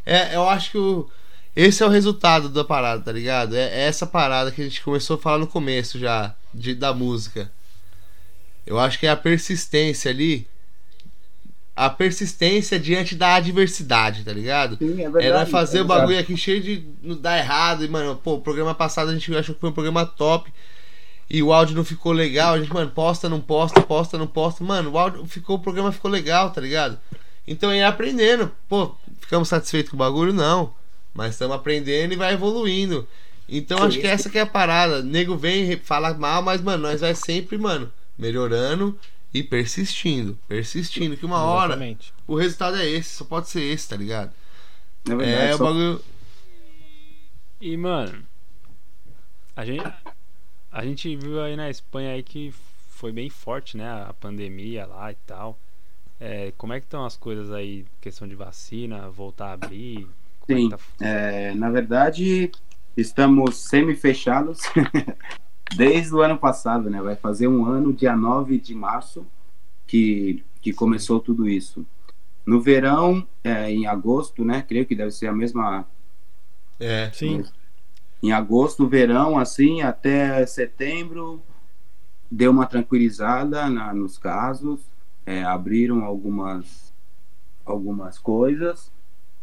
É, eu acho que o, esse é o resultado da parada, tá ligado? É, é essa parada que a gente começou a falar no começo já, de, da música. Eu acho que é a persistência ali. A persistência diante da adversidade, tá ligado? Sim, é verdade. Era fazer é o bagulho aqui cheio de não dar errado. E, mano, pô, o programa passado a gente achou que foi um programa top. E o áudio não ficou legal. A gente, mano, posta, não posta, posta, não posta. Mano, o áudio ficou, o programa ficou legal, tá ligado? Então ia aprendendo. Pô, ficamos satisfeitos com o bagulho? Não. Mas estamos aprendendo e vai evoluindo. Então acho que essa que é a parada. nego vem, fala mal, mas, mano, nós vai sempre, mano, melhorando e persistindo. Persistindo, que uma hora Exatamente. o resultado é esse, só pode ser esse, tá ligado? É verdade. É, o só- bagulho. E, mano, a gente, a gente viu aí na Espanha aí que foi bem forte, né? A pandemia lá e tal. É, como é que estão as coisas aí, questão de vacina, voltar a abrir? Como Sim. é que tá? É, na verdade, estamos semi-fechados desde o ano passado, né? Vai fazer um ano, dia 9 de março, que, que começou tudo isso. No verão, é, em agosto, né? Creio que deve ser a mesma. É. Sim. Em agosto, verão, assim, até setembro, deu uma tranquilizada na, nos casos, é, abriram algumas, algumas coisas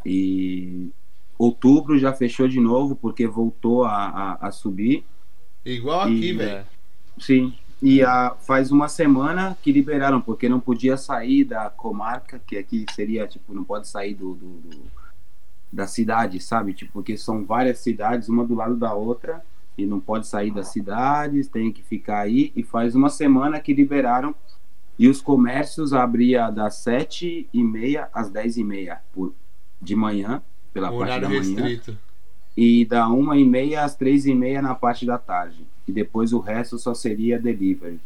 e outubro já fechou de novo porque voltou a, a, a subir. Igual aqui, velho. Sim. E a, faz uma semana que liberaram, porque não podia sair da comarca, que aqui seria, tipo, não pode sair do, do- do- da cidade, sabe? Tipo, porque são várias cidades, uma do lado da outra, e não pode sair das cidades, tem que ficar aí. E faz uma semana que liberaram, e os comércios abria das sete e meia às dez e meia por, de manhã, pela parte Horário da manhã restrito. E da uma e meia às três e meia na parte da tarde. E depois o resto só seria delivery.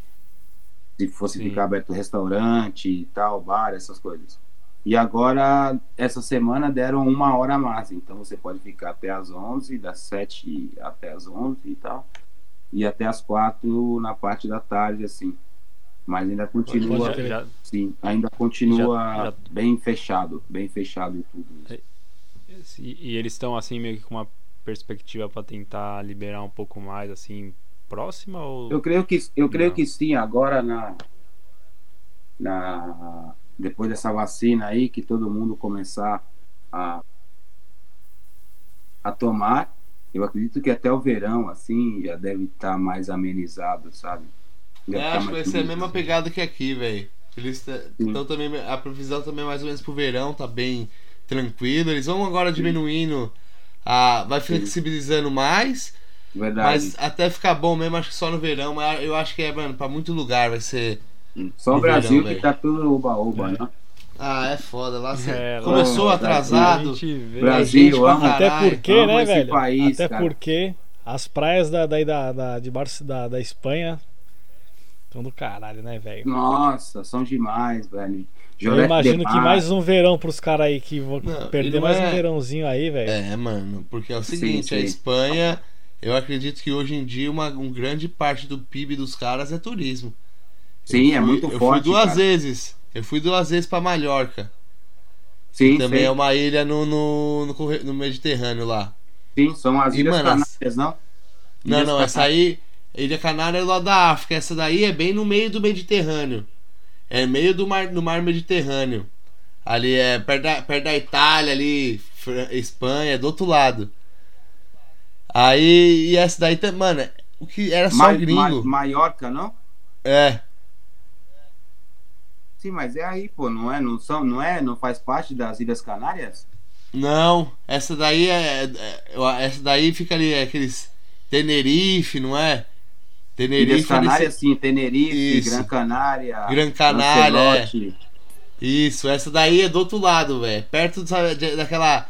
Se fosse Sim. ficar aberto restaurante e tal, bar, essas coisas. E agora, essa semana deram uma hora a mais. Então você pode ficar até às 11, das 7 até às 11 e tal. E até às 4 na parte da tarde, assim. Mas ainda continua, crer. Já, sim, ainda continua Já- já- bem fechado, bem fechado tudo. isso. E, e eles estão assim meio que com uma perspectiva pra tentar liberar um pouco mais, assim, próxima ou. Eu creio que eu creio Não. que sim, agora na na depois dessa vacina aí que todo mundo começar a a tomar, eu acredito que até o verão assim já deve estar mais amenizado, sabe? Deve É, tá acho que vai ser a mesma assim. pegada que aqui, velho. Eles tá- então também a previsão também é mais ou menos pro verão, tá bem tranquilo. Eles vão agora diminuindo a vai flexibilizando mais, Verdade. mas até ficar bom mesmo acho que só no verão, mas eu acho que é, mano, para muito lugar vai ser Só o Brasil verão, que tá tudo oba-oba, né? Ah, é foda lá. cê- É, começou lá- atrasado. A gente vê. Brasil, pra caralho. Até porque, amo né, velho? país, Até cara. porque as praias da, da, da, da, de Bar da, da Espanha estão do caralho, né, velho? Nossa, são demais, velho. Eu imagino que mais um verão pros caras aí que vão Não, perder mais é- um verãozinho aí, velho. É, mano, porque é o Sim, seguinte, a sim. Espanha, eu acredito que hoje em dia uma um grande parte do PIB dos caras é turismo. Sim, Eu é fui- muito eu forte. fui duas cara. vezes. Eu fui duas vezes pra Mallorca. Sim, Também sim. é uma ilha no, no, no, no Mediterrâneo lá. Sim, são as E, Ilhas mano, as- Canárias, não? Não, não, essa aí, Ilha Canária é lá da África. Essa daí é bem no meio do Mediterrâneo. É meio do mar, do mar Mediterrâneo. Ali é perto da, perto da Itália, ali, Fran- Espanha, do outro lado. Aí, e essa daí, mano, o que era só Ma- gringo. Ma- Maiorca, não? É. Sim, mas é aí, pô, não é? Não, são, não é? Não faz parte das Ilhas Canárias? Não, essa daí é. é- essa daí fica ali, é aqueles. Tenerife, não é? Tenerife. Ilhas Canárias, sim, Tenerife, Isso. Gran Canária. Gran Canária, é. Isso, essa daí é do outro lado, velho. Perto de- daquela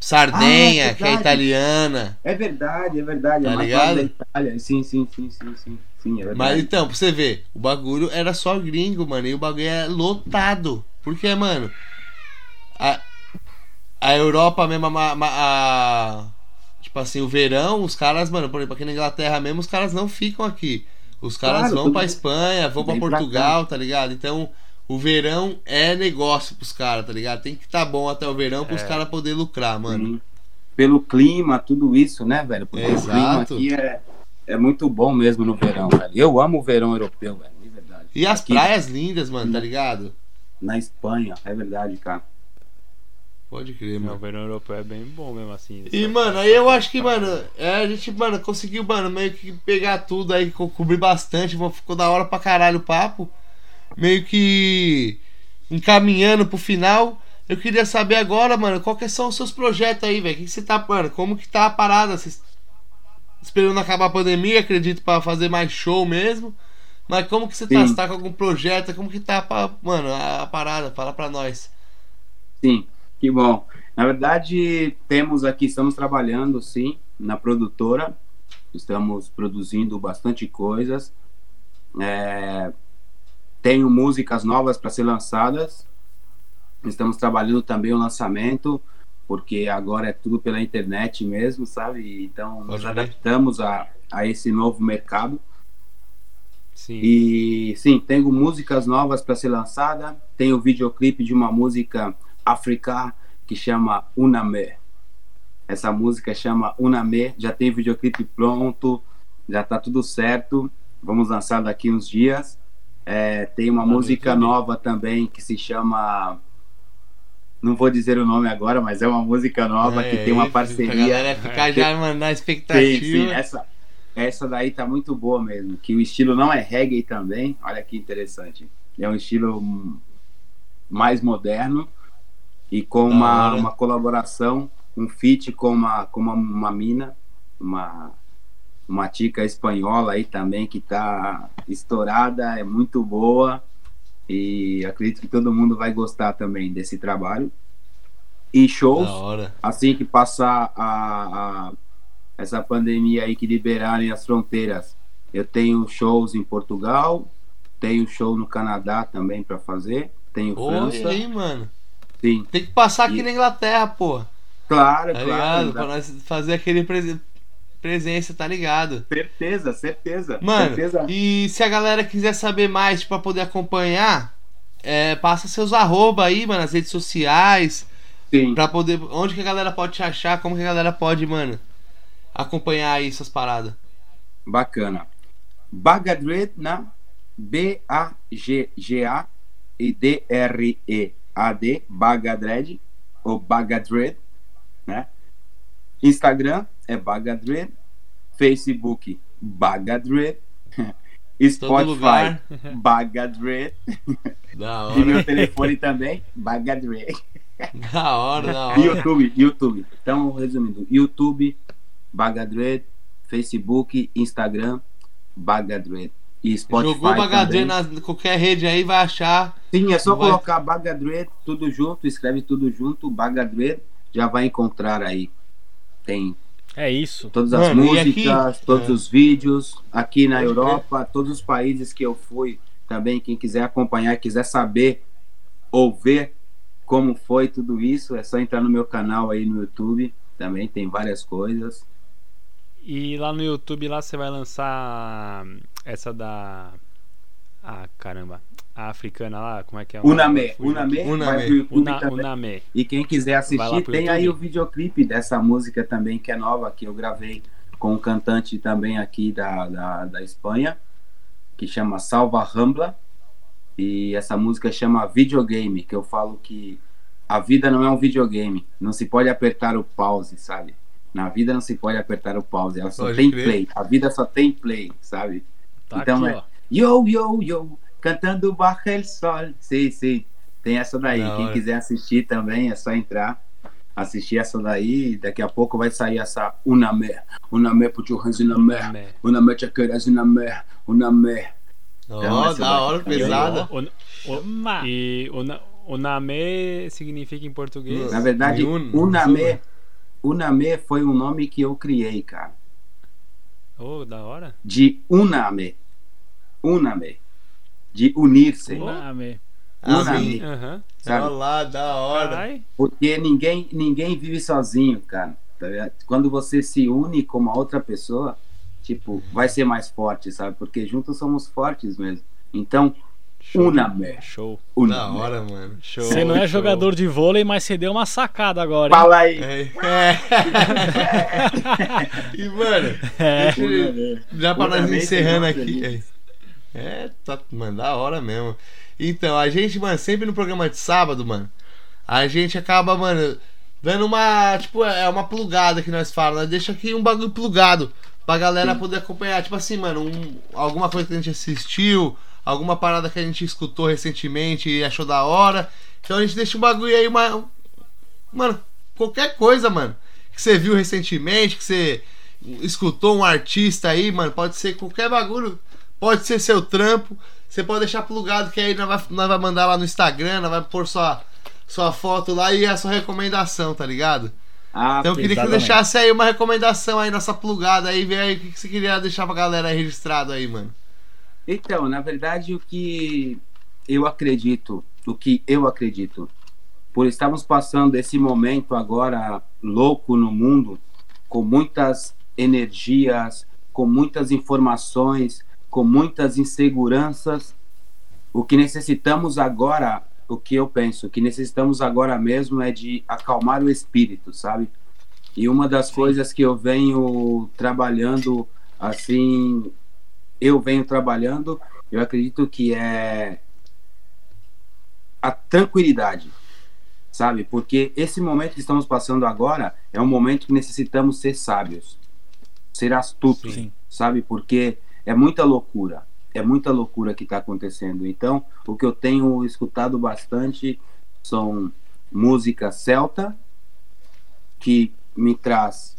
Sardenha, Ah, que é italiana. É verdade, é verdade. Tá é ligado? da Itália. Sim, sim, sim, sim, sim. Sim, é. Mas então, pra você ver, o bagulho era só gringo, mano. E o bagulho é lotado. Porque, mano, a, a Europa mesmo, a- a- tipo assim, o verão, os caras, mano, por exemplo, aqui na Inglaterra mesmo, os caras não ficam aqui. Os caras Claro, vão pra. Espanha, vão pra Vem pra Portugal, tá ligado? Então, o verão é negócio pros caras, tá ligado? Tem que tá bom até o verão pros É. caras poderem lucrar, mano. Sim. Pelo clima, tudo isso, né, velho? Porque o clima Exato. aqui é, é muito bom mesmo no verão, velho. Eu amo o verão europeu, velho, de verdade. E as Aqui praias lindas, mano, tá ligado? Na Espanha, é verdade, cara. Pode crer, É, o mano. verão europeu é bem bom mesmo assim. E, mano, aí eu acho que, mano, é, a gente, mano, conseguiu, mano, meio que pegar tudo aí, co- cobrir bastante, mano, ficou da hora pra caralho o papo. Meio que encaminhando pro final. Eu queria saber agora, mano, qual que são os seus projetos aí, velho? O que, você tá, mano, como que tá a parada? Vocês esperando acabar a pandemia, acredito, pra fazer mais show mesmo. Mas como que você tá? Sim. Você tá com algum projeto? Como que tá, pra, mano, a, a parada? Fala pra nós. Sim, que bom. Na verdade, temos aqui, estamos trabalhando, sim, na produtora. Estamos produzindo bastante coisas. É, tenho músicas novas para ser lançadas. Estamos trabalhando também o lançamento, porque agora é tudo pela internet mesmo, sabe? Então, nos Pode crer. adaptamos a, a esse novo mercado. Sim. E sim, tenho músicas novas para ser lançada. Tenho videoclipe de uma música africana que chama Uname. Essa música chama Uname. Já tem videoclipe pronto, já tá tudo certo. Vamos lançar daqui uns dias. É, tem uma no música YouTube? nova também que se chama. Não vou dizer o nome agora, mas é uma música nova que tem uma É, parceria. galera ficar já, mano, na expectativa. Sim, sim, essa, essa daí tá muito boa mesmo. Que o estilo não é reggae também. Olha que interessante. É um estilo mais moderno e com uma, uma colaboração, um feat com uma, com uma, uma mina, uma, uma tica espanhola aí também que tá estourada, é muito boa. E acredito que todo mundo vai gostar também desse trabalho. E shows assim que passar a, a- essa pandemia aí que liberarem as fronteiras, eu tenho shows em Portugal, tenho show no Canadá também para fazer, tenho Oi, França, aí, mano. Sim, Tem que passar aqui E- na Inglaterra, pô. claro, Tá claro, ligado? Pra nós fazer aquele presen- presença, tá ligado? certeza, certeza, Mano, certeza. e se a galera quiser saber mais, tipo, pra poder acompanhar, é, passa seus arroba aí, mano, nas redes sociais, Sim, pra poder. Onde que a galera pode te achar, como que a galera pode, mano, acompanhar aí essas paradas. bacana. Bagadred na B A G G A e D R E A D Bagadred ou Bagadred, né? Instagram é Bagadred, Facebook Bagadred, Spotify. Bagadred e meu telefone também Bagadred. Da hora, da hora. YouTube, YouTube. Então, resumindo, YouTube Bagadred, Facebook, Instagram Bagadred e Spotify Jogou Bagadre na qualquer rede aí, vai achar. Sim, é só Vai- colocar Bagadred tudo junto, escreve tudo junto, Bagadred, já vai encontrar aí. Tem É isso. todas as Mano, e aqui- músicas, todos é. os vídeos. Aqui na Pode. Europa, todos os países que eu fui também, quem quiser acompanhar, quiser saber ou ver como foi tudo isso, é só entrar no meu canal aí no YouTube. Também tem várias coisas. E lá no YouTube lá você vai lançar essa da. Ah, caramba. A africana lá, como é que é? Uname, Uname. Uname. Una. Uname. E quem quiser assistir, tem aí o videoclipe dessa música também, que é nova, que eu gravei com um cantante também aqui da, da, da Espanha, que chama Salva Rambla. E essa música chama Videogame, que eu falo que a vida não é um videogame. Não se pode apertar o pause, sabe? Na vida não se pode apertar o pause, ela só Pode tem crer. play. A vida só tem play, sabe? Tá Então aqui, é- ó. Yo, yo, yo, cantando Baja el Sol. Sim, sim. Tem essa daí. Da Quem hora. quiser assistir também é só entrar, assistir essa daí. Daqui a pouco vai sair essa Uname. Uname, put your hands in the mer. Né? Uname, check it as in the mer. Uname. Ó, Então, essa da hora, pesada. O, o, Chama. e Name significa em português? Na verdade, Un- Uname, Uname foi um nome que eu criei, cara. Oh, da hora. De Uname. Uname. De unir-se. Uname. Uname. Aham. Sabe? Olha lá, da hora. Carai. Porque ninguém, ninguém vive sozinho, cara. tá? Quando você se une com uma outra pessoa, tipo, vai ser mais forte, sabe? Porque juntos somos fortes mesmo. Então, Show. Uname. Show. Da Uname. hora, mano. Show. Você não é show. jogador de vôlei, mas você deu uma sacada agora, hein? Fala aí. É. é. e, mano, É. já pra nós encerrando aqui. É, é, tá, mano, da hora mesmo. Então, a gente, mano, sempre no programa de sábado, mano, a gente acaba, mano, dando uma, tipo, é uma plugada que nós falamos, nós deixa aqui um bagulho plugado pra galera poder acompanhar, tipo assim, mano, um- alguma coisa que a gente assistiu, alguma parada que a gente escutou recentemente e achou da hora. Então a gente deixa um bagulho aí, uma, Mano, qualquer coisa, mano, que você viu recentemente, que você escutou um artista aí, mano, pode ser qualquer bagulho, pode ser seu trampo, você pode deixar plugado, que aí nós vai, nós vai mandar lá no Instagram, nós vai pôr sua, sua foto lá e a sua recomendação, tá ligado? Ah, Então eu queria que você exatamente. deixasse aí uma recomendação aí, nossa plugada aí, ver aí o que que você queria deixar pra galera aí registrado aí, mano. Então, na verdade, o que eu acredito, o que eu acredito, por estarmos passando esse momento agora louco no mundo, com muitas energias, com muitas informações, com muitas inseguranças, o que necessitamos agora, o que eu penso, o que necessitamos agora mesmo é de acalmar o espírito, sabe? E uma das coisas que eu venho trabalhando assim eu venho trabalhando, eu acredito que é a tranquilidade, sabe? Porque esse momento que estamos passando agora é um momento que necessitamos ser sábios, ser astutos, Sim. sabe? Porque é muita loucura, é muita loucura que está acontecendo. Então, o que eu tenho escutado bastante são música celta, que me traz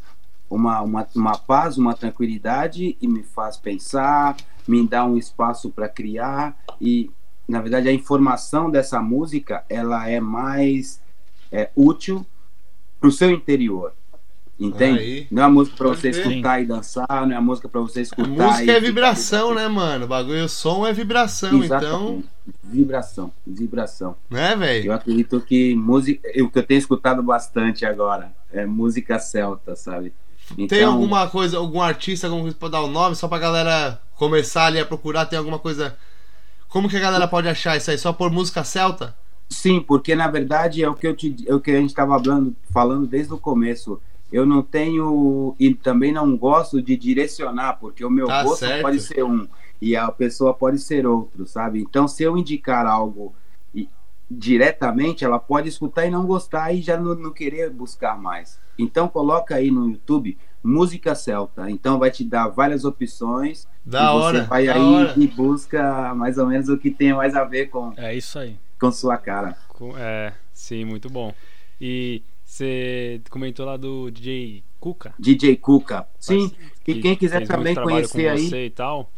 uma, uma, uma paz, uma tranquilidade e me faz pensar, me dá um espaço para criar. E na verdade a informação dessa música ela é mais é, útil para o seu interior, entende? Aí. Não é uma música Pode você escutar e dançar, não é uma música para você A escutar. música e é vibração, né, mano? O bagulho, o som é vibração, então, Exatamente. Vibração, vibração. né, velho? Eu acredito que música, o que eu tenho escutado bastante agora é música celta, sabe? Tem Então, alguma coisa, algum artista, alguma coisa pra dar o nome, só pra galera começar ali a procurar? Tem alguma coisa. Como que a galera pode achar isso aí? Só por música celta? Sim, porque na verdade é o que eu te, é o que a gente estava falando, falando desde o começo. Eu não tenho e também não gosto de direcionar, porque o meu Tá gosto certo. pode ser um e a pessoa pode ser outro, sabe? Então, se eu indicar algo e- diretamente, ela pode escutar e não gostar e já não, não querer buscar mais. Então, coloca aí no YouTube música celta. Então, vai te dar várias opções Da e hora. você vai da aí hora. e busca mais ou menos o que tem mais a ver com, É isso aí. com sua cara. Com- É, sim, muito bom. E você comentou lá do DJ Cuca? DJ Cuca. Sim, que e quem quiser também conhecer com aí. você e tal.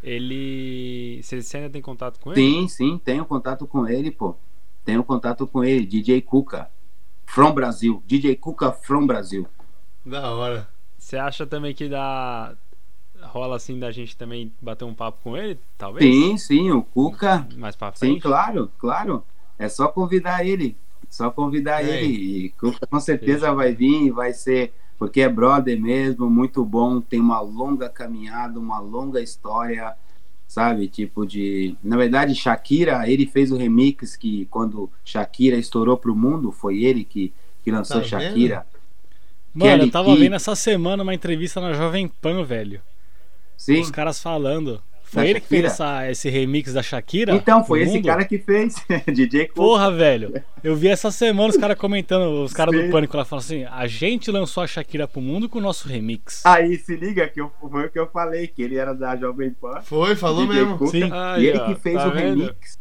Ele. Você você ainda tem contato com ele? Sim, sim, tenho contato com ele, pô. Tenho contato com ele, DJ Cuca. From Brasil. DJ Cuca from Brasil. Da hora. Você acha também que dá. rola assim da gente também bater um papo com ele? Talvez? Sim, sim, o Cuca. Mais pra frente? Sim, claro, claro. É só convidar ele. Só convidar ele. E com certeza vai vir e vai ser. Porque é brother mesmo, muito bom. Tem uma longa caminhada, uma longa história. Sabe? Tipo de. Na verdade, Shakira, ele fez o remix que quando Shakira estourou pro mundo, foi ele que, que lançou Tá? Shakira. Mano, Kelly eu tava Key. vendo essa semana uma entrevista na Jovem Pan, velho. Sim. Os caras falando. Foi ele que fez Shakira? essa, esse remix da Shakira? Então, foi esse mundo? cara que fez, DJ Cook. Porra, velho. Eu vi essa semana os caras comentando, os caras do. Pânico lá falando assim: a gente lançou a Shakira pro mundo com o nosso remix. Aí se liga que eu, foi o que eu falei, que ele era da Jovem Pan. Foi, falou DJ mesmo. Sim. Aí, e ele ó, que fez tá o vendo? remix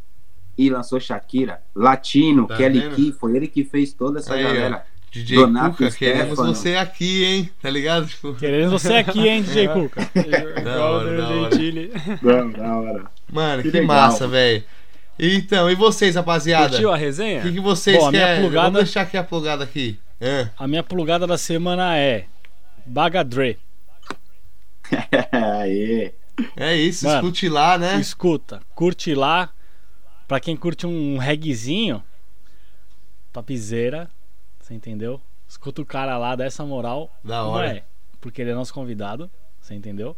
e lançou Shakira, Latino, Tá Kelly? Key, foi ele que fez toda essa Aí, ó. DJ Donato Cuca, queremos Stefano. você aqui, hein? Tá ligado? Tipo, Querendo você aqui, hein, DJ Cuca? Igual hora, o da hora. Não, da hora. mano, que, Que massa, velho. Então, e vocês, rapaziada? Curtiu a O resenha? que, que vocês Bom, a minha querem? plugada- Vamos deixar aqui a plugada aqui. Ah, A minha plugada da semana é Bagadre. Aê. é isso, Mano, escute lá, né? Escuta, curte lá. Pra quem curte um reggaezinho, topzera, você entendeu? Escuta o cara lá, dá essa moral. Da hora. é? Porque ele é nosso convidado, você entendeu?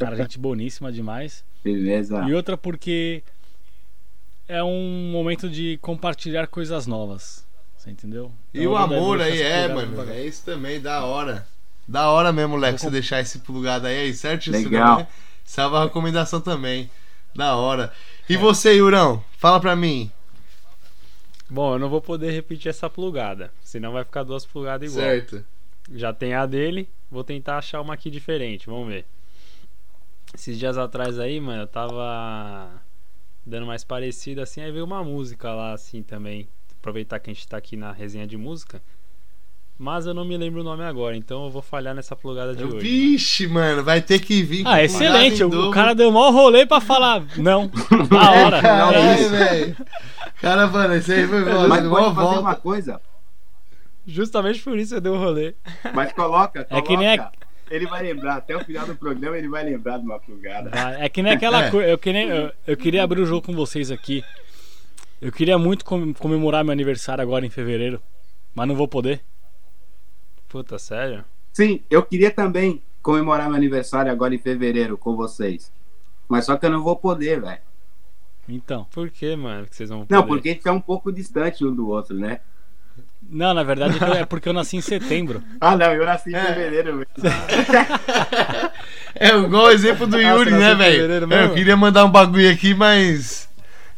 Cara, gente boníssima demais. Beleza. E outra porque é um momento de compartilhar coisas novas. Você entendeu? E Então, o vou dar- amor aí, é, mano. É isso também, da hora. Da hora mesmo, Leco, você deixar esse plugado aí, aí certo? Isso Legal. também. Salva a recomendação também. Da hora. E você, Yurão? Fala pra mim. Bom, eu não vou poder repetir essa plugada, senão vai ficar duas plugadas igual. Certo. Já tem a dele, vou tentar achar uma aqui diferente, vamos ver. Esses dias atrás aí, mano, eu tava dando mais parecido assim, aí veio uma música lá assim também. Aproveitar que a gente tá aqui na resenha de música. Mas eu não me lembro o nome agora, então eu vou falhar nessa plugada de hoje. Vixe, mano, vai ter que vir. com Ah, excelente. O, dobro. cara deu maior rolê pra falar. Não, da hora. Caralho, é isso. velho. Cara, mano, esse aí foi Mas mano, pode uma fazer volta. uma coisa, Justamente por isso eu dei o rolê. mas coloca, coloca. É que nem a- Ele vai lembrar, até o final do programa ele vai lembrar de uma plugada. É que nem aquela É. coisa. Eu, que nem- eu, eu queria abrir o jogo com vocês aqui. Eu queria muito com- comemorar meu aniversário agora em fevereiro. Mas não vou poder. Puta, sério? Sim, eu queria também comemorar meu aniversário agora em fevereiro com vocês. Mas só que eu não vou poder, velho. Então. Por que, mano? Que vocês vão Não, poder? porque a gente é um pouco distante um do outro, né? Não, na verdade é que eu- é porque eu nasci em setembro. Ah, não, eu nasci em É. fevereiro mesmo. É igual o exemplo do Yuri, você né, velho? Eu queria mandar um bagulho aqui, mas.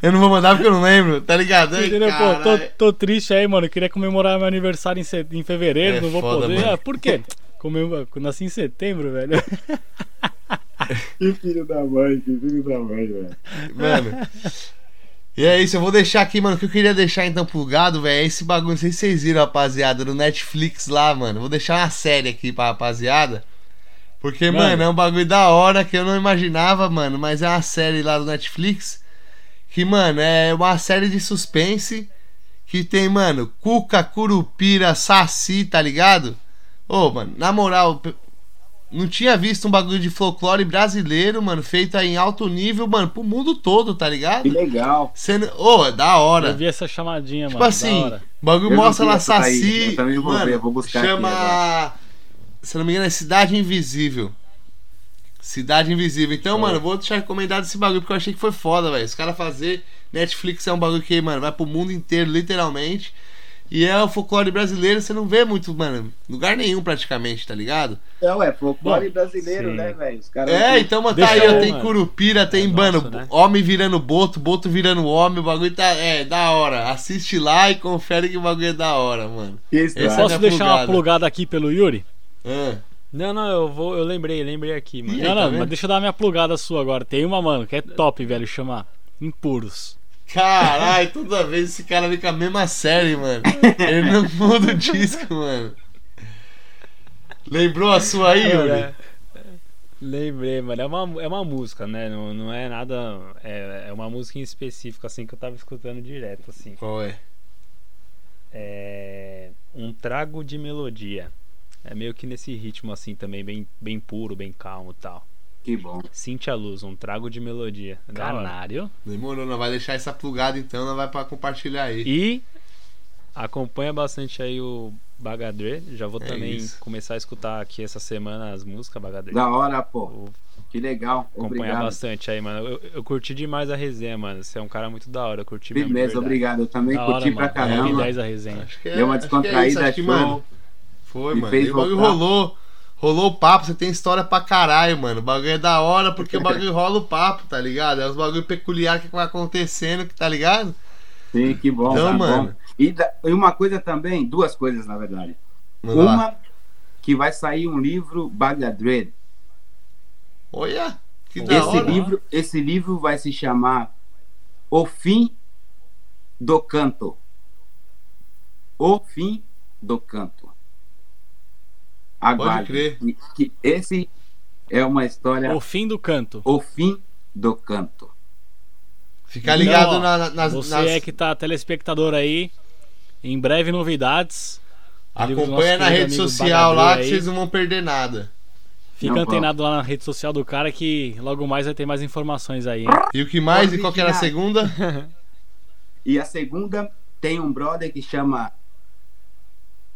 Eu não vou mandar porque eu não lembro, tá ligado? Ai, Entendeu? Pô, tô, tô triste aí, mano. Eu queria comemorar meu aniversário em, se- em fevereiro, É não vou foda, poder. Ah, por quê? Comemora... eu Nasci em setembro, velho. Que filho da mãe, que filho da mãe, velho. Mano. E é isso, eu vou deixar aqui, mano. O que eu queria deixar então plugado, velho, é esse bagulho. Não sei se vocês viram, rapaziada, no Netflix lá, mano. Vou deixar uma série aqui pra rapaziada. Porque, Mano. mano, é um bagulho da hora que eu não imaginava, mano. Mas é uma série lá do Netflix. Que, mano, é uma série de suspense. Que tem, mano, Cuca, Curupira, Saci, tá ligado? Ô, mano, na moral, não tinha visto um bagulho de folclore brasileiro, mano, feito aí em alto nível, mano, pro mundo todo, tá ligado? Que legal. Sendo... Ô, é da hora. Eu vi essa chamadinha, Tipo mano. assim, da hora. o bagulho Eu mostra lá Saci. eu também vou mano, ver, vou buscar aqui Chama. Se não me engano, é Cidade Invisível. Cidade Invisível. Então, mano, vou deixar recomendado esse bagulho porque eu achei que foi foda, velho. Os caras fazer. Netflix é um bagulho que, mano, vai pro mundo inteiro, literalmente. E é o folclore brasileiro, você não vê muito, mano, lugar nenhum praticamente, tá ligado? É, ué, folclore Bom, brasileiro, sim. né, velho? É, então, mano, tá Deixa aí, ó, eu, tem mano. Curupira, tem, É mano, nosso, né? homem virando boto, boto virando homem, o bagulho tá, é, da hora. Assiste lá e confere que o bagulho é da hora, mano. Que Esse é Posso deixar uma plugada. plugada aqui pelo Yuri? Ah, Não, não, eu vou. Eu lembrei, lembrei aqui, mano. Não, tá não, vendo? mas deixa eu dar a minha plugada sua agora. Tem uma, mano, que é top, velho. Chama Impuros. Caralho, toda vez esse cara vem com a mesma série, mano. Ele não muda o disco, mano. Lembrou a sua aí, Yuri? É, Lembrei, mano. É uma, é uma música, né? Não, não é nada. É, é uma música em específico, assim, que eu tava escutando direto, assim. Qual é? É. Um trago de melodia. É meio que nesse ritmo, assim, também, bem, bem puro, bem calmo e tal. Que bom. Cintia Luz, um trago de melodia. Canário. Demorou, não vai deixar essa plugada então, não vai pra compartilhar aí. E acompanha bastante aí o Bagadre. Já vou É também isso. começar a escutar aqui essa semana as músicas Bagadre. Da hora, pô. Vou Que legal. acompanhar Obrigado. bastante aí, mano. Eu, eu curti demais a resenha, mano. Você é um cara muito da hora. Eu curti mesmo. Beleza, verdade. obrigado. Eu também Da curti hora, pra mano. caramba. 10 a resenha. Acho que é, Deu uma acho que é isso, descontraída, acho que, mano, Foi, Me mano. E o bagulho rolou. rolou o papo, você tem história pra caralho, mano. O bagulho é da hora porque o bagulho rola o papo, tá ligado? É os bagulho peculiar que vai acontecendo, tá ligado? Sim, que bom. Então, tá mano. bom. E, da- e uma coisa também, duas coisas na verdade. Manda lá. Uma, que vai sair um livro Bagadred. Olha, que da Esse hora. livro, esse livro vai se chamar O Fim do Canto. O Fim do Canto. Aguarde. crer. Que, que esse é uma história. O fim do canto. O Fim do Canto. Fica ligado Não, na- na- nas, Você nas- é que tá telespectador aí. Em breve novidades. Acompanha na rede social lá Bagadre que aí. vocês não vão perder nada. Fica Não, antenado lá na rede social do cara que logo mais vai ter mais informações aí, hein? E o que mais? E qual que era a segunda? E a segunda tem um brother que chama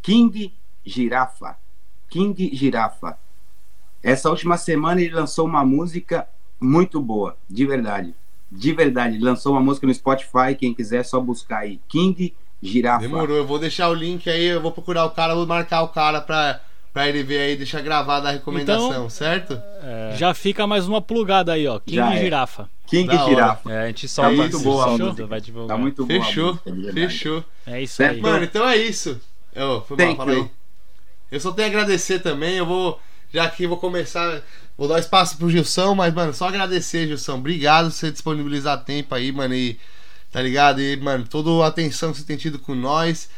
King Girafa. King Girafa. Essa última semana ele lançou uma música muito boa, de verdade. De verdade, lançou uma música no Spotify, quem quiser é só buscar aí. King Girafa. Demorou, eu vou deixar o link aí, eu vou procurar o cara, vou marcar o cara pra, pra ele ver aí, deixar gravada a recomendação, Então- certo? Já fica mais uma plugada aí, ó. King Já é. Girafa. King Da hora. Girafa. É, a gente solta muito isso, boa a solta, música. vai Tá divulgar. muito boa. a Fechou, música, verdade. fechou. É isso Certo. aí. Mano, então é isso. Eu, foi mal, Thank fala aí. you. Eu só tenho a agradecer também, eu vou, já que vou começar, vou dar espaço pro Gilson, mas, mano, só agradecer, Gilson. Obrigado por você disponibilizar tempo aí, mano, e, tá ligado? E, mano, toda a atenção que você tem tido com nós,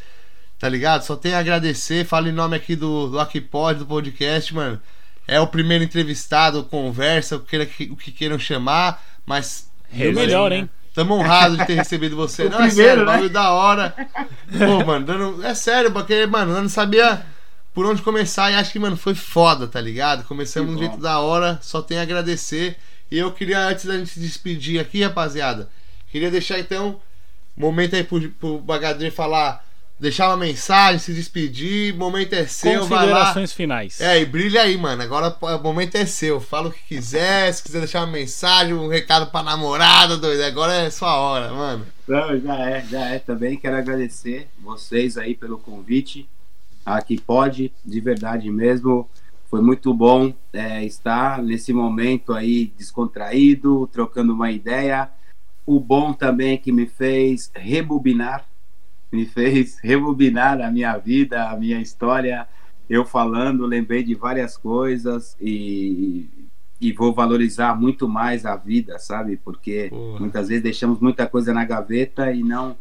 tá ligado? Só tenho a agradecer, falo em nome aqui do, do Aqui Pode, do podcast, mano. É o primeiro entrevistado, conversa, o que, o que queiram chamar, mas... E o melhor, hein? Tamo honrado de ter recebido você. O não, é primeiro, sério, né? bagulho da hora. Pô, mano, dando- é sério, porque, mano, eu não sabia por onde começar e acho que, mano, foi foda, tá ligado? Começamos de um jeito da hora, só tenho a agradecer. E eu queria, antes da gente se despedir aqui, rapaziada, queria deixar então momento aí pro, pro Bagadre falar, deixar uma mensagem, se despedir, momento é seu, vai lá. Considerações finais. É, e brilha aí, mano. Agora o momento é seu. Fala o que quiser. Se quiser deixar uma mensagem, um recado pra namorada, doido. Agora é sua hora, mano. Não, já é, já é também. Quero agradecer vocês aí pelo convite. Aqui pode, de verdade mesmo. Foi muito bom é, estar nesse momento aí descontraído, trocando uma ideia. O bom também que me fez rebobinar, me fez rebobinar a minha vida, a minha história. Eu falando, lembrei de várias coisas e, e vou valorizar muito mais a vida, sabe? Porque Porra. muitas vezes deixamos muita coisa na gaveta e não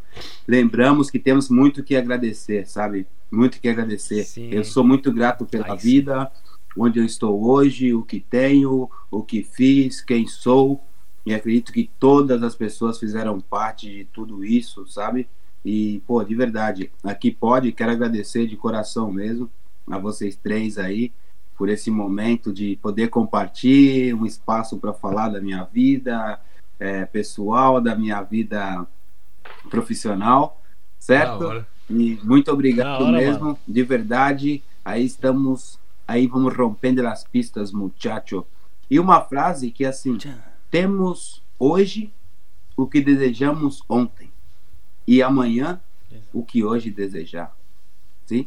lembramos que temos muito que agradecer, sabe? Muito que agradecer. Sim. Eu sou muito grato pela sim. vida, onde eu estou hoje, o que tenho, o que fiz, quem sou. E acredito que todas as pessoas fizeram parte de tudo isso, sabe? E, pô, de verdade, aqui pode, quero agradecer de coração mesmo a vocês três aí por esse momento de poder compartilhar um espaço para falar da minha vida é, pessoal, da minha vida profissional, certo? E muito obrigado hora, mesmo, de verdade. Aí estamos, aí vamos rompendo as pistas, muchacho. E uma frase que é assim: temos hoje o que desejamos ontem e amanhã o que hoje desejar. Sim?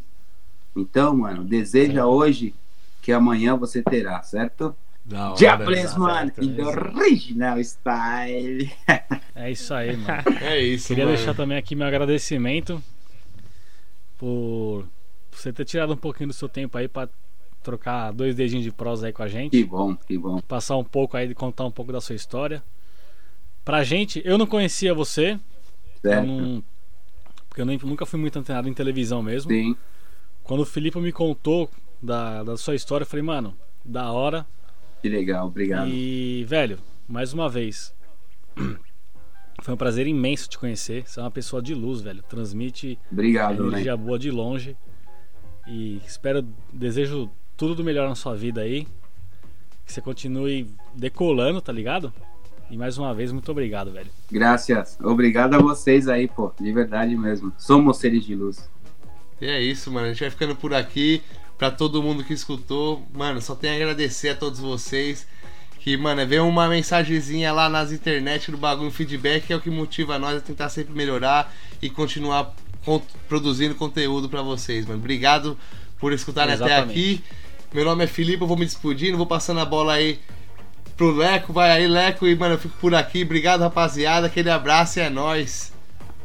Então, mano, deseja hoje que amanhã você terá, certo? Da hora. Japanese man certo, in the original style. É isso aí, mano. É isso, Queria mano. deixar também aqui meu agradecimento por você ter tirado um pouquinho do seu tempo aí pra trocar dois dedinhos de prosa aí com a Que gente. bom, que bom. Passar um pouco aí, contar um pouco da sua história. Pra gente, eu não conhecia você. Eu Certo? não, porque eu nem- nunca fui muito antenado em televisão mesmo. Sim, Quando o Felipe me contou da, da sua história, eu falei, mano, da hora. que legal, obrigado. E, velho, mais uma vez, foi um prazer imenso te conhecer. Você é uma pessoa de luz, velho. Transmite Obrigado, né? energia boa de longe. E espero, desejo tudo do melhor na sua vida aí. Que você continue decolando, tá ligado? E mais uma vez, muito obrigado, velho. Graças. Obrigado a vocês aí, pô. De verdade mesmo. Somos seres de luz. E é isso, mano. A gente vai ficando por aqui. Pra todo mundo que escutou, mano, só tenho a agradecer a todos vocês. Que, mano, veio uma mensagenzinha lá nas internet do bagulho feedback, é o que motiva nós a tentar sempre melhorar e continuar con- produzindo conteúdo pra vocês, mano. Obrigado por escutarem até Exatamente. aqui. Meu nome é Felipe, eu vou me despedindo, vou passando a bola aí pro Leco. Vai aí, Leco, e mano, eu fico por aqui. Obrigado, rapaziada. Aquele abraço e é nóis.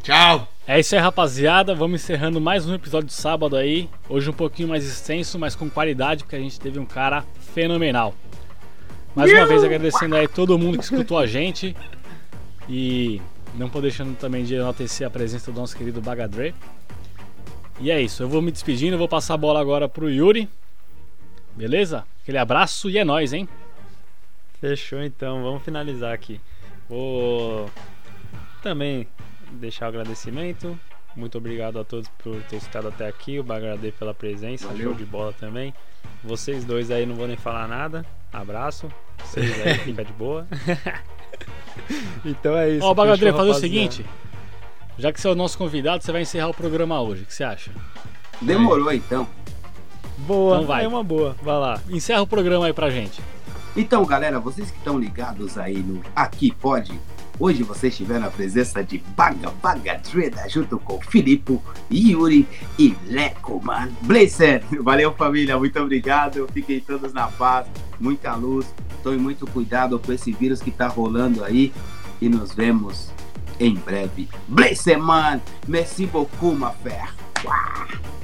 Tchau! É isso aí, rapaziada. Vamos encerrando mais um episódio de sábado aí. Hoje um pouquinho mais extenso, mas com qualidade, porque a gente teve um cara fenomenal. Mais uma vez agradecendo aí todo mundo que escutou a gente. E não por deixando também de enaltecer a presença do nosso querido Bagadre. E é isso, eu vou me despedindo, vou passar a bola agora pro Yuri. Beleza? Aquele abraço e é nóis, hein? Fechou então, vamos finalizar aqui. Vou também deixar o agradecimento. Muito obrigado a todos por ter estado até aqui. O Bagradê pela presença, Valeu. show de bola também. Vocês dois aí não vou nem falar nada. Abraço. Vocês aí fica de boa. então é isso. Ó, Bagadre, fechou, fazer o seguinte. Já que você é o nosso convidado, você vai encerrar o programa hoje. O que você acha? Demorou então. Boa, Então vai. é uma boa. Vai lá. Encerra o programa aí pra gente. Então, galera, vocês que estão ligados aí no Aqui Pode, hoje vocês tiveram a presença de Baga Baga Dreda junto com Filipe, Yuri e Leco, mano. Blazer, valeu família, muito obrigado. Fiquem todos na paz, muita luz. Tome muito cuidado com esse vírus que tá rolando aí e nos vemos em breve. Blazer, man, merci beaucoup, ma frère. Uau.